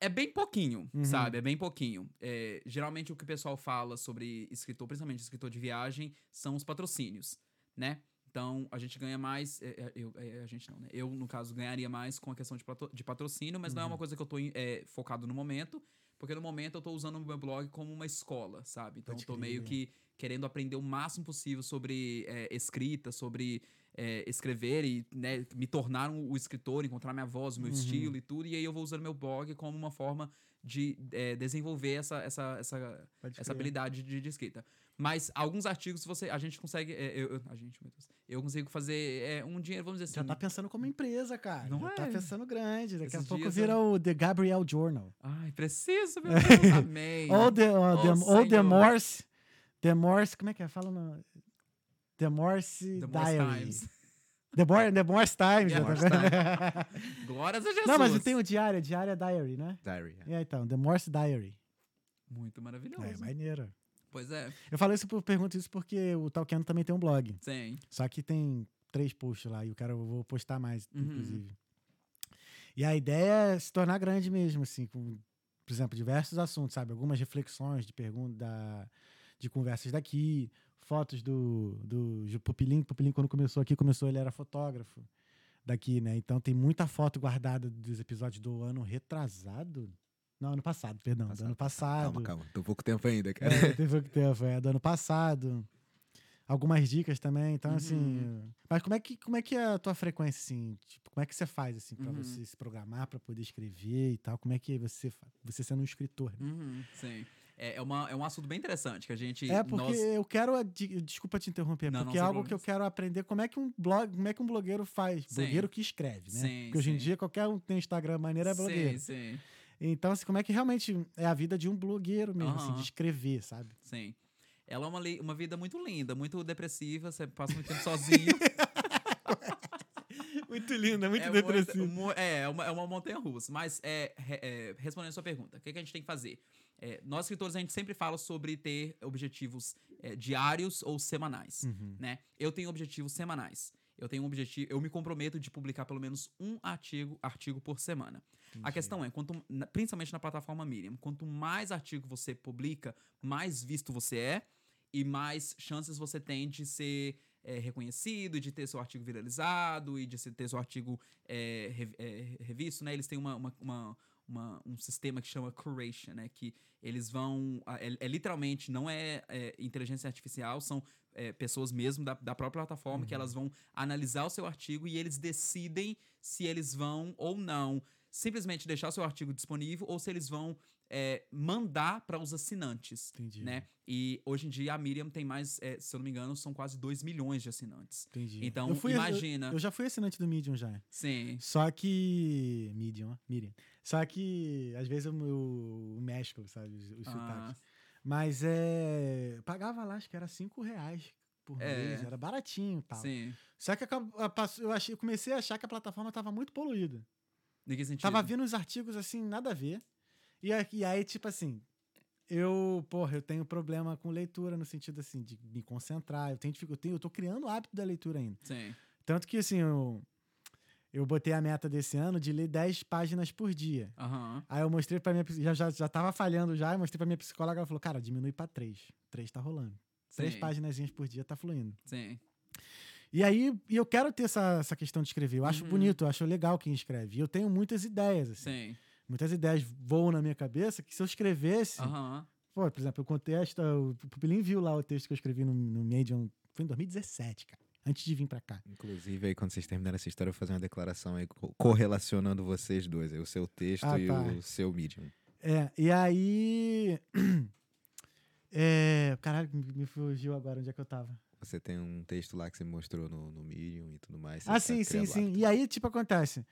[SPEAKER 3] É bem pouquinho,
[SPEAKER 1] Uhum.
[SPEAKER 3] sabe? É bem pouquinho. É, geralmente o que o pessoal fala sobre escritor, principalmente escritor de viagem, são os patrocínios, né? Então, a gente ganha mais. é, é, eu, é, a gente não, né? Eu, no caso, ganharia mais com a questão de, patrocínio, mas não é
[SPEAKER 1] Uhum.
[SPEAKER 3] uma coisa que eu tô é, focado no momento. Porque no momento eu tô usando o meu blog como uma escola, sabe? Então
[SPEAKER 1] Pode
[SPEAKER 3] eu tô meio que querendo aprender o máximo possível sobre é, escrita, sobre é, escrever e né, me tornar um, o escritor, encontrar minha voz, o meu
[SPEAKER 1] Uhum.
[SPEAKER 3] estilo e tudo. E aí eu vou usando meu blog como uma forma de é, desenvolver essa, essa, essa, essa habilidade de, de escrita. Mas alguns artigos você, a gente consegue. é, eu, eu- a gente, meu Deus, eu consigo fazer é, um dinheiro, vamos dizer
[SPEAKER 1] Já
[SPEAKER 3] assim.
[SPEAKER 1] tá pensando como empresa, cara.
[SPEAKER 3] Não
[SPEAKER 1] Já tá
[SPEAKER 3] é?
[SPEAKER 1] pensando grande. Daqui a
[SPEAKER 3] Esses
[SPEAKER 1] pouco
[SPEAKER 3] dias
[SPEAKER 1] vira
[SPEAKER 3] eu-
[SPEAKER 1] o The Gabriel Journal.
[SPEAKER 3] Ai, preciso, meu <laughs> Deus. Amém.
[SPEAKER 1] Ou The, ou
[SPEAKER 3] Ó
[SPEAKER 1] the, ou the. Morse. The Morse. Como é que é? Fala no. The Morse
[SPEAKER 3] The
[SPEAKER 1] Diary. The, Mor the Morse Times.
[SPEAKER 3] The
[SPEAKER 1] tá
[SPEAKER 3] Morse
[SPEAKER 1] vendo?
[SPEAKER 3] Glórias a Jesus.
[SPEAKER 1] Não, mas tem o diário, é diário é diary, né?
[SPEAKER 2] Diary.
[SPEAKER 1] É, então, The Morse Diary.
[SPEAKER 3] Muito maravilhoso.
[SPEAKER 1] É, maneiro.
[SPEAKER 3] Pois é.
[SPEAKER 1] Eu falo isso, por- pergunto isso porque o Talkeno também tem um blog.
[SPEAKER 3] Sim.
[SPEAKER 1] Só que tem três posts lá e eu quero, eu vou postar mais,
[SPEAKER 3] Uhum.
[SPEAKER 1] inclusive. E a ideia é se tornar grande mesmo, assim, com, por exemplo, diversos assuntos, sabe? Algumas reflexões de perguntas, da, de conversas daqui, fotos do, do, do Pupilim. Pupilim, quando começou aqui, começou, ele era fotógrafo daqui, né? Então tem muita foto guardada dos episódios do ano retrasado. Não, ano passado, perdão, do ano passado.
[SPEAKER 2] Calma, calma. Tô pouco tempo ainda, cara.
[SPEAKER 1] É, teve pouco tempo, é, do ano passado. Algumas dicas também, então assim.
[SPEAKER 3] Uhum.
[SPEAKER 1] Mas como é que como é que é a tua frequência assim? Tipo, como é que você faz assim para
[SPEAKER 3] Uhum.
[SPEAKER 1] você se programar para poder escrever e tal? Como é que você você sendo um escritor? né?
[SPEAKER 3] Uhum, sim. É, é, uma, é um assunto bem interessante que a gente.
[SPEAKER 1] É porque
[SPEAKER 3] nós-
[SPEAKER 1] eu quero desculpa te interromper,
[SPEAKER 3] Não, não,
[SPEAKER 1] porque é
[SPEAKER 3] sem
[SPEAKER 1] algo que eu quero aprender como é que um blog, como é que um blogueiro faz,
[SPEAKER 3] Sim.
[SPEAKER 1] blogueiro que escreve, né?
[SPEAKER 3] Sim,
[SPEAKER 1] porque hoje em dia qualquer um que tem Instagram maneiro é blogueiro.
[SPEAKER 3] Sim, sim,
[SPEAKER 1] Então assim, como é que realmente é a vida de um blogueiro mesmo, assim, de escrever, sabe?
[SPEAKER 3] sim. Ela é uma, uma vida muito linda, muito depressiva, você passa muito tempo sozinho. <laughs>
[SPEAKER 1] Muito linda, muito
[SPEAKER 3] é
[SPEAKER 1] depressivo.
[SPEAKER 3] mu- é, é uma, é uma montanha russa. Mas, é, é, respondendo a sua pergunta, o que, que a gente tem que fazer? É, nós, escritores, a gente sempre fala sobre ter objetivos é, diários ou semanais.
[SPEAKER 1] Uhum.
[SPEAKER 3] Né? Eu tenho objetivos semanais. Eu tenho um objetivo, eu me comprometo de publicar pelo menos um artigo, artigo por semana. A questão é, quanto, principalmente na plataforma Medium, quanto mais artigo você publica, mais visto você é e mais chances você tem de ser é, reconhecido, de ter seu artigo viralizado e de ter seu artigo é, é, revisto, né? Eles têm uma, uma- uma- uma- um sistema que chama curation, né? Que eles vão... É, é literalmente, não é, é, inteligência artificial, são é, pessoas mesmo da, da própria plataforma que elas vão analisar o seu artigo e eles decidem se eles vão ou não simplesmente deixar o seu artigo disponível ou se eles vão é, mandar para os assinantes,
[SPEAKER 1] Entendi.
[SPEAKER 3] né? E hoje em dia a Miriam tem mais, é, se eu não me engano, são quase 2 milhões de assinantes.
[SPEAKER 1] Entendi.
[SPEAKER 3] Então,
[SPEAKER 1] Eu fui- eu-
[SPEAKER 3] imagina.
[SPEAKER 1] Eu, já fui assinante do Medium já.
[SPEAKER 3] Sim.
[SPEAKER 1] Só que. Medium, ó. Medium. Só que às vezes eu, eu mesclo, sabe? Os, os
[SPEAKER 3] Ah,
[SPEAKER 1] sotaques. Mas é. eu Pagava lá, acho que era 5 reais por
[SPEAKER 3] É.
[SPEAKER 1] mês. Era baratinho e tal.
[SPEAKER 3] sim.
[SPEAKER 1] Só que eu, achei, eu comecei a achar que a plataforma tava muito poluída.
[SPEAKER 3] Em que sentido?
[SPEAKER 1] Tava vindo os artigos assim, nada a ver. E, e aí, tipo assim, eu, porra, eu tenho problema com leitura no sentido assim, de me concentrar. Eu tenho eu, tenho, eu tô criando o hábito da leitura ainda.
[SPEAKER 3] Sim.
[SPEAKER 1] Tanto que, assim, eu, eu botei a meta desse ano de ler 10 páginas por dia.
[SPEAKER 3] Aham.
[SPEAKER 1] Aí eu mostrei pra minha já, já, já tava falhando já, eu mostrei pra minha psicóloga, ela falou, cara, diminui pra 3. 3 tá rolando. Três
[SPEAKER 3] Sim.
[SPEAKER 1] páginas por dia tá fluindo.
[SPEAKER 3] Sim.
[SPEAKER 1] E aí, e eu quero ter essa, essa questão de escrever. Eu acho
[SPEAKER 3] Uhum.
[SPEAKER 1] bonito, eu acho legal quem escreve. E eu tenho muitas ideias, assim.
[SPEAKER 3] Sim.
[SPEAKER 1] Muitas ideias voam na minha cabeça que se eu escrevesse.
[SPEAKER 3] Aham.
[SPEAKER 1] Pô, por exemplo, eu contei esta. O Pupilim viu lá o texto que eu escrevi no, no Medium. Foi em 2017, cara. Antes de vir pra cá.
[SPEAKER 2] Inclusive, aí, quando vocês terminarem essa história, eu vou fazer uma declaração aí co- correlacionando vocês dois, aí, o seu texto
[SPEAKER 1] Ah,
[SPEAKER 2] e
[SPEAKER 1] tá.
[SPEAKER 2] o seu medium.
[SPEAKER 1] É, e aí. <clears throat> É, caralho, me fugiu agora onde é que eu tava.
[SPEAKER 2] Você tem um texto lá que você me mostrou no, no Medium e tudo mais.
[SPEAKER 1] Ah,
[SPEAKER 2] tá
[SPEAKER 1] sim, sim, sim. E aí, tipo, acontece.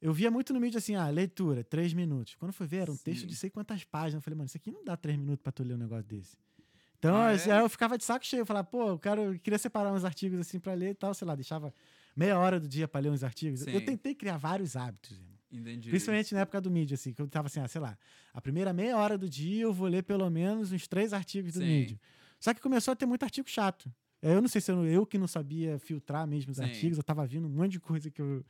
[SPEAKER 1] Eu via muito no mídia assim, ah, leitura, três minutos. Quando eu fui ver, era um texto
[SPEAKER 3] Sim.
[SPEAKER 1] de sei quantas páginas. Eu falei, mano, isso aqui não dá três minutos pra tu ler um negócio desse. Então,
[SPEAKER 3] Ah, é?
[SPEAKER 1] aí eu ficava de saco cheio. Eu falava, pô, eu, quero, eu queria separar uns artigos assim pra ler e tal, sei lá, deixava meia hora do dia pra ler uns artigos. Eu
[SPEAKER 3] Sim.
[SPEAKER 1] tentei criar vários hábitos, irmão.
[SPEAKER 3] Entendi.
[SPEAKER 1] Principalmente na época do mídia, assim, que eu tava assim, ah, sei lá, a primeira meia hora do dia eu vou ler pelo menos uns três artigos do
[SPEAKER 3] Sim.
[SPEAKER 1] mídia. Só que começou a ter muito artigo chato. Eu não sei se eu, eu que não sabia filtrar mesmo os
[SPEAKER 3] Sim.
[SPEAKER 1] artigos, eu tava vindo um monte de coisa que eu.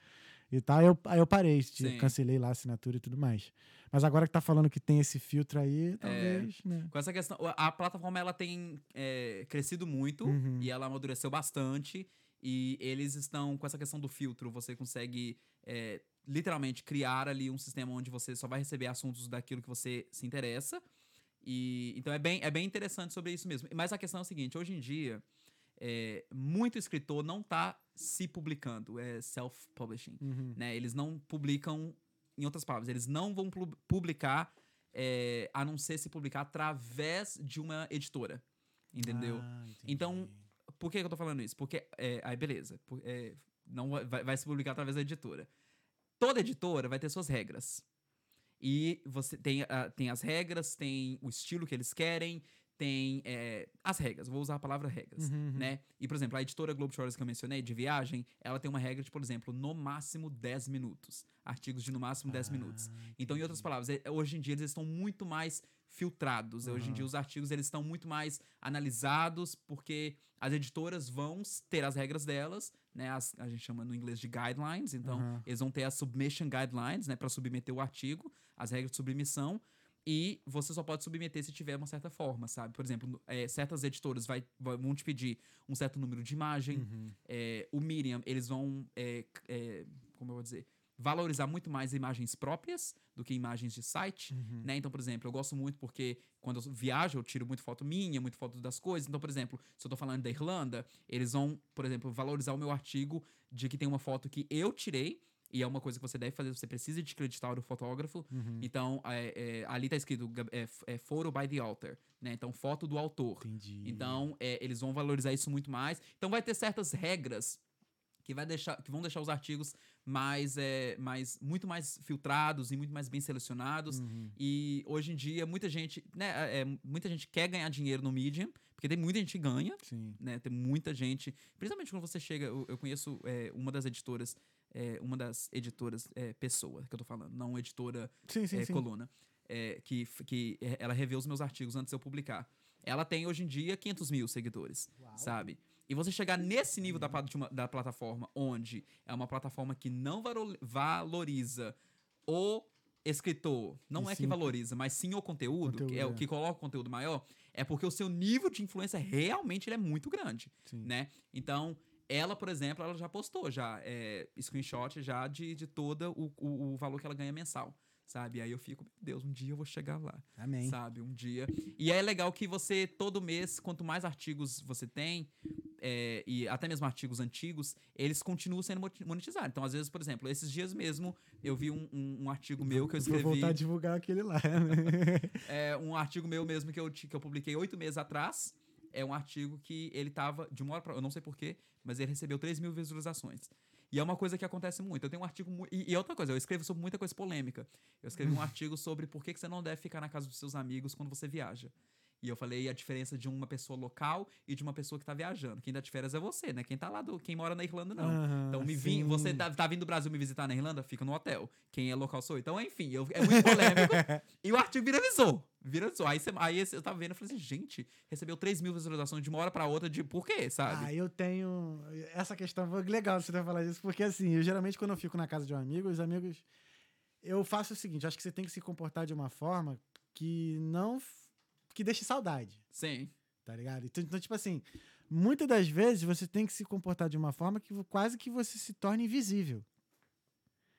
[SPEAKER 1] E tal, aí eu, aí eu parei, tipo,
[SPEAKER 3] Sim.
[SPEAKER 1] cancelei lá a assinatura e tudo mais. Mas agora que tá falando que tem esse filtro
[SPEAKER 3] É.
[SPEAKER 1] aí, talvez, né?
[SPEAKER 3] Com essa questão, a plataforma ela tem é, crescido muito
[SPEAKER 1] Uhum.
[SPEAKER 3] e ela amadureceu bastante. E eles estão com essa questão do filtro. Você consegue é, literalmente criar ali um sistema onde você só vai receber assuntos daquilo que você se interessa. E então é bem, é bem interessante sobre isso mesmo. Mas a questão é a seguinte: hoje em dia, é, muito escritor não está se publicando, é self-publishing.
[SPEAKER 1] Uhum.
[SPEAKER 3] Né? Eles não publicam, em outras palavras, eles não vão pu- publicar é, a não ser se publicar através de uma editora. Entendeu?
[SPEAKER 1] Ah.
[SPEAKER 3] Então, Por que, que eu tô falando isso? Porque, é, aí beleza, é, não vai- vai, se publicar através da editora. Toda editora vai ter suas regras. E você tem, ah, tem as regras, tem o estilo que eles querem, tem é, as regras. Vou usar a palavra regras,
[SPEAKER 1] Uhum, uhum.
[SPEAKER 3] né? E, por exemplo, a editora Globo Stories que eu mencionei, de viagem, ela tem uma regra de, por exemplo, no máximo 10 minutos. Artigos de no máximo 10 minutos.
[SPEAKER 1] Ah,
[SPEAKER 3] Então, em outras palavras, é- hoje em dia eles estão muito mais filtrados. Hoje em dia os artigos eles estão muito mais analisados porque as editoras vão ter as regras delas, né? As- a gente chama no inglês de guidelines. Então,
[SPEAKER 1] Aham.
[SPEAKER 3] eles vão ter as submission guidelines, né, para submeter o artigo, as regras de submissão. E você só pode submeter se tiver uma certa forma, sabe? Por exemplo, é, certas editoras vai, vão te pedir um certo número de imagem.
[SPEAKER 1] Uhum.
[SPEAKER 3] É, o Medium, eles vão, é, é, como eu vou dizer, valorizar muito mais imagens próprias do que imagens de site,
[SPEAKER 1] Uhum.
[SPEAKER 3] né? Então, por exemplo, eu gosto muito porque quando eu viajo, eu tiro muito foto minha, muito foto das coisas. Então, por exemplo, se eu tô falando da Irlanda, eles vão, por exemplo, valorizar o meu artigo de que tem uma foto que eu tirei, e é uma coisa que você deve fazer, você precisa de creditar o fotógrafo.
[SPEAKER 1] Uhum.
[SPEAKER 3] Então, é, é, ali tá escrito é, f- é, photo by the author, né? Então, foto do autor.
[SPEAKER 1] Entendi.
[SPEAKER 3] Então, é, eles vão valorizar isso muito mais. Então, vai ter certas regras que, vai deixar, que vão deixar os artigos mais, é, mais, muito mais filtrados e muito mais bem selecionados.
[SPEAKER 1] Uhum.
[SPEAKER 3] E hoje em dia, muita gente, né, é, muita gente quer ganhar dinheiro no Medium, porque tem muita gente que ganha,
[SPEAKER 1] Sim.
[SPEAKER 3] né? Tem muita gente. Principalmente quando você chega. Eu, eu conheço é, uma das editoras, é, uma das editoras, é, pessoa que eu tô falando, não editora
[SPEAKER 1] Sim, sim,
[SPEAKER 3] é,
[SPEAKER 1] sim.
[SPEAKER 3] coluna, é, que, que é, ela revê os meus artigos antes de eu publicar. Ela tem hoje em dia 500 mil seguidores, sabe? E você chegar nesse nível da, uma- da plataforma, onde é uma plataforma que não valoriza o escritor, não
[SPEAKER 1] E
[SPEAKER 3] é
[SPEAKER 1] sim
[SPEAKER 3] que valoriza, mas sim o conteúdo, que é
[SPEAKER 1] Conteúdo,
[SPEAKER 3] o
[SPEAKER 1] é.
[SPEAKER 3] que coloca o conteúdo maior, é porque o seu nível de influência realmente ele é muito grande
[SPEAKER 1] Sim.
[SPEAKER 3] né? Então, ela, por exemplo, ela já postou já é, screenshot já de, de todo o, o, o valor que ela ganha mensal, sabe? Aí eu fico, meu Deus, um dia eu vou chegar lá,
[SPEAKER 1] Amém.
[SPEAKER 3] sabe? Um dia. E é legal que você, todo mês, quanto mais artigos você tem, é, e até mesmo artigos antigos, eles continuam sendo monetizados. Então, às vezes, por exemplo, esses dias mesmo, eu vi um, um, um artigo meu que eu
[SPEAKER 1] Vou
[SPEAKER 3] escrevi
[SPEAKER 1] voltar a divulgar aquele lá. né? <laughs>
[SPEAKER 3] é um artigo meu mesmo que eu, que eu publiquei oito meses atrás. É um artigo que ele tava, de uma hora pra. Eu não sei porquê, mas ele recebeu 3 mil visualizações. E é uma coisa que acontece muito. Eu tenho um artigo. mu- E, e outra coisa, eu escrevo sobre muita coisa polêmica. Eu escrevi um <laughs> artigo sobre por que, que você não deve ficar na casa dos seus amigos quando você viaja. E eu falei a diferença de uma pessoa local e de uma pessoa que tá viajando. Quem dá diferença é você, né? Quem tá lá do. Quem mora na Irlanda, não. Então, me vim, você tá, tá vindo do Brasil me visitar na Irlanda? Fica no hotel. Quem é local sou eu. Então, enfim, eu- é muito polêmico. <laughs> e o artigo viralizou. Viralizou. Aí, você- aí eu tava vendo e falei assim, gente, recebeu 3 mil visualizações de uma hora pra outra, de por quê, sabe?
[SPEAKER 1] Ah, eu tenho. Essa questão foi legal você ter falado isso, porque assim, eu geralmente quando eu fico na casa de um amigo, os amigos. Eu faço o seguinte, acho que você tem que se comportar de uma forma que não. Que deixe saudade,
[SPEAKER 3] Sim.
[SPEAKER 1] tá ligado? Então, então, tipo assim, muitas das vezes você tem que se comportar de uma forma que quase que você se torne invisível.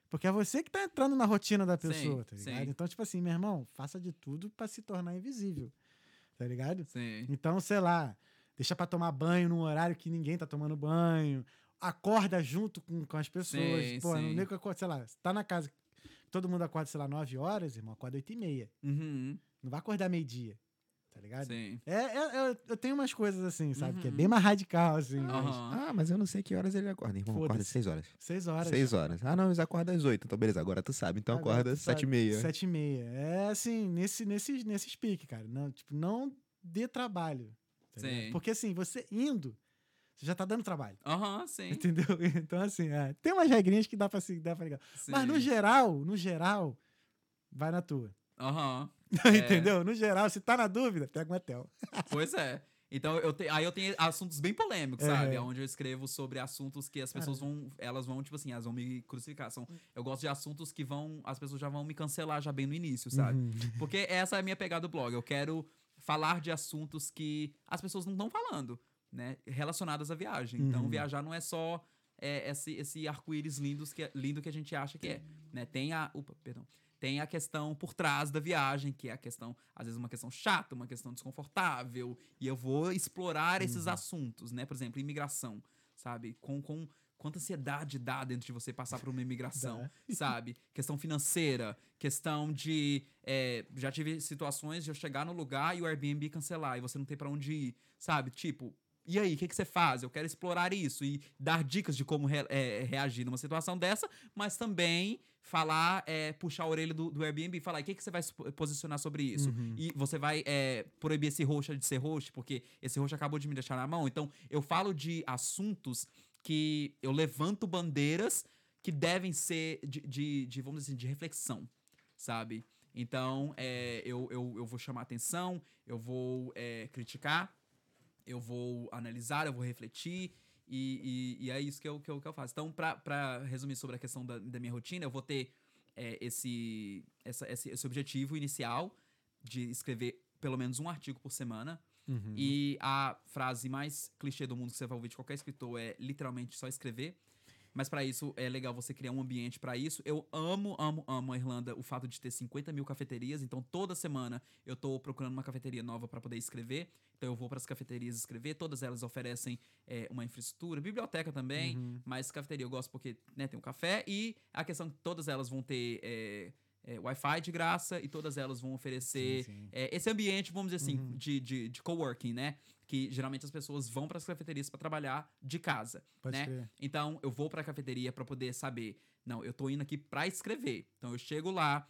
[SPEAKER 1] Porque é você que tá entrando na rotina da
[SPEAKER 3] Sim,
[SPEAKER 1] pessoa, tá ligado?
[SPEAKER 3] sim.
[SPEAKER 1] Então, tipo assim, meu irmão, faça de tudo pra se tornar invisível. Tá ligado?
[SPEAKER 3] Sim.
[SPEAKER 1] Então, sei lá, deixa pra tomar banho num horário que ninguém tá tomando banho. Acorda junto com, com as pessoas.
[SPEAKER 3] Sim,
[SPEAKER 1] Pô,
[SPEAKER 3] sim.
[SPEAKER 1] não nego acorda, sei lá, tá na casa, todo mundo acorda, sei lá, 9 horas, irmão, acorda 8 e meia.
[SPEAKER 3] Uhum.
[SPEAKER 1] Não vai acordar meio-dia. Tá ligado?
[SPEAKER 3] Sim.
[SPEAKER 1] É, é- eu, eu tenho umas coisas assim, sabe? Que é
[SPEAKER 3] Uhum.
[SPEAKER 1] bem mais radical, assim. mas
[SPEAKER 3] Aham.
[SPEAKER 2] Ah, mas eu não sei que horas ele acorda, irmão. Acorda. 6 horas.
[SPEAKER 1] Seis horas.
[SPEAKER 2] 6 horas. Ah, não, eles acordam às 8. Então, beleza, agora tu sabe. Então
[SPEAKER 1] Agora
[SPEAKER 2] acorda 7 e meia.
[SPEAKER 1] Sete e meia. É assim, nesse, nesse, nesse pique, cara. Não, tipo, não dê trabalho. tá
[SPEAKER 3] Sim.
[SPEAKER 1] Porque assim, você indo, você já tá dando trabalho.
[SPEAKER 3] Aham, <laughs> sim.
[SPEAKER 1] Entendeu? Então, assim, é, tem umas regrinhas que dá pra, se, dá pra ligar. Mas no
[SPEAKER 3] sim.
[SPEAKER 1] geral, no geral, vai na tua.
[SPEAKER 3] Aham. <laughs>
[SPEAKER 1] Entendeu? No geral, se tá na dúvida, pega um hotel. <laughs>
[SPEAKER 3] Pois é. Então, eu te- aí eu tenho assuntos bem polêmicos,
[SPEAKER 1] É.
[SPEAKER 3] sabe? Onde eu escrevo sobre assuntos que as pessoas vão. Elas vão, tipo assim, elas vão me crucificar. São, eu gosto de assuntos que vão. As pessoas já vão me cancelar já bem no início, sabe?
[SPEAKER 1] Uhum.
[SPEAKER 3] Porque essa é a minha pegada do blog. Eu quero falar de assuntos que as pessoas não estão falando. né, relacionadas à viagem. Então,
[SPEAKER 1] Uhum.
[SPEAKER 3] viajar não é só é, esse, esse arco-íris lindos que, é- lindo que a gente acha que é. Né? Tem a. Opa, perdão. Tem a questão por trás da viagem, que é a questão, às vezes, uma questão chata, uma questão desconfortável. E eu vou explorar esses assuntos, né? Por exemplo, imigração, sabe? Com, com quanta ansiedade dá dentro de você passar por uma imigração, <laughs> sabe? Questão financeira, questão de. é, já tive situações de eu chegar no lugar e o Airbnb cancelar e você não ter pra onde ir, sabe? Tipo. E aí, o que, que você faz? Eu quero explorar isso e dar dicas de como re- é, reagir numa situação dessa, mas também falar, é, puxar a orelha do, do Airbnb e falar, o que, que você vai posicionar sobre isso? E você vai é, proibir esse host de ser host, porque esse host acabou de me deixar na mão. Então, eu falo de assuntos que eu levanto bandeiras que devem ser de, de, de, vamos dizer assim, de reflexão, sabe? Então, é, eu, eu, eu vou chamar atenção, eu vou é, criticar, eu vou analisar, eu vou refletir. E, e, e é isso que eu, que, eu, que eu faço. Então, pra, pra resumir sobre a questão da, da minha rotina, eu vou ter é, esse, essa, esse, esse objetivo inicial de escrever pelo menos um artigo por semana.
[SPEAKER 1] Uhum.
[SPEAKER 3] E a frase mais clichê do mundo que você vai ouvir de qualquer escritor é literalmente só escrever. Mas pra isso é legal você criar um ambiente pra isso. Eu amo, amo, amo a Irlanda o fato de ter 50 mil cafeterias. Então toda semana eu tô procurando uma cafeteria nova pra poder escrever. Então eu vou pras cafeterias escrever. Todas elas oferecem é, uma infraestrutura, biblioteca também. Mas cafeteria eu gosto porque né, tem um café e a questão que todas elas vão ter é, é, Wi-Fi de graça e todas elas vão oferecer
[SPEAKER 1] Sim, sim.
[SPEAKER 3] é, esse ambiente, vamos dizer assim, de, de, de coworking, né? Que geralmente as pessoas vão para as cafeterias para trabalhar de casa,
[SPEAKER 1] Pode
[SPEAKER 3] né?
[SPEAKER 1] crer.
[SPEAKER 3] Então eu vou para a cafeteria para poder saber, não, eu tô indo aqui para escrever. Então eu chego lá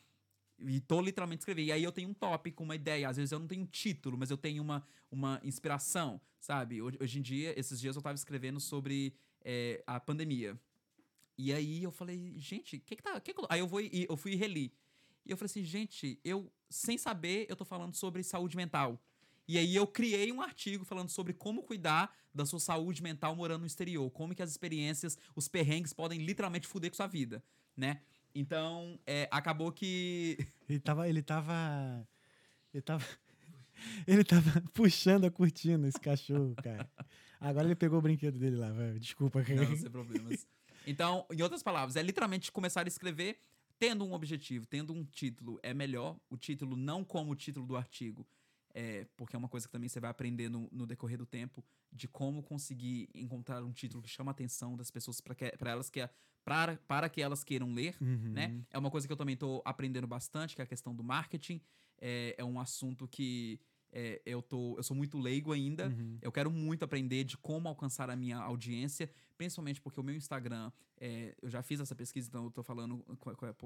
[SPEAKER 3] e tô literalmente escrevendo. E aí eu tenho um tópico, uma ideia. Às vezes eu não tenho um título, mas eu tenho uma, uma inspiração, sabe? Hoje, hoje em dia, esses dias eu tava escrevendo sobre é, a pandemia. E aí eu falei, gente, o que que tá... Que que. Aí eu, vou, e eu fui reler. E eu falei assim, gente, eu, sem saber, eu tô falando sobre saúde mental. E aí eu criei um artigo falando sobre como cuidar da sua saúde mental morando no exterior. Como que as experiências, os perrengues podem literalmente foder com sua vida, né? Então, é, acabou que... <laughs>
[SPEAKER 1] Ele tava. Ele tava. Ele tava. <laughs> Ele tava puxando a cortina, esse cachorro, cara. Agora ele pegou o brinquedo dele lá, vai. Desculpa, cara.
[SPEAKER 3] Não, sem problemas. Então, em outras palavras, é literalmente começar a escrever tendo um objetivo, tendo um título. É melhor o título não como o título do artigo, é, porque é uma coisa que também você vai aprender no, no decorrer do tempo de como conseguir encontrar um título que chama a atenção das pessoas para elas que para, para que elas queiram ler,
[SPEAKER 1] Uhum.
[SPEAKER 3] né? É uma coisa que eu também tô aprendendo bastante, que é a questão do marketing. É, é um assunto que é, eu tô eu sou muito leigo ainda.
[SPEAKER 1] Uhum.
[SPEAKER 3] Eu quero muito aprender de como alcançar a minha audiência, principalmente porque o meu Instagram, é, eu já fiz essa pesquisa, então eu tô falando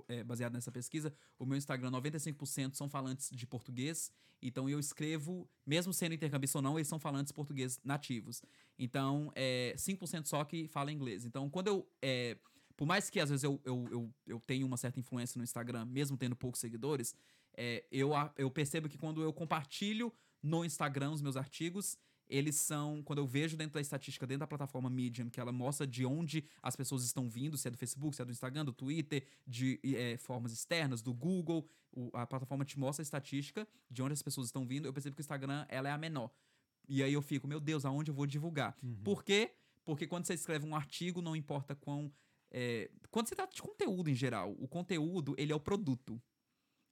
[SPEAKER 3] é, baseado nessa pesquisa. O meu Instagram, 95% são falantes de português, então eu escrevo, mesmo sendo intercambista ou não, eles são falantes português nativos. Então, é 5% só que fala inglês. Então, quando eu. é, por mais que às vezes eu, eu, eu, eu tenha uma certa influência no Instagram, mesmo tendo poucos seguidores, é, eu, eu percebo que quando eu compartilho no Instagram os meus artigos, eles são, quando eu vejo dentro da estatística, dentro da plataforma Medium, que ela mostra de onde as pessoas estão vindo, se é do Facebook, se é do Instagram, do Twitter, de é, formas externas, do Google, o- a plataforma te mostra a estatística de onde as pessoas estão vindo, eu percebo que o Instagram ela é a menor. E aí eu fico, meu Deus, aonde eu vou divulgar? Por quê? Porque quando você escreve um artigo, não importa quão. é, quando você trata de conteúdo em geral, o conteúdo, ele é o produto,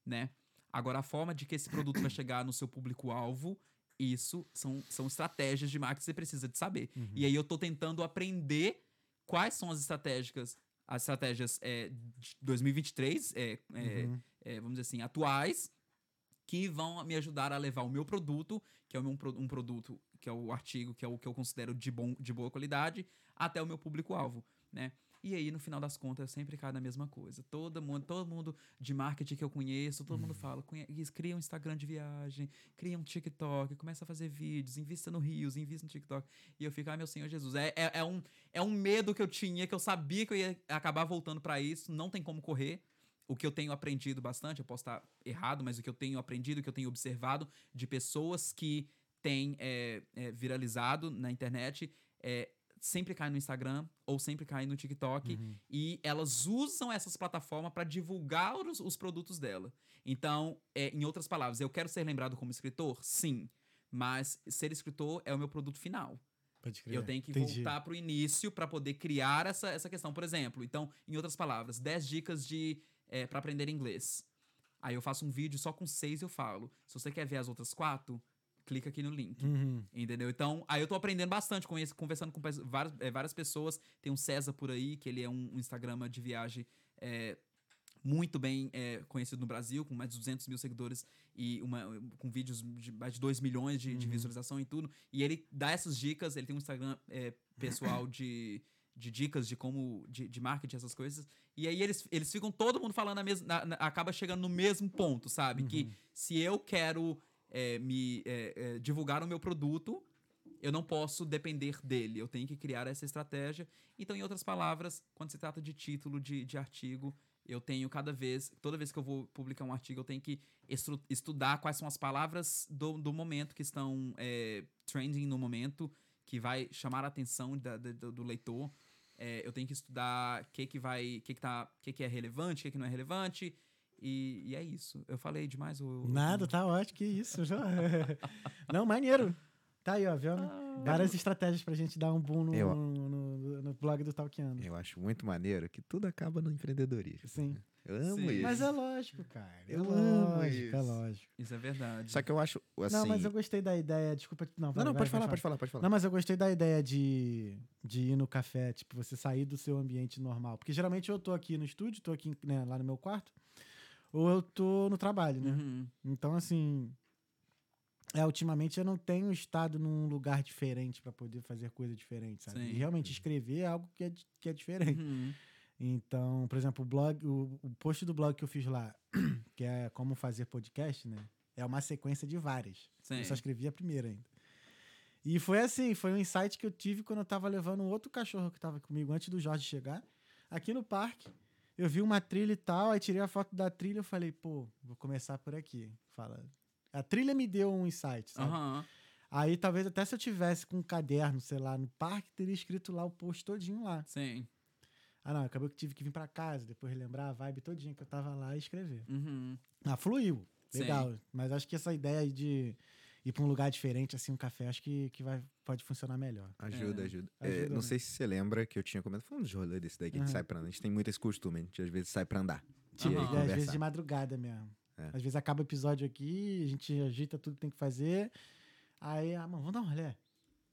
[SPEAKER 3] né? Agora, a forma de que esse produto vai chegar no seu público-alvo, isso são, são estratégias de marketing que você precisa de saber. E aí eu tô tentando aprender quais são as estratégicas, as estratégias é, de 2023, é, é, é, vamos dizer assim, atuais, que vão me ajudar a levar o meu produto, que é o meu, pro- um produto, que é o artigo, que é o que eu considero de, bom, de boa qualidade, até o meu público-alvo, né? E aí, no final das contas, eu sempre caio na mesma coisa. Todo mundo, todo mundo de marketing que eu conheço, todo mundo fala, "Conhe- cria um Instagram de viagem, cria um TikTok, começa a fazer vídeos, invista no Rios, invista no TikTok. E eu fico, ai meu Senhor Jesus, é, é, é um, é um medo que eu tinha, que eu sabia que eu ia acabar voltando pra isso, não tem como correr o que eu tenho aprendido bastante, eu posso estar errado, mas o que eu tenho aprendido, o que eu tenho observado de pessoas que têm é, é, viralizado na internet, é, sempre caem no Instagram ou sempre caem no TikTok e elas usam essas plataformas para divulgar os, os produtos dela. Então, é, em outras palavras, eu quero ser lembrado como escritor? Sim, mas ser escritor é o meu produto final.
[SPEAKER 1] Pode crer.
[SPEAKER 3] Eu tenho que
[SPEAKER 1] Entendi.
[SPEAKER 3] voltar pro início para poder criar essa, essa questão. Por exemplo, então, em outras palavras, 10 dicas de é, para aprender inglês. Aí eu faço um vídeo só com seis e eu falo. Se você quer ver as outras quatro, clica aqui no link.
[SPEAKER 1] Uhum.
[SPEAKER 3] Entendeu? Então, aí eu tô aprendendo bastante com isso, conversando com várias, é, várias pessoas. Tem um César por aí, que ele é um, um Instagram de viagem é, muito bem é, conhecido no Brasil, com mais de 200 mil seguidores e uma, com vídeos de mais de 2 milhões de, de visualização e tudo. E ele dá essas dicas, ele tem um Instagram é, pessoal <laughs> de, de dicas de como, de, de marketing, essas coisas. E aí eles, eles ficam todo mundo falando a mesma, acaba chegando no mesmo ponto, sabe? Que se eu quero é, me é, é, divulgar o meu produto, eu não posso depender dele. Eu tenho que criar essa estratégia. Então, em outras palavras, quando se trata de título de, de artigo, eu tenho cada vez, toda vez que eu vou publicar um artigo, eu tenho que estudar quais são as palavras do, do momento que estão é, trending no momento, que vai chamar a atenção da- da- do, leitor. É, eu tenho que estudar o que que vai, que que tá, que que é relevante, o que que não é relevante. E, e é isso. Eu falei demais ou eu-
[SPEAKER 1] Nada, tá ótimo, que isso. já- <laughs> Não, maneiro. Tá aí, ó, vendo? Várias estratégias pra gente dar um boom no,
[SPEAKER 2] Eu-
[SPEAKER 1] no, no- no blog do Talkiano.
[SPEAKER 2] Eu acho muito maneiro que tudo acaba no empreendedorismo.
[SPEAKER 1] Sim.
[SPEAKER 2] Eu amo
[SPEAKER 3] Sim.
[SPEAKER 2] isso.
[SPEAKER 1] Mas é lógico, cara. É
[SPEAKER 2] Eu amo
[SPEAKER 1] lógico, é
[SPEAKER 2] isso.
[SPEAKER 1] lógico.
[SPEAKER 3] Isso é verdade.
[SPEAKER 2] Só que eu acho, assim...
[SPEAKER 1] Não, mas eu gostei da ideia. Desculpa. Não, vai,
[SPEAKER 2] Não, não,
[SPEAKER 1] vai,
[SPEAKER 2] pode
[SPEAKER 1] vai,
[SPEAKER 2] falar, pode falar, pode falar.
[SPEAKER 1] Não, mas eu gostei da ideia de, de ir no café, tipo, você sair do seu ambiente normal. Porque geralmente eu tô aqui no estúdio, tô aqui né, lá no meu quarto, ou eu tô no trabalho, né?
[SPEAKER 3] Uhum.
[SPEAKER 1] Então, assim. É, ultimamente eu não tenho estado num lugar diferente pra poder fazer coisa diferente, sabe?
[SPEAKER 3] Sim.
[SPEAKER 1] E realmente escrever é algo que é, que é diferente.
[SPEAKER 3] Uhum.
[SPEAKER 1] Então, por exemplo, o blog, o, o post do blog que eu fiz lá, <clears throat> que é como fazer podcast, né? É uma sequência de várias.
[SPEAKER 3] Sim.
[SPEAKER 1] Eu só escrevi a primeira ainda. E foi assim, foi um insight que eu tive quando eu tava levando um outro cachorro que tava comigo antes do Jorge chegar. Aqui no parque, eu vi uma trilha e tal, aí tirei a foto da trilha e falei, pô, vou começar por aqui. Fala. A trilha me deu um insight, sabe?
[SPEAKER 3] Aham.
[SPEAKER 1] Aí talvez até se eu tivesse com um caderno, sei lá, no parque, teria escrito lá o post todinho lá.
[SPEAKER 3] Sim.
[SPEAKER 1] Ah, não, acabou que tive que vir pra casa, depois relembrar a vibe todinha que eu tava lá e escrever.
[SPEAKER 3] Uhum.
[SPEAKER 1] Ah, fluiu.
[SPEAKER 3] Sim.
[SPEAKER 1] Legal. Mas acho que essa ideia aí de ir pra um lugar diferente, assim, um café, acho que, que vai, pode funcionar melhor.
[SPEAKER 2] Ajuda,
[SPEAKER 3] É.
[SPEAKER 2] ajuda.
[SPEAKER 1] Ajuda,
[SPEAKER 2] É, não sei se você lembra que eu tinha comentado. Foi um dos rolês desse daí que a gente sai pra andar. A gente tem muito esse costume, a gente às vezes sai pra andar. Aí
[SPEAKER 3] Aham.
[SPEAKER 1] às vezes de madrugada mesmo.
[SPEAKER 2] É.
[SPEAKER 1] Às vezes acaba o episódio aqui, a gente agita tudo que tem que fazer. Aí, ah, mano, vamos dar um rolê.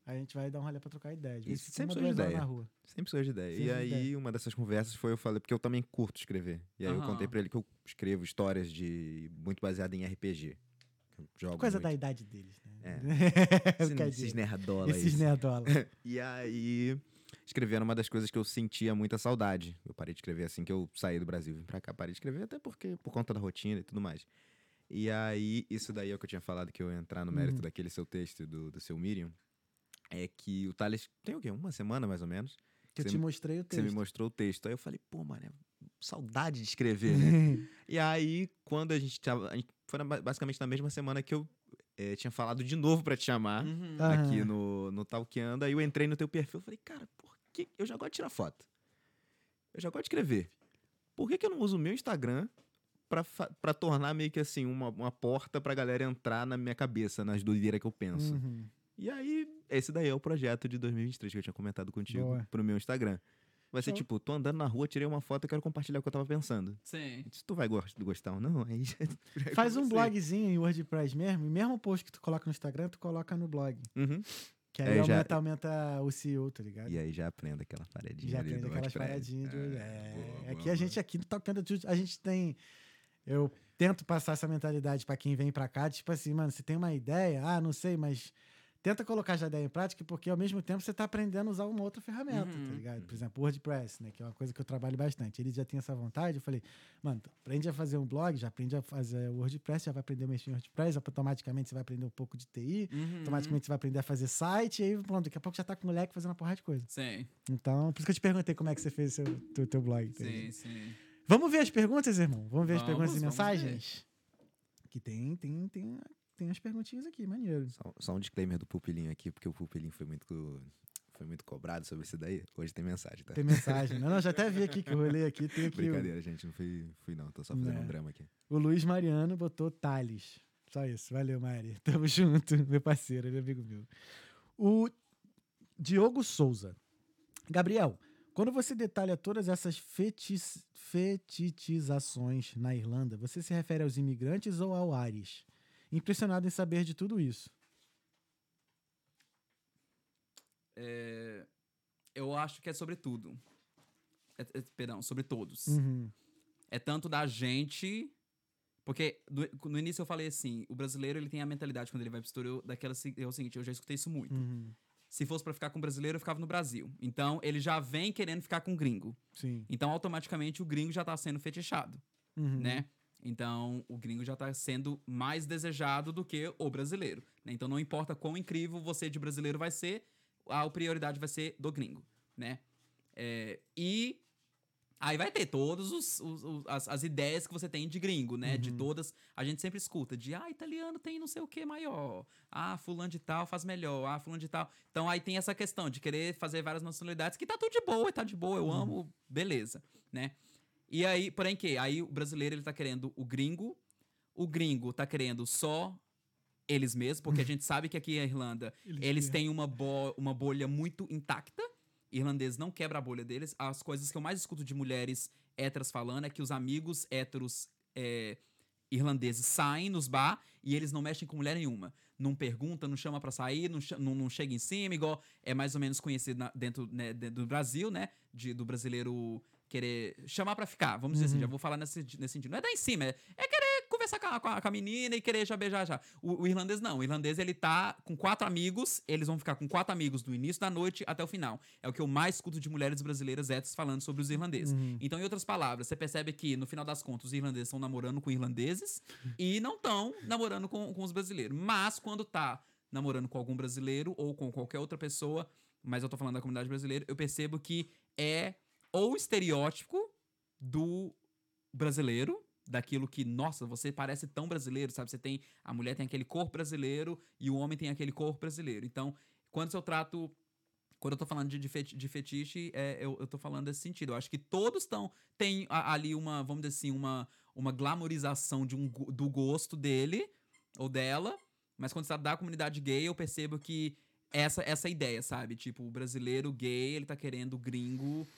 [SPEAKER 1] Aí a gente vai dar um rolê pra trocar ideia.
[SPEAKER 2] Sempre surge ideia.
[SPEAKER 1] na rua.
[SPEAKER 2] Sempre surge ideia.
[SPEAKER 1] Sempre
[SPEAKER 2] e aí,
[SPEAKER 1] ideia.
[SPEAKER 2] uma dessas conversas foi eu falei, porque eu também curto escrever. E aí eu
[SPEAKER 3] Aham.
[SPEAKER 2] contei pra ele que eu escrevo histórias de muito baseado em RPG. Jogo
[SPEAKER 1] Coisa
[SPEAKER 2] muito.
[SPEAKER 1] da idade deles, né?
[SPEAKER 2] É. <laughs> Esses, esses nerdola
[SPEAKER 1] Esses
[SPEAKER 2] aí.
[SPEAKER 1] nerdola.
[SPEAKER 2] E aí, escrevendo uma das coisas que eu sentia muita saudade. Eu parei de escrever assim que eu saí do Brasil, vim pra cá, parei de escrever, até porque por conta da rotina e tudo mais. E aí, isso daí é o que eu tinha falado, que eu ia entrar no mérito
[SPEAKER 1] Uhum.
[SPEAKER 2] daquele seu texto do, do seu Miriam. É que o Thales tem o quê? Uma semana mais ou menos.
[SPEAKER 1] Que eu te
[SPEAKER 2] me-
[SPEAKER 1] mostrei o
[SPEAKER 2] que Você me
[SPEAKER 1] texto.
[SPEAKER 2] mostrou o texto. Aí eu falei, pô, mano, é saudade de escrever, né? <laughs> e aí, quando a gente tava. a gente- foi na- basicamente na mesma semana que eu eh, tinha falado de novo pra te chamar
[SPEAKER 3] Uhum.
[SPEAKER 1] Ah.
[SPEAKER 2] aqui no, no Talkando. Aí eu entrei no teu perfil e falei, cara, por que. Eu já gosto de tirar foto. Eu já gosto de escrever. Por que, que eu não uso o meu Instagram pra tornar meio que assim, uma, uma porta pra galera entrar na minha cabeça, nas doideiras que eu penso?
[SPEAKER 1] Uhum.
[SPEAKER 2] E aí, esse daí é o projeto de 2023 que eu tinha comentado contigo
[SPEAKER 1] Boa.
[SPEAKER 2] pro meu Instagram. Vai ser
[SPEAKER 1] Show.
[SPEAKER 2] tipo, tô andando na rua, tirei uma foto e quero compartilhar o que eu tava pensando.
[SPEAKER 3] Sim.
[SPEAKER 2] Se tu vai gos- gostar ou não, <laughs> aí já
[SPEAKER 1] Faz um blogzinho em WordPress mesmo, e mesmo post que tu coloca no Instagram, tu coloca no blog.
[SPEAKER 2] Uhum.
[SPEAKER 1] Que aí
[SPEAKER 2] É, já-
[SPEAKER 1] aumenta, aumenta o CEO, tá ligado?
[SPEAKER 2] E aí já aprende aquela paradinha
[SPEAKER 1] Já aprende aquelas paradinhas de.
[SPEAKER 2] É,
[SPEAKER 1] É,
[SPEAKER 2] boa,
[SPEAKER 1] aqui
[SPEAKER 2] boa,
[SPEAKER 1] a gente, aqui no Tocando Tudo, a gente tem. Eu tento passar essa mentalidade pra quem vem pra cá, tipo assim, mano, você tem uma ideia, ah, não sei, mas tenta colocar já a ideia em prática, porque ao mesmo tempo você tá aprendendo a usar uma outra ferramenta,
[SPEAKER 3] Uhum.
[SPEAKER 1] tá ligado? Por exemplo, o WordPress, né, que é uma coisa que eu trabalho bastante. Ele já tem essa vontade, eu falei, mano, aprende a fazer um blog, já aprende a fazer o WordPress, já vai aprender a mexer em WordPress, automaticamente você vai aprender um pouco de TI,
[SPEAKER 3] Uhum.
[SPEAKER 1] automaticamente você vai aprender a fazer site, e aí, pronto, daqui a pouco já tá com o moleque fazendo uma porrada de coisa.
[SPEAKER 3] Sim.
[SPEAKER 1] Então, por isso que eu te perguntei como é que você fez o seu, teu, teu blog. tá
[SPEAKER 3] Sim, sim.
[SPEAKER 1] Vamos ver as perguntas, irmão? Vamos ver as
[SPEAKER 3] Vamos,
[SPEAKER 1] perguntas e mensagens? Que tem, tem, tem, tem umas perguntinhas aqui, maneiro.
[SPEAKER 2] Só, só um disclaimer do Pupilinho aqui, porque o Pupilinho foi muito, foi muito cobrado sobre isso daí. Hoje tem mensagem, tá?
[SPEAKER 1] Tem mensagem. Não, não, já até vi aqui que eu olhei aqui. Tem aqui o,
[SPEAKER 2] Brincadeira, gente. Não fui, fui não. Tô só fazendo
[SPEAKER 1] Não.
[SPEAKER 2] um drama aqui.
[SPEAKER 1] o Luiz Mariano botou Thales. Só isso. Valeu, Mari. <laughs> Tamo junto, meu parceiro, meu amigo meu. O Diogo Souza. Gabriel, quando você detalha todas essas fetis, fetichizações na Irlanda, você se refere aos imigrantes ou ao Ares? Impressionado em saber de tudo isso.
[SPEAKER 3] É, eu acho que é sobre tudo. É, é, perdão, sobre todos.
[SPEAKER 1] Uhum.
[SPEAKER 3] É tanto da gente. Porque do- no início eu falei assim: o brasileiro ele tem a mentalidade quando ele vai pro exterior daquela. É o seguinte, eu já escutei isso muito.
[SPEAKER 1] Uhum.
[SPEAKER 3] Se fosse pra ficar com brasileiro, eu ficava no Brasil. Então ele já vem querendo ficar com gringo.
[SPEAKER 1] Sim.
[SPEAKER 3] Então automaticamente o gringo já tá sendo fetichado,
[SPEAKER 1] Uhum.
[SPEAKER 3] né? Então o gringo já tá sendo mais desejado do que o brasileiro. né? Então não importa quão incrível você de brasileiro vai ser, a prioridade vai ser do gringo, né? É, e aí vai ter todas os, os- os- as, as ideias que você tem de gringo, né? De
[SPEAKER 1] Uhum.
[SPEAKER 3] todas. A gente sempre escuta de, ah, italiano tem não sei o que maior. Ah, fulano de tal faz melhor. Ah, fulano de tal. Então aí tem essa questão de querer fazer várias nacionalidades que tá tudo de boa, tá de boa, eu amo, beleza, né? E aí, porém que? Aí o brasileiro ele tá querendo o gringo, o gringo tá querendo só eles mesmos, porque a gente sabe que aqui na Irlanda <laughs>
[SPEAKER 1] Eles
[SPEAKER 3] eles têm uma, bo- uma bolha muito intacta. Irlandês não quebra a bolha deles. As coisas que eu mais escuto de mulheres héteras falando é que os amigos héteros é, irlandeses saem nos bar e eles não mexem com mulher nenhuma. Não pergunta, não chama pra sair, não, não, não chega em cima, igual é mais ou menos conhecido na- dentro, né, dentro do Brasil, né? De, do brasileiro querer chamar pra ficar. Vamos dizer assim,
[SPEAKER 1] Uhum.
[SPEAKER 3] já vou falar nesse, nesse sentido. Não é dar em cima, é, é querer conversar com a, com a- com a menina e querer já beijar já. O, o irlandês não. O irlandês, ele tá com quatro amigos, eles vão ficar com quatro amigos do início da noite até o final. É o que eu mais escuto de mulheres brasileiras héteras falando sobre os irlandeses.
[SPEAKER 1] Uhum.
[SPEAKER 3] Então, em outras palavras, você percebe que, no final das contas, os irlandeses estão namorando com irlandeses e não estão namorando com, com os brasileiros. Mas, quando tá namorando com algum brasileiro ou com qualquer outra pessoa, mas eu tô falando da comunidade brasileira, eu percebo que é ou estereótipo do brasileiro, daquilo que, nossa, você parece tão brasileiro, sabe? Você tem. A mulher tem aquele corpo brasileiro e o homem tem aquele corpo brasileiro. Então, quando eu trato. Quando eu tô falando de, de, de fetiche, é, eu, eu tô falando desse sentido. Eu acho que todos estão. Tem ali uma, vamos dizer assim, uma, uma glamorização de um, do gosto dele ou dela. Mas quando trata da comunidade gay, eu percebo que essa essa ideia, sabe? Tipo, o brasileiro gay, ele tá querendo gringo.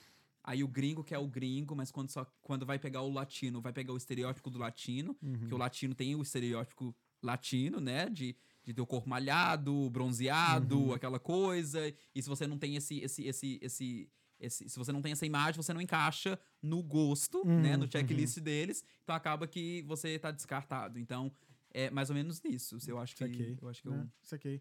[SPEAKER 3] Aí o gringo quer o gringo, mas quando, só, quando vai pegar o latino, vai pegar o estereótipo do latino.
[SPEAKER 1] Uhum.
[SPEAKER 3] Que o latino tem o estereótipo latino, né? De, de ter o corpo malhado, bronzeado,
[SPEAKER 1] Uhum.
[SPEAKER 3] aquela coisa. E se você não tem esse, esse, esse, esse, esse- se você não tem essa imagem, você não encaixa no gosto,
[SPEAKER 1] Uhum,
[SPEAKER 3] né? No checklist deles. Então acaba que você tá descartado. Então, é mais ou menos nisso. Eu acho que,
[SPEAKER 1] Saquei.
[SPEAKER 3] eu acho que
[SPEAKER 1] né?
[SPEAKER 3] eu,
[SPEAKER 1] Saquei.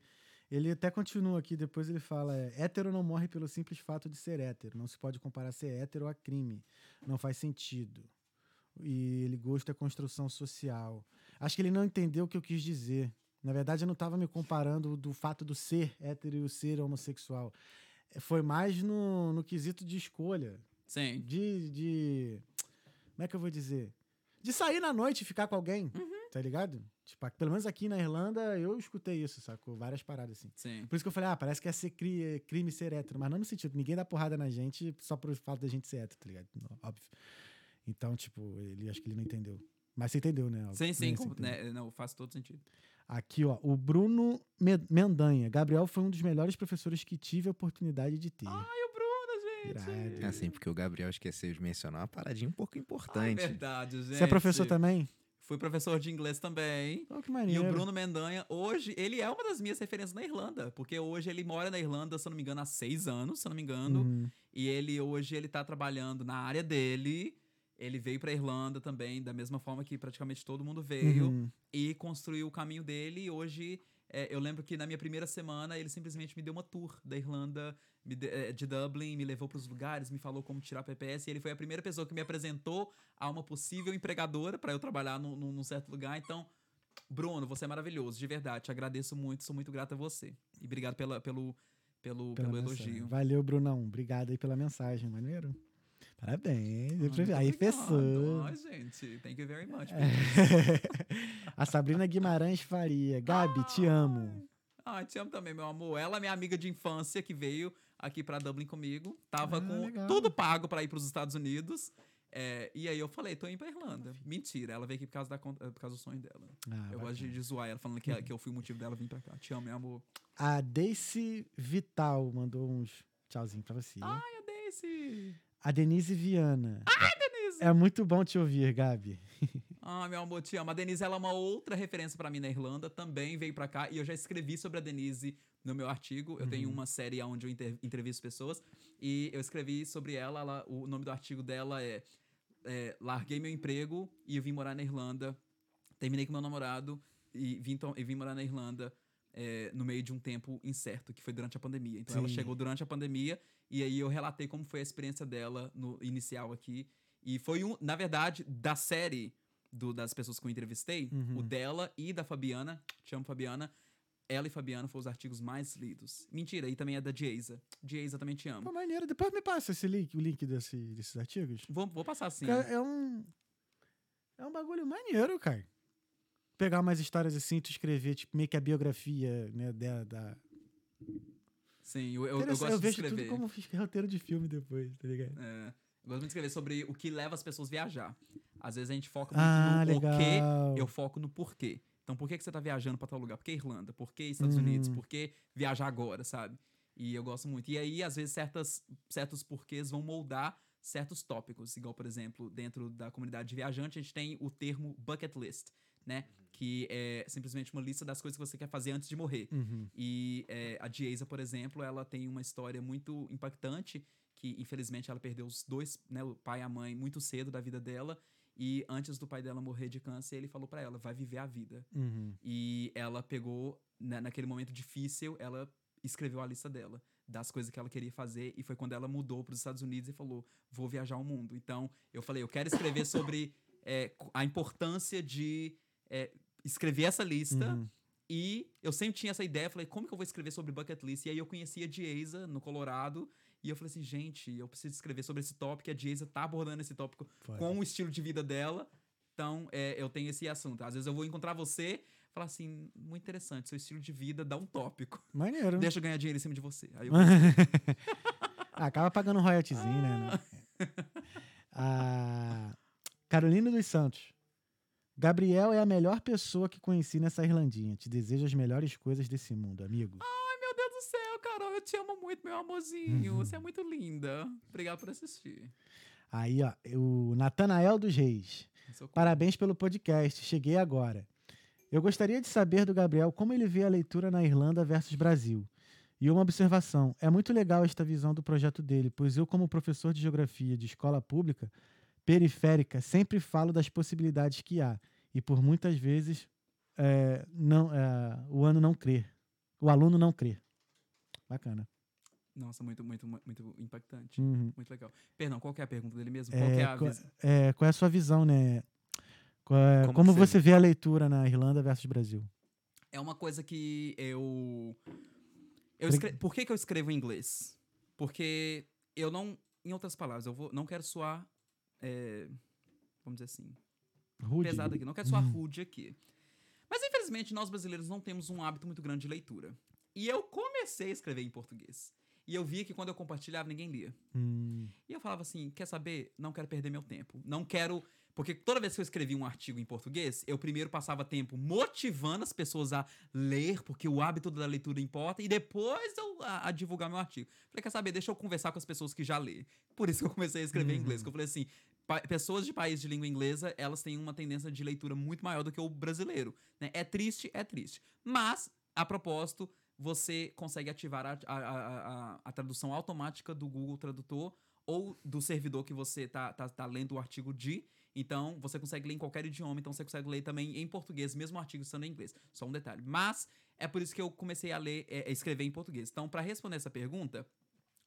[SPEAKER 1] Ele até continua aqui, depois ele fala: é, hétero não morre pelo simples fato de ser hétero. Não se pode comparar ser hétero a crime. Não faz sentido. E ele gosta da construção social. Acho que ele não entendeu o que eu quis dizer. Na verdade, eu não estava me comparando do fato do ser hétero e o ser homossexual. É, Foi mais no, no quesito de escolha.
[SPEAKER 3] Sim.
[SPEAKER 1] De, de. Como é que eu vou dizer? De sair na noite e ficar com alguém. Tá ligado? Tipo, pelo menos aqui na Irlanda eu escutei isso, sacou? Várias paradas assim.
[SPEAKER 3] Sim.
[SPEAKER 1] Por isso que eu falei, ah, parece que é ser cri- é crime ser hétero, mas não no sentido, ninguém dá porrada na gente só por fato da gente ser hétero, tá ligado? Não, Óbvio. Então, tipo, ele acho que ele não entendeu. Mas você entendeu, né? Óbvio.
[SPEAKER 3] Sim, sim,
[SPEAKER 1] Né,
[SPEAKER 3] com- né, não, faz todo sentido.
[SPEAKER 1] Aqui, ó, o Bruno Me- Mendanha. Gabriel foi um dos melhores professores que tive a oportunidade de ter.
[SPEAKER 3] Ai, o Bruno, gente.
[SPEAKER 1] Irado.
[SPEAKER 2] É assim, porque o Gabriel esqueceu de mencionar uma paradinha um pouco
[SPEAKER 3] Ai,
[SPEAKER 2] importante.
[SPEAKER 3] verdade, gente.
[SPEAKER 1] você é professor também?
[SPEAKER 3] Fui professor de inglês também.
[SPEAKER 1] Oh, que
[SPEAKER 3] E
[SPEAKER 1] maneiro.
[SPEAKER 3] o Bruno Mendanha, hoje, ele é uma das minhas referências na Irlanda. Porque hoje ele mora na Irlanda, se eu não me engano, há seis anos, se eu não me engano.
[SPEAKER 1] Uhum.
[SPEAKER 3] E ele, hoje, ele tá trabalhando na área dele. Ele veio pra Irlanda também, da mesma forma que praticamente todo mundo veio.
[SPEAKER 1] Uhum.
[SPEAKER 3] E construiu o caminho dele. E hoje, é, eu lembro que na minha primeira semana, ele simplesmente me deu uma tour da Irlanda, de, é, de Dublin, me levou pros lugares, me falou como tirar PPS. E ele foi a primeira pessoa que me apresentou a uma possível empregadora para eu trabalhar num, num- num certo lugar. Então, Bruno, você é maravilhoso, de verdade. Te agradeço muito, sou muito grato a você. E obrigado pela, pelo, pelo,
[SPEAKER 1] Pela
[SPEAKER 3] pelo
[SPEAKER 1] mensagem.
[SPEAKER 3] elogio.
[SPEAKER 1] Valeu, Brunão. Obrigado aí pela mensagem, maneiro. Parabéns.
[SPEAKER 3] Ah,
[SPEAKER 1] aí fessou.
[SPEAKER 3] Ai, gente, thank you very much. <laughs>
[SPEAKER 1] A Sabrina Guimarães Faria. Gabi, te amo.
[SPEAKER 3] Ai, te amo também, meu amor. Ela é minha amiga de infância que veio aqui pra Dublin comigo. Tava
[SPEAKER 1] Ah,
[SPEAKER 3] com
[SPEAKER 1] legal.
[SPEAKER 3] tudo pago pra ir pros Estados Unidos. É, e aí eu falei, tô indo pra Irlanda. Mentira, ela veio aqui por causa, da, con- por causa do sonho dela.
[SPEAKER 1] Ah,
[SPEAKER 3] eu gosto de, zoar ela, falando que, <laughs> que eu fui o motivo dela vir pra cá. Te amo, meu amor.
[SPEAKER 1] A Daisy Vital mandou uns tchauzinho pra você.
[SPEAKER 3] Ai, a Daisy!
[SPEAKER 1] A Denise Viana.
[SPEAKER 3] Ai, Denise!
[SPEAKER 1] É muito bom te ouvir, Gabi.
[SPEAKER 3] Ah, meu amor, te amo. A Denise, ela é uma outra referência pra mim na Irlanda. Também veio pra cá. E eu já escrevi sobre a Denise no meu artigo. Eu tenho uma série onde eu entrevisto pessoas. E eu escrevi sobre ela. ela- o nome do artigo dela é, é, Larguei meu emprego e eu vim morar na Irlanda. Terminei com meu namorado e vim, e vim morar na Irlanda é, no meio de um tempo incerto, que foi durante a pandemia. Então ela
[SPEAKER 1] Sim.
[SPEAKER 3] chegou durante a pandemia e aí eu relatei como foi a experiência dela no inicial aqui. E foi um, na verdade, da série do- das pessoas que eu entrevistei,
[SPEAKER 1] Uhum.
[SPEAKER 3] o dela e da Fabiana, te amo Fabiana, ela e Fabiana foram os artigos mais lidos. Mentira, e também é da Dieza. Dieza também te amo.
[SPEAKER 1] Pô, maneiro. Depois me passa esse link, o link desse, desses artigos.
[SPEAKER 3] Vou, vou passar.
[SPEAKER 1] Cara, é um. É um bagulho maneiro, cara. Pegar umas histórias assim, tu escrever, tipo, meio que a biografia, né, da. da...
[SPEAKER 3] Sim, eu, eu, eu gosto de
[SPEAKER 1] vejo
[SPEAKER 3] escrever.
[SPEAKER 1] tudo como <laughs> roteiro de filme depois, tá ligado?
[SPEAKER 3] É, eu gosto muito de escrever sobre o que leva as pessoas a viajar. Às vezes a gente foca muito
[SPEAKER 1] Ah,
[SPEAKER 3] no
[SPEAKER 1] legal.
[SPEAKER 3] o eu foco no porquê. Então, por que, que você tá viajando pra tal lugar? Por que Irlanda? Por que Estados
[SPEAKER 1] Uhum.
[SPEAKER 3] Unidos? Por que viajar agora, sabe? E eu gosto muito. E aí, às vezes, certas, certos porquês vão moldar certos tópicos. Igual, por exemplo, dentro da comunidade de viajante, a gente tem o termo bucket list, né? Que é simplesmente uma lista das coisas que você quer fazer antes de morrer.
[SPEAKER 1] Uhum.
[SPEAKER 3] E é, a Dieza, por exemplo, ela tem uma história muito impactante, que infelizmente ela perdeu os dois, né, o pai e a mãe, muito cedo da vida dela. E antes do pai dela morrer de câncer, ele falou pra ela: vai viver a vida.
[SPEAKER 1] Uhum.
[SPEAKER 3] E ela pegou, né, naquele momento difícil, ela escreveu a lista dela das coisas que ela queria fazer e foi quando ela mudou para os Estados Unidos e falou vou viajar o mundo então eu falei eu quero escrever sobre é, a importância de é, escrever essa lista
[SPEAKER 1] Uhum.
[SPEAKER 3] e eu sempre tinha essa ideia, falei, como que eu vou escrever sobre bucket list? E aí eu conheci a Dieza no Colorado, e eu falei assim, gente, eu preciso escrever sobre esse tópico, e a Dieza tá abordando esse tópico
[SPEAKER 1] Foda.
[SPEAKER 3] com o estilo de vida dela. Então, é, eu tenho esse assunto. Às vezes eu vou encontrar você falar assim, muito interessante, seu estilo de vida dá um tópico.
[SPEAKER 1] Maneiro.
[SPEAKER 3] Deixa eu ganhar dinheiro em cima de você. Aí eu, <laughs>
[SPEAKER 1] Ah, Acaba pagando um royaltyzinho, né? A Carolina dos Santos. Gabriel é a melhor pessoa que conheci nessa Irlandinha. Te desejo as melhores coisas desse mundo, amigo.
[SPEAKER 3] Ai, meu Deus do céu, Carol, eu te amo muito, meu amorzinho. Você é muito linda. Obrigado por assistir.
[SPEAKER 1] Aí, ó, o Natanael dos Reis.
[SPEAKER 3] Socorro.
[SPEAKER 1] Parabéns pelo podcast. Cheguei agora. Eu gostaria de saber do Gabriel como ele vê a leitura na Irlanda versus Brasil. E uma observação: é muito legal esta visão do projeto dele, pois eu, como professor de geografia de escola pública periférica, sempre falo das possibilidades que há. E por muitas vezes é, não, é, o ano não crer. O aluno não crê. Bacana.
[SPEAKER 3] Nossa, muito, muito, muito impactante.
[SPEAKER 1] Uhum.
[SPEAKER 3] Muito legal. Perdão, qual é a pergunta dele mesmo? Qual que é
[SPEAKER 1] É,
[SPEAKER 3] a
[SPEAKER 1] qual, é, qual é a sua visão, né? Qual é-
[SPEAKER 3] Como
[SPEAKER 1] como você vê a leitura na Irlanda versus Brasil?
[SPEAKER 3] É uma coisa que eu. eu escre... Por que, que eu escrevo em inglês? Porque eu não. Em outras palavras, eu vou, não quero soar. é, vamos dizer assim.
[SPEAKER 1] Rude.
[SPEAKER 3] Pesado aqui. Não quero soar rude aqui. Mas infelizmente nós brasileiros não temos um hábito muito grande de leitura. E eu comecei a escrever em português. E eu via que quando eu compartilhava, ninguém lia.
[SPEAKER 1] Hum,
[SPEAKER 3] E eu falava assim: quer saber? Não quero perder meu tempo. Não quero. Porque toda vez que eu escrevia um artigo em português, eu primeiro passava tempo motivando as pessoas a ler, porque o hábito da leitura importa, e depois eu a, a divulgar meu artigo. Falei, quer saber? Deixa eu conversar com as pessoas que já lêem. Por isso que eu comecei a escrever em inglês. Que eu falei assim: pessoas de países de língua inglesa, elas têm uma tendência de leitura muito maior do que o brasileiro. né? É triste, é triste. Mas, a propósito, você consegue ativar a, a, a, a- tradução automática do Google Tradutor ou do servidor que você tá, tá, tá lendo o artigo de. Então, você consegue ler em qualquer idioma, então você consegue ler também em português, mesmo o artigo estando em inglês. Só um detalhe. Mas é por isso que eu comecei a ler, é, escrever em português. Então, para responder essa pergunta,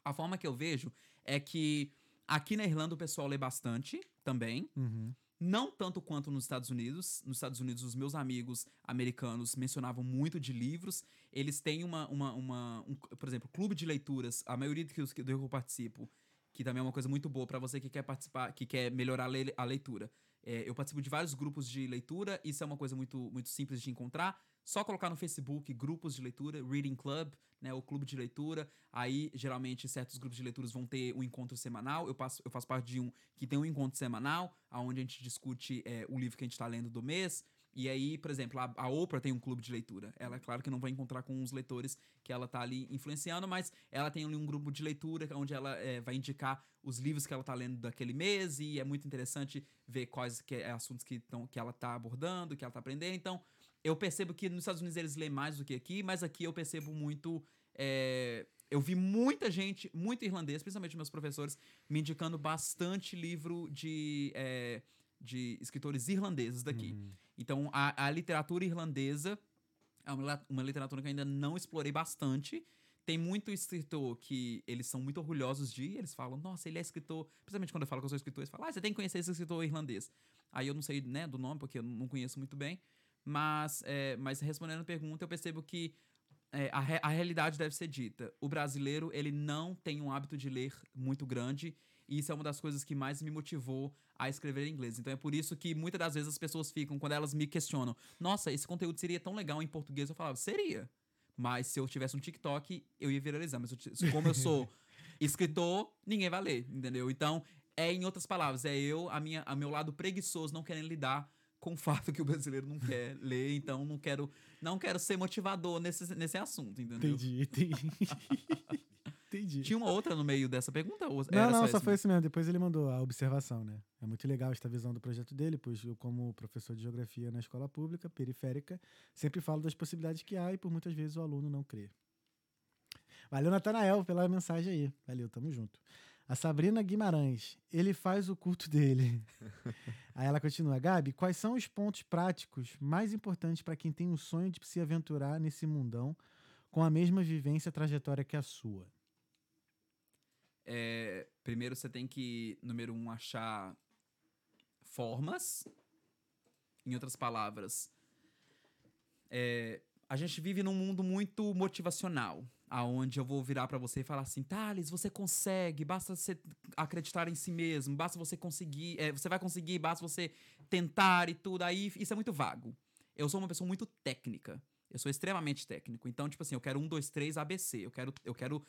[SPEAKER 3] a forma que eu vejo é que aqui na Irlanda o pessoal lê bastante também.
[SPEAKER 1] uhum.
[SPEAKER 3] Não tanto quanto nos Estados Unidos. Nos Estados Unidos, os meus amigos americanos mencionavam muito de livros. Eles têm uma, uma, uma um, por exemplo, clube de leituras. A maioria dos que eu participo, que também é uma coisa muito boa para você que quer participar, que quer melhorar a leitura. É, eu participo de vários grupos de leitura. Isso é uma coisa muito, muito simples de encontrar. Só colocar no Facebook grupos de leitura, Reading Club, né, o clube de leitura. Aí, geralmente, certos grupos de leituras vão ter um encontro semanal. Eu, passo, eu faço parte de um que tem um encontro semanal, onde a gente discute é, o livro que a gente está lendo do mês. E aí, por exemplo, a, a, Oprah tem um clube de leitura. Ela, é claro que não vai encontrar com os leitores que ela tá ali influenciando, mas ela tem ali um grupo de leitura onde ela é, vai indicar os livros que ela tá lendo daquele mês e é muito interessante ver quais que é, assuntos que, tão, que ela tá abordando, que ela tá aprendendo. Então, eu percebo que nos Estados Unidos eles lêem mais do que aqui, mas aqui eu percebo muito... É, eu vi muita gente, muito irlandês, principalmente meus professores, me indicando bastante livro de... É, de escritores irlandeses daqui. Uhum. Então, a, a, literatura irlandesa é uma, uma literatura que eu ainda não explorei bastante. Tem muito escritor que eles são muito orgulhosos de, eles falam, nossa, ele é escritor. Principalmente quando eu falo que eu sou escritor, eles falam, ah, você tem que conhecer esse escritor irlandês. Aí eu não sei, né, do nome, porque eu não conheço muito bem. Mas, é, mas respondendo a pergunta, eu percebo que é, a, a realidade deve ser dita. O brasileiro, ele não tem um hábito de ler muito grande e isso é uma das coisas que mais me motivou a escrever em inglês. Então é por isso que muitas das vezes as pessoas ficam, quando elas me questionam, nossa, esse conteúdo seria tão legal em português, eu falava, seria. Mas se eu tivesse um TikTok, eu ia viralizar. Mas eu, como eu sou <laughs> escritor, ninguém vai ler, entendeu? Então, é em outras palavras, é eu, a minha, a meu lado preguiçoso, não querendo lidar com o fato que o brasileiro não quer ler, então não quero, não quero ser motivador nesse, nesse assunto, entendeu?
[SPEAKER 1] Entendi, entendi. <laughs> Entendi.
[SPEAKER 3] Tinha uma outra no meio dessa pergunta? Ou
[SPEAKER 1] não, não, só, só foi esse mesmo. Depois ele mandou a observação, né? É muito legal esta visão do projeto dele, pois eu, como professor de geografia na escola pública, periférica, sempre falo das possibilidades que há e por muitas vezes o aluno não crê. Valeu, Natanael, pela mensagem aí. Valeu, tamo junto. A Sabrina Guimarães, ele faz o culto dele. <laughs> aí ela continua: Gabi, quais são os pontos práticos mais importantes para quem tem o sonho de se aventurar nesse mundão com a mesma vivência e trajetória que a sua?
[SPEAKER 3] É, primeiro você tem que, número um, achar formas. Em outras palavras, é, a gente vive num mundo muito motivacional, aonde eu vou virar para você e falar assim, Thales, você consegue, basta você acreditar em si mesmo, basta você conseguir, é, você vai conseguir, basta você tentar e tudo. Aí isso é muito vago. Eu sou uma pessoa muito técnica. Eu sou extremamente técnico. Então, tipo assim, eu quero um, dois, três, ABC. Eu quero, eu quero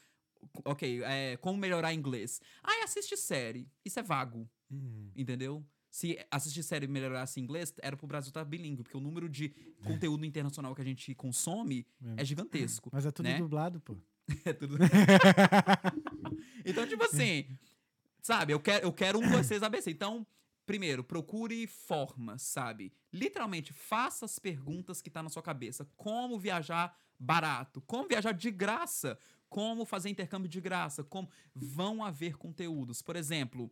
[SPEAKER 3] Ok, é, como melhorar inglês? Ah, assiste série. Isso é vago. Uhum. Entendeu? Se assistir série melhorasse inglês, era pro Brasil estar tá bilíngue, porque o número de conteúdo internacional que a gente consome é, é gigantesco.
[SPEAKER 1] Mas é tudo
[SPEAKER 3] né?
[SPEAKER 1] dublado, pô. <laughs>
[SPEAKER 3] é tudo. <laughs> então, tipo assim, sabe, eu quero, eu quero um, dois, três ABC. Então, primeiro, procure formas, sabe? Literalmente, faça as perguntas que tá na sua cabeça. Como viajar barato? Como viajar de graça? como fazer intercâmbio de graça, como vão haver conteúdos. Por exemplo,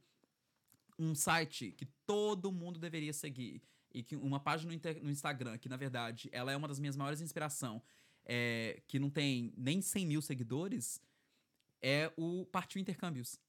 [SPEAKER 3] um site que todo mundo deveria seguir e que uma página no, no Instagram que na verdade ela é uma das minhas maiores inspirações, é, que não tem nem 100 mil seguidores, é o Partiu Intercâmbios.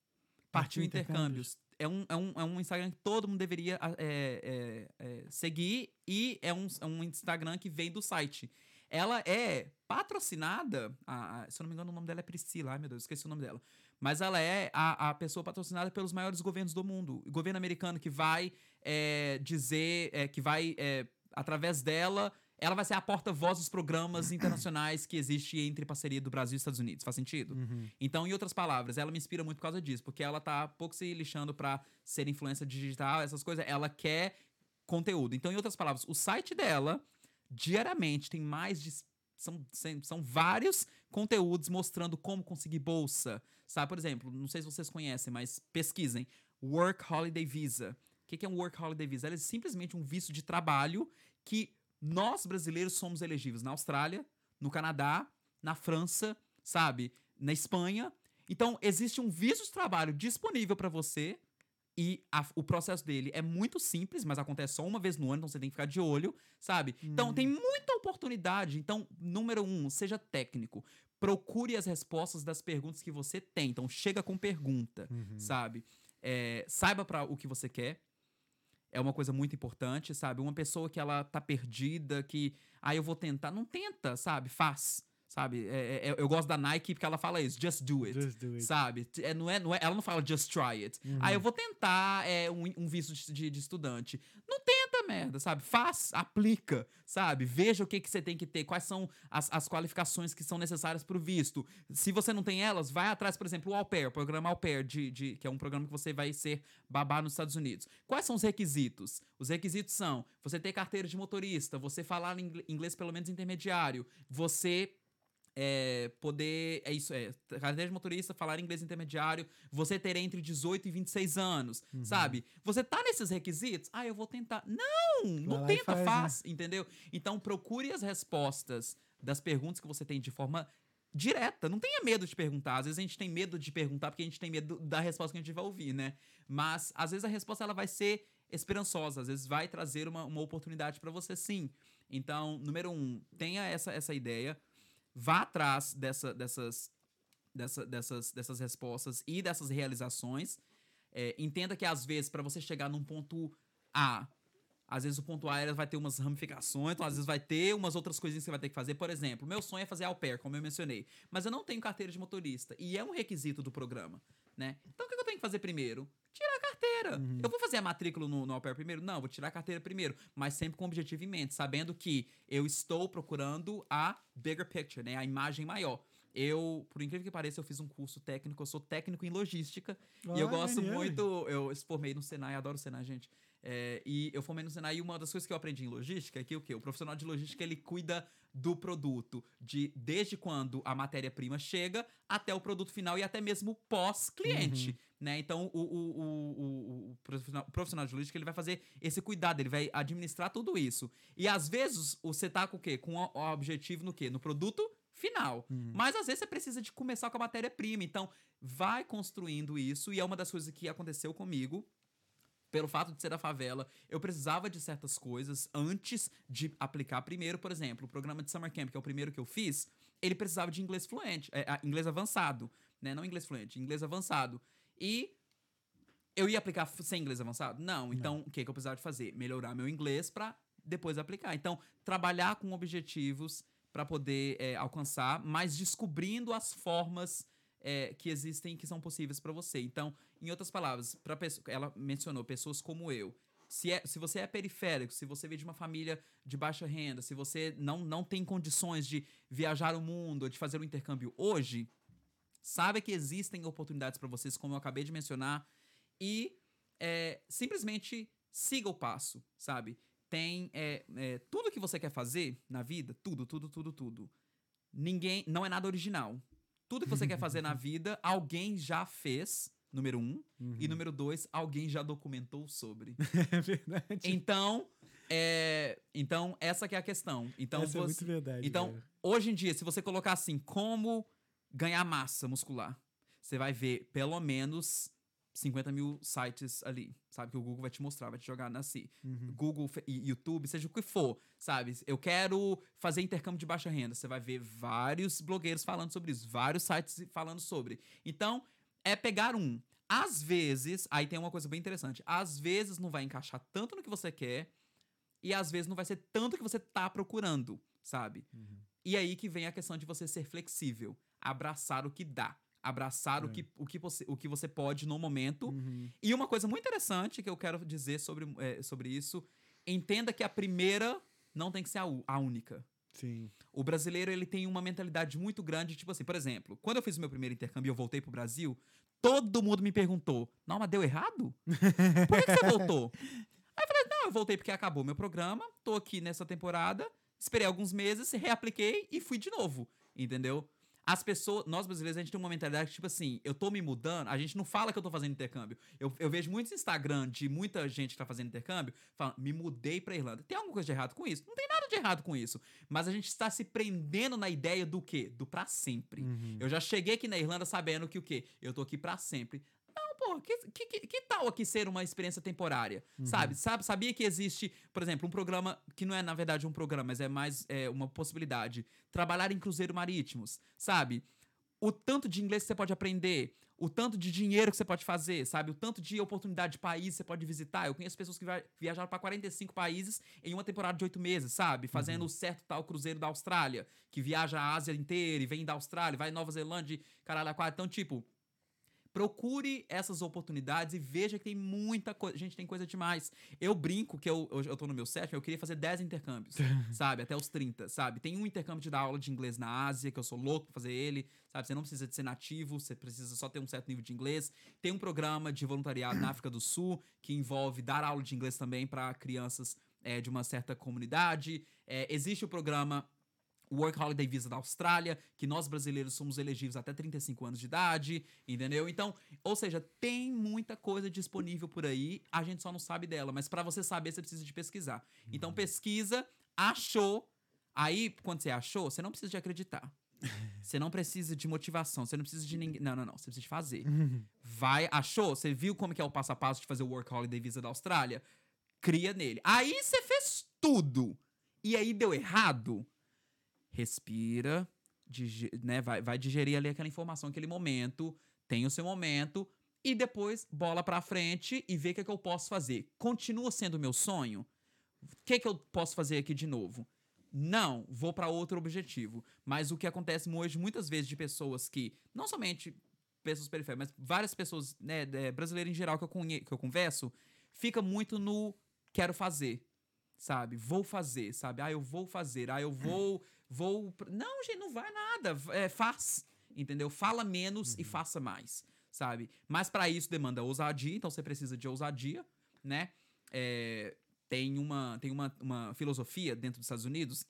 [SPEAKER 3] Partiu, Intercâmbios. É um, é, um, é um Instagram que todo mundo deveria é, é, é, seguir e é um, é um Instagram que vem do site. Ela é patrocinada. A, a, se eu não me engano, o nome dela é Priscila. Ai, meu Deus, esqueci o nome dela. Mas ela é a, a pessoa patrocinada pelos maiores governos do mundo. O governo americano que vai é, dizer, é, que vai, é, através dela, ela vai ser a porta-voz dos programas <coughs> internacionais que existe entre parceria do Brasil e Estados Unidos. Faz sentido? Uhum. Então, em outras palavras, ela me inspira muito por causa disso, porque ela tá pouco se lixando para ser influência digital, essas coisas. Ela quer conteúdo. Então, em outras palavras, o site dela diariamente tem mais de são, são vários conteúdos mostrando como conseguir bolsa. Sabe, por exemplo, não sei se vocês conhecem, mas pesquisem. Work Holiday Visa. O que é um Work Holiday Visa? Ela é simplesmente um visto de trabalho que nós brasileiros somos elegíveis na Austrália, no Canadá, na França, sabe? Na Espanha. Então, existe um visto de trabalho disponível para você e a, o processo dele é muito simples, mas acontece só uma vez no ano, então você tem que ficar de olho, sabe? Hum. Então tem muita oportunidade. Então, número um, seja técnico. Procure as respostas das perguntas que você tem. Então, chega com pergunta, uhum. sabe? É, saiba para o que você quer. É uma coisa muito importante, sabe? Uma pessoa que ela tá perdida, que, ah, eu vou tentar. Não tenta, sabe? Faz. Sabe? É, é, eu gosto da Nike porque ela fala isso, just do it. Just do it. Sabe? É, não é, não é, ela não fala just try it. Uhum. Ah, eu vou tentar é, um, um visto de, de, de, estudante. Não tenta, merda, sabe? Faz, aplica, sabe? Veja o que, que você tem que ter, quais são as, as qualificações que são necessárias para o visto. Se você não tem elas, vai atrás, por exemplo, o Au Pair, o programa Au Pair, de, de, que é um programa que você vai ser babá nos Estados Unidos. Quais são os requisitos? Os requisitos são você ter carteira de motorista, você falar inglês pelo menos intermediário, você é, poder. É isso, é. Carteira de motorista, falar inglês intermediário, você ter entre 18 e 26 anos, uhum. sabe? Você tá nesses requisitos? Ah, eu vou tentar. Não! Não tenta, faz, faz né? entendeu? Então procure as respostas das perguntas que você tem de forma direta. Não tenha medo de perguntar. Às vezes a gente tem medo de perguntar porque a gente tem medo da resposta que a gente vai ouvir, né? Mas às vezes a resposta ela vai ser esperançosa, às vezes vai trazer uma, uma oportunidade para você sim. Então, número um, tenha essa, essa ideia vá atrás dessa, dessas, dessa, dessas, dessas respostas e dessas realizações. É, entenda que, às vezes, para você chegar num ponto A, às vezes o ponto A vai ter umas ramificações, então às vezes vai ter umas outras coisinhas que você vai ter que fazer. Por exemplo, meu sonho é fazer au pair, como eu mencionei. Mas eu não tenho carteira de motorista. E é um requisito do programa, né? Então o que eu tenho que fazer primeiro? A carteira. Uhum. Eu vou fazer a matrícula no, no au primeiro? Não, vou tirar a carteira primeiro. Mas sempre com objetivo em mente, sabendo que eu estou procurando a bigger picture, né? A imagem maior. Eu, por incrível que pareça, eu fiz um curso técnico, eu sou técnico em logística. Ah, e eu gosto muito. Eu formei no Senai, adoro o Senai, gente. É, e eu formei no Senai e uma das coisas que eu aprendi em logística é que o quê? O profissional de logística ele cuida do produto de desde quando a matéria-prima chega até o produto final e até mesmo pós-cliente. Uhum. Né? Então, o, o, o, o, profissional, o profissional de logística ele vai fazer esse cuidado, ele vai administrar tudo isso. E às vezes você tá com o quê? Com o, o objetivo no quê? No produto final. Uhum. Mas às vezes você precisa de começar com a matéria-prima. Então, vai construindo isso, e é uma das coisas que aconteceu comigo pelo fato de ser da favela, eu precisava de certas coisas antes de aplicar primeiro, por exemplo, o programa de Summer Camp, que é o primeiro que eu fiz, ele precisava de inglês fluente, é, inglês avançado, né? Não inglês fluente, inglês avançado. E eu ia aplicar sem inglês avançado? Não. Então, Não. o que, que eu precisava de fazer? Melhorar meu inglês para depois aplicar. Então, trabalhar com objetivos para poder é, alcançar, mas descobrindo as formas é, que existem que são possíveis para você. Então, em outras palavras, para ela mencionou pessoas como eu. Se, é, se você é periférico, se você vem de uma família de baixa renda, se você não, não tem condições de viajar o mundo, de fazer um intercâmbio hoje, saiba que existem oportunidades para vocês, como eu acabei de mencionar, e é, simplesmente siga o passo, sabe? Tem é, é, tudo que você quer fazer na vida, tudo, tudo, tudo, tudo. Ninguém, não é nada original. Tudo que você quer fazer na <laughs> vida, alguém já fez, número um. Uhum. E número dois, alguém já documentou sobre. <laughs>
[SPEAKER 1] É verdade.
[SPEAKER 3] Então, é, então essa que é a questão. Então,
[SPEAKER 1] essa você, é muito verdade.
[SPEAKER 3] Então,
[SPEAKER 1] cara.
[SPEAKER 3] hoje em dia, se você colocar assim, como ganhar massa muscular, você vai ver pelo menos 50 mil sites ali, sabe? Que o Google vai te mostrar, vai te jogar na si. Uhum. Google e YouTube, seja o que for, sabe? Eu quero fazer intercâmbio de baixa renda. Você vai ver vários blogueiros falando sobre isso, vários sites falando sobre. Então, é pegar um. Às vezes, aí tem uma coisa bem interessante. Às vezes não vai encaixar tanto no que você quer, e às vezes não vai ser tanto que você tá procurando, sabe? Uhum. E aí que vem a questão de você ser flexível, abraçar o que dá abraçar é. o, que, o, que você, o que você pode no momento. Uhum. E uma coisa muito interessante que eu quero dizer sobre, é, sobre isso: entenda que a primeira não tem que ser a, a única.
[SPEAKER 1] Sim.
[SPEAKER 3] O brasileiro ele tem uma mentalidade muito grande, tipo assim, por exemplo, quando eu fiz o meu primeiro intercâmbio e eu voltei pro Brasil, todo mundo me perguntou: Não, mas deu errado? Por que, que você <laughs> voltou? Aí eu falei: Não, eu voltei porque acabou meu programa, tô aqui nessa temporada, esperei alguns meses, reapliquei e fui de novo. Entendeu? As pessoas, nós brasileiros, a gente tem uma mentalidade tipo assim, eu tô me mudando, a gente não fala que eu tô fazendo intercâmbio. Eu, eu vejo muitos Instagram de muita gente que tá fazendo intercâmbio falando, me mudei pra Irlanda. Tem alguma coisa de errado com isso? Não tem nada de errado com isso. Mas a gente está se prendendo na ideia do quê? Do pra sempre. Uhum. Eu já cheguei aqui na Irlanda sabendo que o quê? Eu tô aqui pra sempre. Que, que, que, tal aqui ser uma experiência temporária? Uhum. Sabe? Sabe? Sabia que existe, por exemplo, um programa que não é, na verdade, um programa, mas é mais é, uma possibilidade. Trabalhar em cruzeiros marítimos, sabe? O tanto de inglês que você pode aprender, o tanto de dinheiro que você pode fazer, sabe? O tanto de oportunidade de país que você pode visitar. Eu conheço pessoas que viajaram para 45 países em uma temporada de oito meses, sabe? Fazendo uhum. o certo tal cruzeiro da Austrália, que viaja a Ásia inteira e vem da Austrália, vai em Nova Zelândia, caralho, quatro. Então, tipo, procure essas oportunidades e veja que tem muita coisa. Gente, tem coisa demais. Eu brinco que eu, eu, eu tô no meu sétimo, eu queria fazer 10 intercâmbios, <laughs> sabe? Até os 30, sabe? Tem um intercâmbio de dar aula de inglês na Ásia, que eu sou louco pra fazer ele, sabe? Você não precisa de ser nativo, você precisa só ter um certo nível de inglês. Tem um programa de voluntariado na África do Sul, que envolve dar aula de inglês também para crianças é, de uma certa comunidade. É, existe o programa Work Holiday Visa da Austrália, que nós brasileiros somos elegíveis até 35 anos de idade, entendeu? Então, ou seja, tem muita coisa disponível por aí, a gente só não sabe dela, mas para você saber, você precisa de pesquisar. Então, pesquisa, achou, aí quando você achou, você não precisa de acreditar. <laughs> Você não precisa de motivação, você não precisa de ninguém. Não, não, não. Você precisa de fazer. <laughs> Vai, achou? Você viu como que é o passo a passo de fazer o Work Holiday Visa da Austrália? Cria nele. Aí você fez tudo. E aí deu errado respira, né, vai, vai digerir ali aquela informação, aquele momento, tem o seu momento, e depois bola pra frente e vê o que, é que eu posso fazer. Continua sendo meu sonho? O que, é que eu posso fazer aqui de novo? Não, vou para outro objetivo. Mas o que acontece hoje, muitas vezes, de pessoas que, não somente pessoas periféricas, mas várias pessoas, né, brasileiras em geral que eu, conhe que eu converso, fica muito no quero fazer sabe? Vou fazer, sabe? Ah, eu vou fazer. Ah, eu vou. Vou. Não, gente, não vai nada. É, faz. Entendeu? Fala menos uhum. e faça mais, sabe? Mas para isso demanda ousadia, então você precisa de ousadia, né? É, tem uma, tem uma, uma filosofia dentro dos Estados Unidos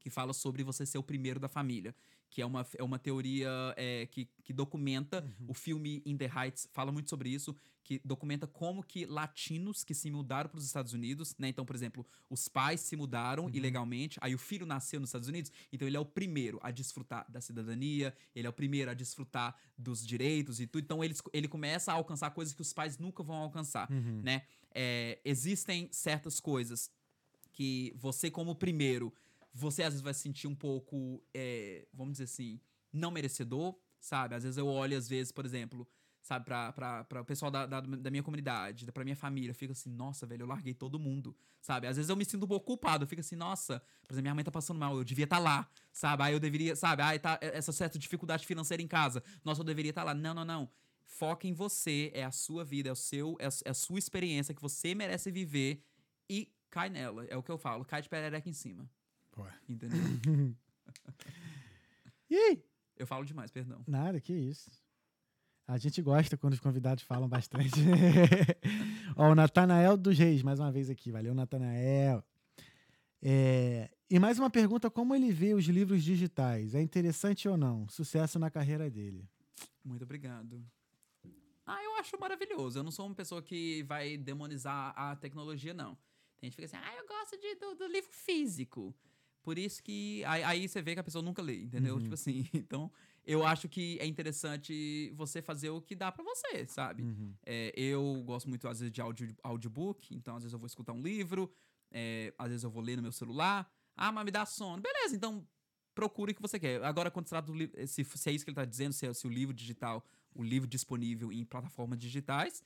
[SPEAKER 3] que fala sobre você ser o primeiro da família que é uma, é uma teoria é, que, que documenta, uhum. o filme In the Heights fala muito sobre isso, que documenta como que latinos que se mudaram para os Estados Unidos, né? Então, por exemplo, os pais se mudaram uhum. ilegalmente, aí o filho nasceu nos Estados Unidos, então ele é o primeiro a desfrutar da cidadania, ele é o primeiro a desfrutar dos direitos e tudo, então ele, ele começa a alcançar coisas que os pais nunca vão alcançar, uhum. né? É, existem certas coisas que você como primeiro você às vezes vai se sentir um pouco, é, vamos dizer assim, não merecedor, sabe? Às vezes eu olho, às vezes, por exemplo, sabe, pra, pra, pra o pessoal da, da, da, minha comunidade, pra minha família, eu fico assim, nossa, velho, eu larguei todo mundo, sabe? Às vezes eu me sinto um pouco culpado, eu fico assim, nossa, por exemplo, minha mãe tá passando mal, eu devia estar tá lá, sabe? Aí eu deveria, sabe? Aí tá essa certa dificuldade financeira em casa, nossa, eu deveria estar tá lá. Não, não, não. Foca em você, é a sua vida, é o seu, é é a sua experiência que você merece viver e cai nela. É o que eu falo, cai de perereca em cima. Pô. Entendeu? <laughs>
[SPEAKER 1] e aí?
[SPEAKER 3] Eu falo demais, perdão.
[SPEAKER 1] Nada, que isso. A gente gosta quando os convidados falam bastante. <laughs> Ó, o Natanael dos Reis, mais uma vez aqui. Valeu, Natanael. É... E mais uma pergunta: como ele vê os livros digitais? É interessante ou não? Sucesso na carreira dele.
[SPEAKER 3] Muito obrigado. Ah, eu acho maravilhoso. Eu não sou uma pessoa que vai demonizar a tecnologia, não. Tem gente que fica assim, ah, eu gosto de, do, do livro físico. Por isso que. Aí, aí, você vê que a pessoa nunca lê, entendeu? Uhum. Tipo assim. <laughs> Então, eu acho que é interessante você fazer o que dá para você, sabe? Uhum. É, eu gosto muito, às vezes, de audio, audiobook, então, às vezes, eu vou escutar um livro, é, às vezes, eu vou ler no meu celular. Ah, mas me dá sono. Beleza, então procure o que você quer. Agora, quando se trata do livro, se, se é isso que ele tá dizendo, se é se o livro digital, o livro disponível em plataformas digitais.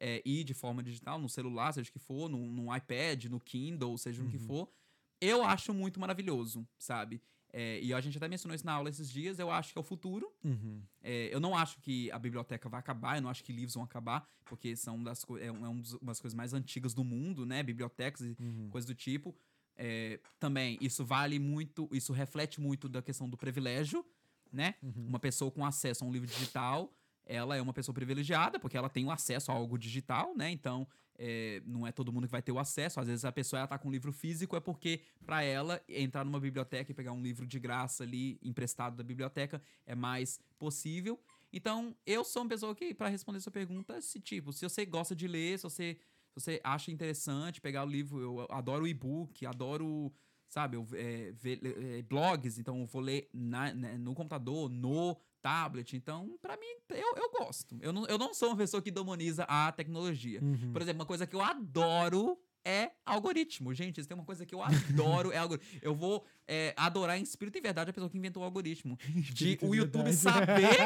[SPEAKER 3] É, e de forma digital, no celular, seja o que for, no, no iPad, no Kindle, seja uhum. o que for eu acho muito maravilhoso, sabe? É, e a gente até mencionou isso na aula esses dias, eu acho que é o futuro. Uhum. É, eu não acho que a biblioteca vai acabar, eu não acho que livros vão acabar, porque são das é, é uma das coisas mais antigas do mundo, né? Bibliotecas e uhum. coisas do tipo. É, também, isso vale muito, isso reflete muito da questão do privilégio, né? Uhum. Uma pessoa com acesso a um livro digital, ela é uma pessoa privilegiada, porque ela tem o acesso a algo digital, né? Então, é, não é todo mundo que vai ter o acesso. Às vezes a pessoa está com um livro físico, é porque para ela entrar numa biblioteca e pegar um livro de graça ali emprestado da biblioteca é mais possível. Então, eu sou uma pessoa que, para responder essa pergunta, se tipo, se você gosta de ler, se você, se você acha interessante pegar o livro, eu adoro e-book, adoro, sabe, eu, é, ver, é, blogs, então eu vou ler na, né, no computador, no tablet. Então, para mim, eu, eu gosto. Eu não, eu não sou uma pessoa que demoniza a tecnologia. Uhum. Por exemplo, uma coisa que eu adoro é algoritmo. Gente, isso tem uma coisa que eu adoro, é algoritmo. Eu vou é, adorar em espírito e verdade a pessoa que inventou o algoritmo. <laughs> De o YouTube saber.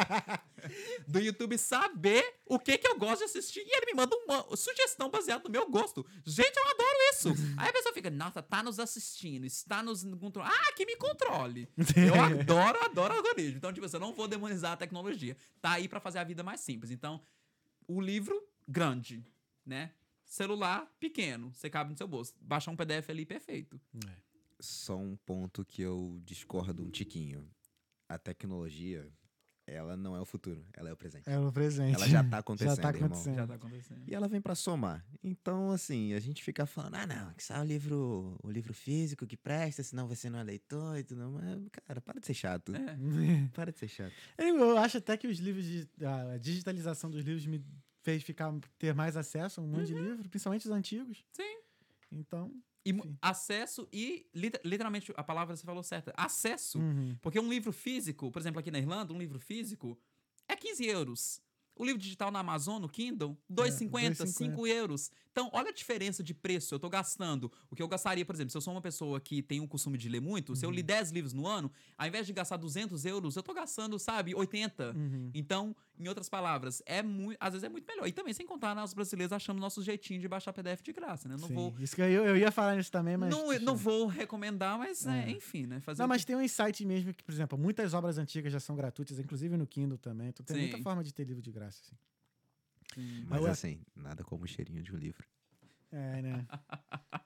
[SPEAKER 3] <laughs> do YouTube saber o que que eu gosto de assistir. E ele me manda uma sugestão baseada no meu gosto. Gente, eu adoro isso. Aí a pessoa fica, nossa, tá nos assistindo, está nos controlando. Ah, que me controle. Eu <laughs> adoro, adoro algoritmo. Então, tipo assim, eu não vou demonizar a tecnologia. Tá aí pra fazer a vida mais simples. Então, o livro, grande, né? Celular, pequeno. Você cabe no seu bolso. Baixar um PDF ali, perfeito.
[SPEAKER 2] Só um ponto que eu discordo um tiquinho. A tecnologia, ela não é o futuro, ela é o presente.
[SPEAKER 1] É no presente.
[SPEAKER 2] Ela já tá acontecendo, <laughs>
[SPEAKER 1] Já tá
[SPEAKER 2] irmão.
[SPEAKER 1] acontecendo.
[SPEAKER 3] Já tá acontecendo.
[SPEAKER 2] E ela vem pra somar. Então, assim, a gente fica falando, ah, não, que só o livro, o livro físico que presta, senão você não é leitor e tudo mais. Cara, para de ser chato.
[SPEAKER 3] É.
[SPEAKER 2] Para de ser chato. <laughs>
[SPEAKER 1] Eu acho até que os livros de. A digitalização dos livros me fez ficar ter mais acesso a um monte de livros, principalmente os antigos.
[SPEAKER 3] Sim.
[SPEAKER 1] Então.
[SPEAKER 3] E acesso e, lit- literalmente, a palavra você falou certa, acesso.
[SPEAKER 1] uhum.
[SPEAKER 3] Porque um livro físico, por exemplo, aqui na Irlanda, um livro físico é 15 euros. O livro digital na Amazon, no Kindle, 2,50,
[SPEAKER 1] 2,50.
[SPEAKER 3] 5 euros. Então, olha a diferença de preço. Eu tô gastando o que eu gastaria, por exemplo, se eu sou uma pessoa que tem o costume de ler muito, se eu li 10 livros no ano, ao invés de gastar 200 euros, eu tô gastando, sabe, 80.
[SPEAKER 1] Uhum.
[SPEAKER 3] Então, em outras palavras, é muito, às vezes é muito melhor. E também, sem contar, nós brasileiros achamos nosso jeitinho de baixar PDF de graça, né? Eu não
[SPEAKER 1] Sim.
[SPEAKER 3] vou
[SPEAKER 1] Isso que eu, eu ia falar nisso também, mas.
[SPEAKER 3] não, não vou recomendar, mas é,
[SPEAKER 1] É.
[SPEAKER 3] enfim, né? Fazer
[SPEAKER 1] Não, mas
[SPEAKER 3] que-
[SPEAKER 1] tem um site mesmo que, por exemplo, muitas obras antigas já são gratuitas, inclusive no Kindle também. Então tem muita
[SPEAKER 3] Sim.
[SPEAKER 1] forma de ter livro de graça. Assim.
[SPEAKER 3] Sim.
[SPEAKER 2] Mas
[SPEAKER 1] eu-
[SPEAKER 2] assim, nada como o cheirinho de um livro.
[SPEAKER 1] É, né?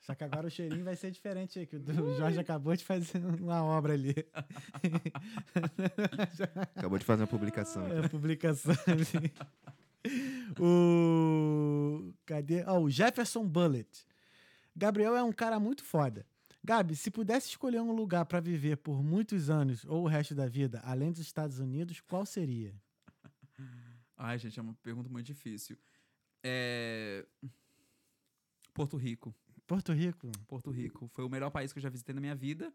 [SPEAKER 1] Só que agora o cheirinho vai ser diferente aí, que o do Jorge acabou de fazer uma obra ali. <laughs>
[SPEAKER 2] Acabou de fazer uma publicação.
[SPEAKER 1] É, publicação ali. O. Cadê? Ó, o Jefferson Bullet. Gabriel é um cara muito foda. Gabi, se pudesse escolher um lugar pra viver por muitos anos ou o resto da vida, além dos Estados Unidos, qual seria?
[SPEAKER 3] Ai, gente, é uma pergunta muito difícil. É... Porto Rico.
[SPEAKER 1] Porto Rico?
[SPEAKER 3] Porto Rico. Foi o melhor país que eu já visitei na minha vida.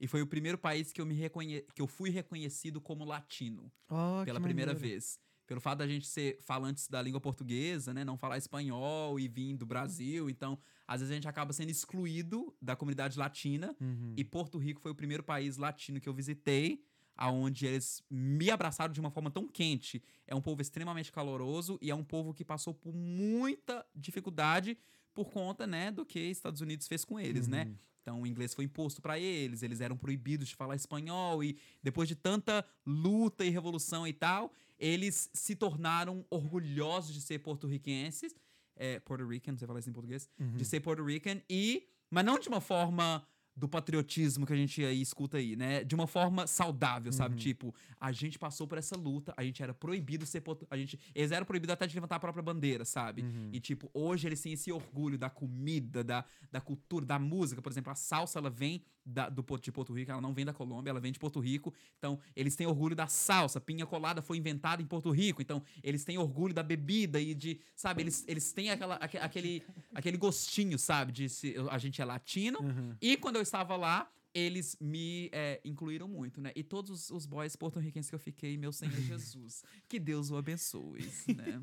[SPEAKER 3] E foi o primeiro país que eu, me reconhe... que eu fui reconhecido como latino
[SPEAKER 1] Oh,
[SPEAKER 3] pela primeira
[SPEAKER 1] maneiro.
[SPEAKER 3] vez. Pelo fato da gente ser falantes da língua portuguesa, né? Não falar espanhol e vir do Brasil. Então, às vezes a gente acaba sendo excluído da comunidade latina.
[SPEAKER 1] Uhum.
[SPEAKER 3] E Porto Rico foi o primeiro país latino que eu visitei, aonde eles me abraçaram de uma forma tão quente. É um povo extremamente caloroso e é um povo que passou por muita dificuldade por conta, né, do que Estados Unidos fez com eles, né?
[SPEAKER 1] Uhum.
[SPEAKER 3] Então, o inglês foi imposto para eles, eles eram proibidos de falar espanhol e depois de tanta luta e revolução e tal, eles se tornaram orgulhosos de ser porto-riquenses, é, Puerto Rican, não sei falar isso em português,
[SPEAKER 1] Uhum.
[SPEAKER 3] de ser Puerto Rican e, mas não de uma forma do patriotismo que a gente aí escuta aí, né? De uma forma saudável, sabe?
[SPEAKER 1] Uhum.
[SPEAKER 3] Tipo, a gente passou por essa luta, a gente era proibido ser a gente eles eram proibidos até de levantar a própria bandeira, sabe?
[SPEAKER 1] Uhum.
[SPEAKER 3] E tipo, hoje eles têm esse orgulho da comida, da, da cultura, da música, por exemplo, a salsa ela vem da- do de Porto Rico, ela não vem da Colômbia, ela vem de Porto Rico. Então, eles têm orgulho da salsa, pinha colada foi inventada em Porto Rico. Então, eles têm orgulho da bebida e de, sabe, eles, eles têm aquela, aque- aquele, aquele gostinho, sabe, de se, a gente é latino.
[SPEAKER 1] Uhum.
[SPEAKER 3] E quando eu estava lá, eles me é, incluíram muito, né? E todos os, os boys porto-riquenses que eu fiquei, meu Senhor <laughs> Jesus, que Deus o abençoe, né?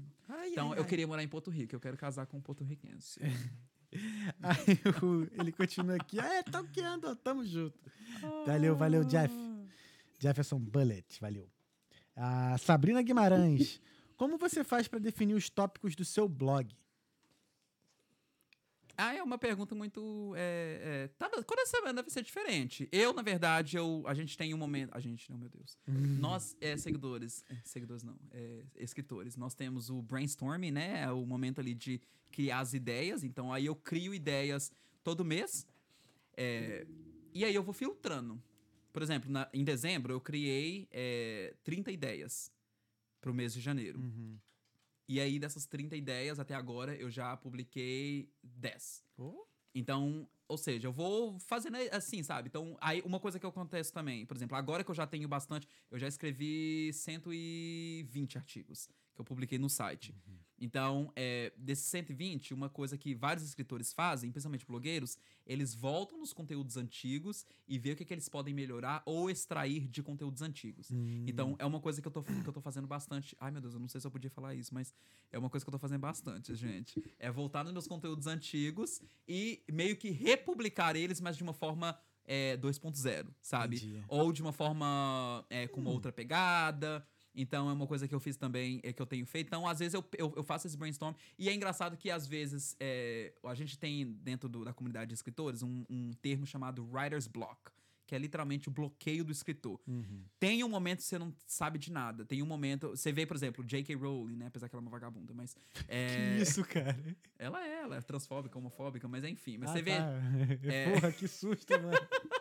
[SPEAKER 3] Então, eu queria morar em Porto Rico, eu quero casar com um porto-riquense. <laughs> <laughs>
[SPEAKER 1] Aí o- ele continua aqui. Ah, é, que anda, tamo junto. Valeu, valeu, Jeff. Jefferson Bullet, valeu. A Sabrina Guimarães. Como você faz pra definir os tópicos do seu blog?
[SPEAKER 3] Ah, é uma pergunta muito. É, é, tá, toda semana deve ser diferente. Eu, na verdade, eu, a gente tem um momento. A gente, não, meu Deus. <laughs> Nós, é, seguidores. é, seguidores não, é, escritores, nós temos o brainstorming, né? É o momento ali de criar as ideias. Então, aí eu crio ideias todo mês. e aí eu vou filtrando. Por exemplo, na- em dezembro eu criei é, 30 ideias pro mês de janeiro.
[SPEAKER 1] Uhum.
[SPEAKER 3] E aí, dessas 30 ideias, até agora, eu já publiquei 10.
[SPEAKER 1] Oh.
[SPEAKER 3] Então, ou seja, eu vou fazendo assim, sabe? Então, aí uma coisa que acontece também, por exemplo, agora que eu já tenho bastante, eu já escrevi 120 artigos, que eu publiquei no site. Então, é, desses 120, uma coisa que vários escritores fazem, principalmente blogueiros, eles voltam nos conteúdos antigos e vê o que, que eles podem melhorar ou extrair de conteúdos antigos. Então, é uma coisa que eu, tô, que eu tô fazendo bastante. Ai, meu Deus, eu não sei se eu podia falar isso, mas é uma coisa que eu tô fazendo bastante, gente. É voltar nos meus conteúdos antigos e meio que republicar eles, mas de uma forma é, 2.0, sabe?
[SPEAKER 1] Entendi.
[SPEAKER 3] Ou de uma forma é, com uma outra pegada. Então é uma coisa que eu fiz também, é que eu tenho feito. Então, às vezes, eu, eu, eu faço esse brainstorm. E é engraçado que, às vezes, é, a gente tem dentro do- da comunidade de escritores um, um termo chamado writer's block. Que é literalmente o bloqueio do escritor. Tem um momento que você não sabe de nada. Tem um momento. Você vê, por exemplo, J.K. Rowling, né? Apesar que ela é uma vagabunda, mas. É, <laughs>
[SPEAKER 1] Que isso, cara?
[SPEAKER 3] Ela é, ela é transfóbica, homofóbica, mas enfim. Mas
[SPEAKER 1] Ah,
[SPEAKER 3] você vê.
[SPEAKER 1] tá. <laughs>
[SPEAKER 3] é-
[SPEAKER 1] Porra, que susto, mano. <laughs>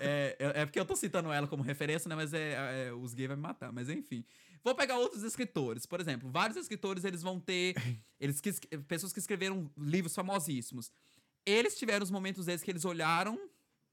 [SPEAKER 3] É, é, é porque eu tô citando ela como referência, né? Mas é, é, os gays vão me matar. Mas enfim. Vou pegar outros escritores. Por exemplo, vários escritores, eles vão ter... <laughs> Eles que, es- pessoas que escreveram livros famosíssimos. Eles tiveram os momentos deles que eles olharam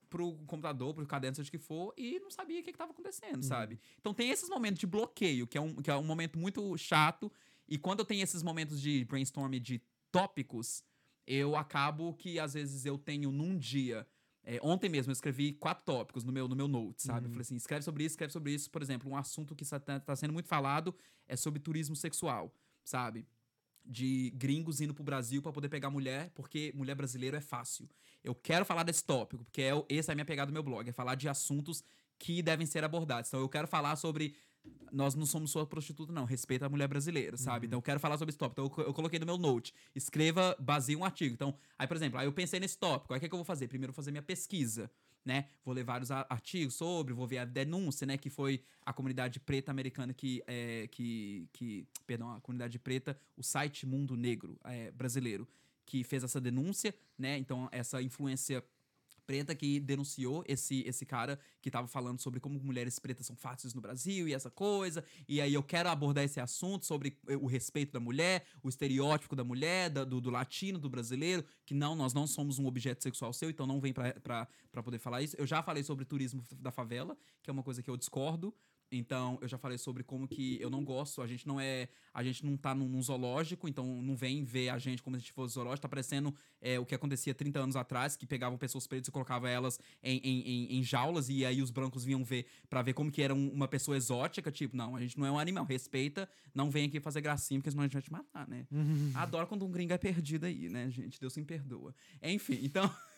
[SPEAKER 3] pro computador, pro caderno, seja o que for, e não sabia o que, que tava acontecendo, sabe? Então tem esses momentos de bloqueio, que é, um, que é um momento muito chato. E quando eu tenho esses momentos de brainstorm de tópicos, eu acabo que às vezes eu tenho num dia. É, ontem mesmo eu escrevi quatro tópicos no meu, no meu note, sabe? Eu falei assim: escreve sobre isso, escreve sobre isso. Por exemplo, um assunto que está sendo muito falado é sobre turismo sexual, sabe? de gringos indo pro Brasil pra poder pegar mulher, porque mulher brasileira é fácil. Eu quero falar desse tópico, porque é, o- essa é a minha pegada do meu blog, é falar de assuntos que devem ser abordados. Então eu quero falar sobre nós não somos sua prostituta não, respeita a mulher brasileira, sabe? Então eu quero falar sobre esse tópico. Então eu, eu coloquei no meu note, escreva, baseie um artigo. Então, aí por exemplo, aí eu pensei nesse tópico, aí o que, é que eu vou fazer? Primeiro vou fazer minha pesquisa, né? Vou ler vários artigos sobre, vou ver a denúncia, né? Que foi a comunidade preta americana que, é, que, que perdão, a comunidade preta, o site Mundo Negro é, brasileiro, que fez essa denúncia, né? Então essa influência preta que denunciou esse, esse cara que tava falando sobre como mulheres pretas são fáceis no Brasil e essa coisa. E aí eu quero abordar esse assunto sobre eh, o respeito da mulher, o estereótipo da mulher, da- do, do latino, do brasileiro, que não, nós não somos um objeto sexual seu, então não vem pra poder falar isso. Eu já falei sobre turismo da favela, que é uma coisa que eu discordo. Então, eu já falei sobre como que eu não gosto, a gente não é. A gente não tá num, num zoológico, então não vem ver a gente como se a gente fosse zoológico. Tá parecendo é, o que acontecia 30 anos atrás, que pegavam pessoas pretas e colocavam elas em, em, em- em jaulas, e aí os brancos vinham ver pra ver como que era um- uma pessoa exótica. Tipo, não, a gente não é um animal, respeita, não vem aqui fazer gracinha, porque senão a gente vai te matar, né? <laughs> Adoro quando um gringo é perdido aí, né, gente? Deus me perdoa. Enfim, então. <laughs>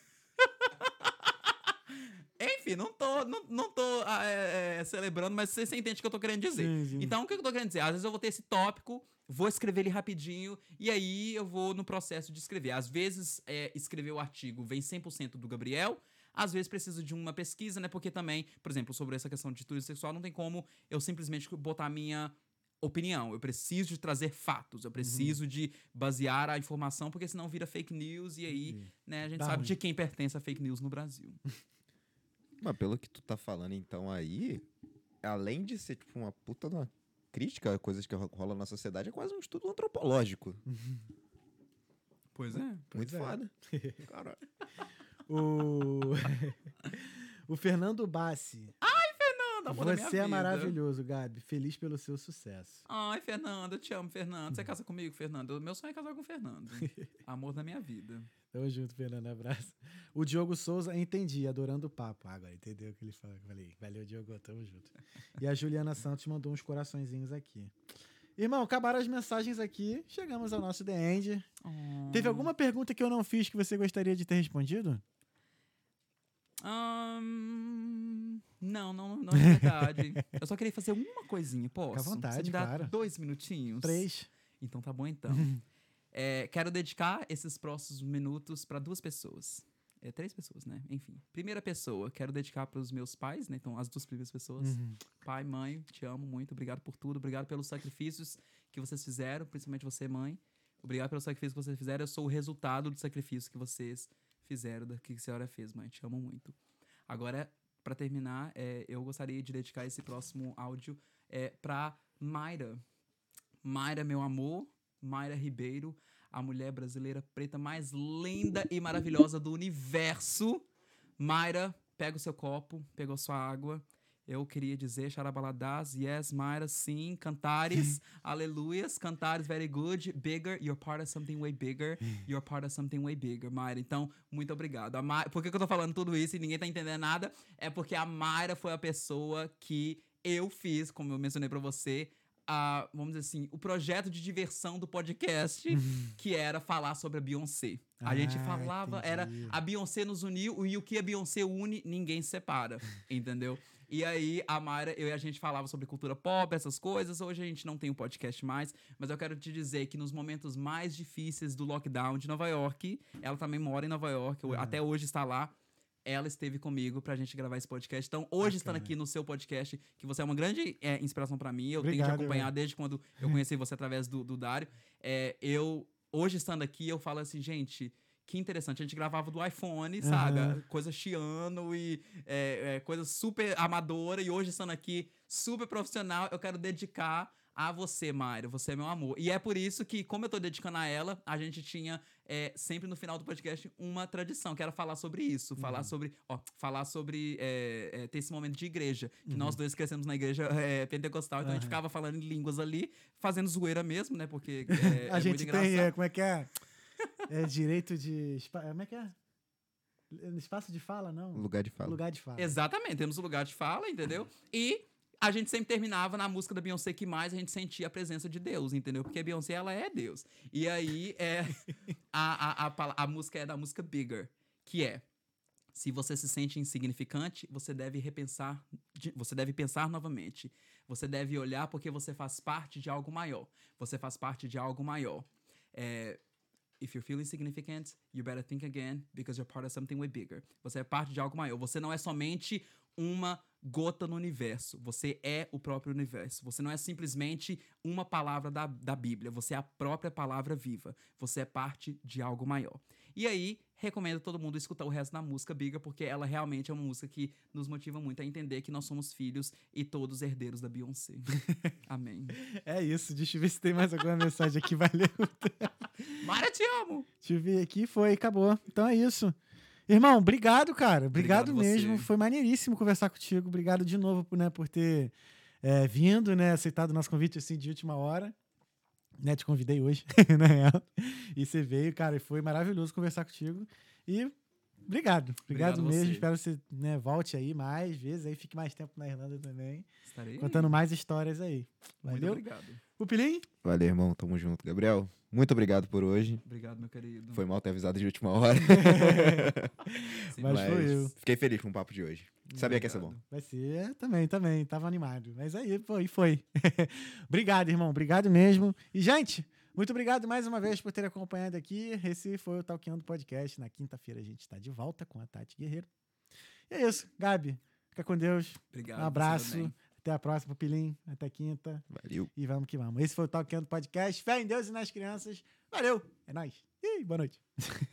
[SPEAKER 3] Enfim, não tô, não, não tô ah, é, é, celebrando, mas você, você entende o que eu tô querendo dizer.
[SPEAKER 1] Sim, sim.
[SPEAKER 3] Então, o que eu tô querendo dizer? Às vezes eu vou ter esse tópico, vou escrever ele rapidinho, e aí eu vou no processo de escrever. Às vezes, é, escrever o artigo vem 100% do Gabriel, às vezes preciso de uma pesquisa, né? Porque também, por exemplo, sobre essa questão de turismo sexual, não tem como eu simplesmente botar a minha opinião. Eu preciso de trazer fatos, eu preciso de basear a informação, porque senão vira fake news, e aí, né, a gente
[SPEAKER 1] Dá
[SPEAKER 3] sabe
[SPEAKER 1] ruim.
[SPEAKER 3] de quem pertence a fake news no Brasil. <laughs>
[SPEAKER 2] Mas pelo que tu tá falando, então, aí, além de ser, tipo, uma puta de uma crítica a coisas que ro- rolam na sociedade, é quase um estudo antropológico.
[SPEAKER 3] Pois é.
[SPEAKER 2] Muito
[SPEAKER 1] é.
[SPEAKER 2] foda. <laughs> Caralho.
[SPEAKER 1] O... <laughs> o Fernando Bassi.
[SPEAKER 3] Fernando, amor da minha
[SPEAKER 1] Você é
[SPEAKER 3] vida.
[SPEAKER 1] maravilhoso, Gabi. Feliz pelo seu sucesso.
[SPEAKER 3] Ai, Fernando, eu te amo, Fernando. Você casa comigo, Fernando? Meu sonho é casar com o Fernando. <laughs> Amor da minha vida.
[SPEAKER 1] Tamo junto, Fernando. Abraço. O Diogo Souza, entendi, adorando o papo. Ah, Agora entendeu o que ele falou. Falei, valeu, Diogo, tamo junto. E a Juliana Santos mandou uns coraçõezinhos aqui. Irmão, acabaram as mensagens aqui. Chegamos ao nosso The End. Teve alguma pergunta que eu não fiz que você gostaria de ter respondido?
[SPEAKER 3] Não, não, não é verdade. <laughs> eu só queria fazer uma coisinha, posso?
[SPEAKER 1] Fica à vontade,
[SPEAKER 3] Você me dá
[SPEAKER 1] claro.
[SPEAKER 3] dois minutinhos?
[SPEAKER 1] Três.
[SPEAKER 3] Então tá bom então. <laughs> É, quero dedicar esses próximos minutos para duas pessoas. É, três pessoas, né? Enfim. Primeira pessoa, quero dedicar para os meus pais, né? Então, as duas primeiras pessoas. Pai, mãe, te amo muito. Obrigado por tudo. Obrigado pelos sacrifícios que vocês fizeram, principalmente você, mãe. Obrigado pelo sacrifício que vocês fizeram. Eu sou o resultado do sacrifício que vocês fizeram, do que a senhora fez, mãe. Te amo muito. Agora, para terminar, é, eu gostaria de dedicar esse próximo áudio é, para Mayra. Mayra, meu amor, Mayra Ribeiro, a mulher brasileira preta mais linda e maravilhosa do universo. Mayra, pega o seu copo, pegou sua água. eu queria dizer Xarabaladás, yes, Mayra, sim, cantares, <laughs> aleluias, cantares, very good, bigger, you're part of something way bigger, <laughs> you're part of something way bigger, Mayra. Então, muito obrigado. Mayra, por que, que eu tô falando tudo isso e ninguém tá entendendo nada? É porque a Mayra foi a pessoa que eu fiz, como eu mencionei pra você, a, vamos dizer assim, o projeto de diversão do podcast, que era falar sobre a Beyoncé. A
[SPEAKER 1] Ah,
[SPEAKER 3] gente falava, era
[SPEAKER 1] entendi.
[SPEAKER 3] a Beyoncé nos uniu e o que a Beyoncé une, ninguém separa, entendeu? E aí, a Mayra, eu e a gente falava sobre cultura pop, essas coisas. Hoje a gente não tem o podcast mais, mas eu quero te dizer que nos momentos mais difíceis do lockdown de Nova York, ela também mora em Nova York,
[SPEAKER 1] Uhum.
[SPEAKER 3] até hoje está lá. Ela esteve comigo pra gente gravar esse podcast. Então, hoje, estando aqui no seu podcast, que você é uma grande é, inspiração pra mim, eu tenho
[SPEAKER 1] Obrigado,
[SPEAKER 3] te acompanhar desde quando eu conheci você através do, do Dário. É, eu, hoje, estando aqui, eu falo assim, gente, que interessante. A gente gravava do iPhone, sabe?
[SPEAKER 1] Aham.
[SPEAKER 3] Coisa chiano e é, é, coisa super amadora. E hoje, estando aqui, super profissional, eu quero dedicar a você, Mayra. Você é meu amor. E é por isso que, como eu tô dedicando a ela, a gente tinha é, sempre no final do podcast uma tradição, que era falar sobre isso. Falar sobre. Ó, falar sobre. é, é, ter esse momento de igreja. Que nós dois crescemos na igreja é, pentecostal, então a gente ficava falando em línguas ali, fazendo zoeira mesmo, né? Porque é, <laughs>
[SPEAKER 1] a
[SPEAKER 3] é
[SPEAKER 1] gente
[SPEAKER 3] muito
[SPEAKER 1] tem,
[SPEAKER 3] engraçado.
[SPEAKER 1] é, como é que é? É direito de. Como é que é? Espaço de fala, não?
[SPEAKER 2] Lugar de fala.
[SPEAKER 1] Lugar de fala.
[SPEAKER 3] Exatamente, temos o lugar de fala, entendeu? E a gente sempre terminava na música da Beyoncé que mais a gente sentia a presença de Deus, entendeu? Porque a Beyoncé, ela é Deus. E aí, é, a, a, a, a música é da música Bigger, que é... Se você se sente insignificante, você deve repensar, você deve pensar novamente. Você deve olhar porque você faz parte de algo maior. Você faz parte de algo maior. É, If you feel insignificant, you better think again because you're part of something way bigger. Você é parte de algo maior. Você não é somente uma gota no universo. Você é o próprio universo. Você não é simplesmente uma palavra da, da Bíblia. Você é a própria palavra viva. Você é parte de algo maior. E aí, recomendo todo mundo escutar o resto da música Bigger, porque ela realmente é uma música que nos motiva muito a entender que nós somos filhos e todos herdeiros da Beyoncé. <laughs> Amém.
[SPEAKER 1] É isso. Deixa eu ver se tem mais alguma mensagem aqui. Valeu. <laughs>
[SPEAKER 3] Mara, te amo!
[SPEAKER 1] Deixa eu ver aqui. Foi, acabou. Então é isso. Irmão, obrigado, cara. Obrigado,
[SPEAKER 3] Obrigado você.
[SPEAKER 1] mesmo. Foi maneiríssimo conversar contigo. Obrigado de novo por, né, por ter é, vindo, né? Aceitado o nosso convite assim de última hora. Né, te convidei hoje, <laughs> na real. E você veio, cara, e foi maravilhoso conversar contigo. E obrigado. Obrigado,
[SPEAKER 3] Obrigado
[SPEAKER 1] mesmo.
[SPEAKER 3] você.
[SPEAKER 1] Espero que você né, volte aí mais vezes, aí fique mais tempo na Irlanda também.
[SPEAKER 3] Estarei.
[SPEAKER 1] Contando mais histórias aí.
[SPEAKER 3] Muito
[SPEAKER 1] Valeu?
[SPEAKER 3] Obrigado.
[SPEAKER 1] Pupilim?
[SPEAKER 2] Valeu, irmão. Tamo junto. Gabriel, muito obrigado por hoje.
[SPEAKER 3] Obrigado, meu querido.
[SPEAKER 2] Foi mal ter avisado de última hora. <laughs>
[SPEAKER 3] Sim,
[SPEAKER 1] Mas foi eu.
[SPEAKER 2] Fiquei feliz com o papo de hoje. Sabia que ia ser bom.
[SPEAKER 3] Obrigado.
[SPEAKER 1] Vai ser, também, também. Tava animado. Mas aí, foi, foi. <laughs> obrigado, irmão. Obrigado mesmo. E, gente, muito obrigado mais uma vez por ter acompanhado aqui. Esse foi o Talkando Podcast. Na quinta-feira a gente está de volta com a Tati Guerreiro. E é isso. Gabi, fica com Deus.
[SPEAKER 3] Obrigado.
[SPEAKER 1] um
[SPEAKER 3] você
[SPEAKER 1] abraço. Até a próxima, Pupilim. Até quinta.
[SPEAKER 2] Valeu.
[SPEAKER 1] E vamos que vamos. Esse foi o Talkando Podcast. Fé em Deus e nas crianças. Valeu. É nóis. E boa noite. <laughs>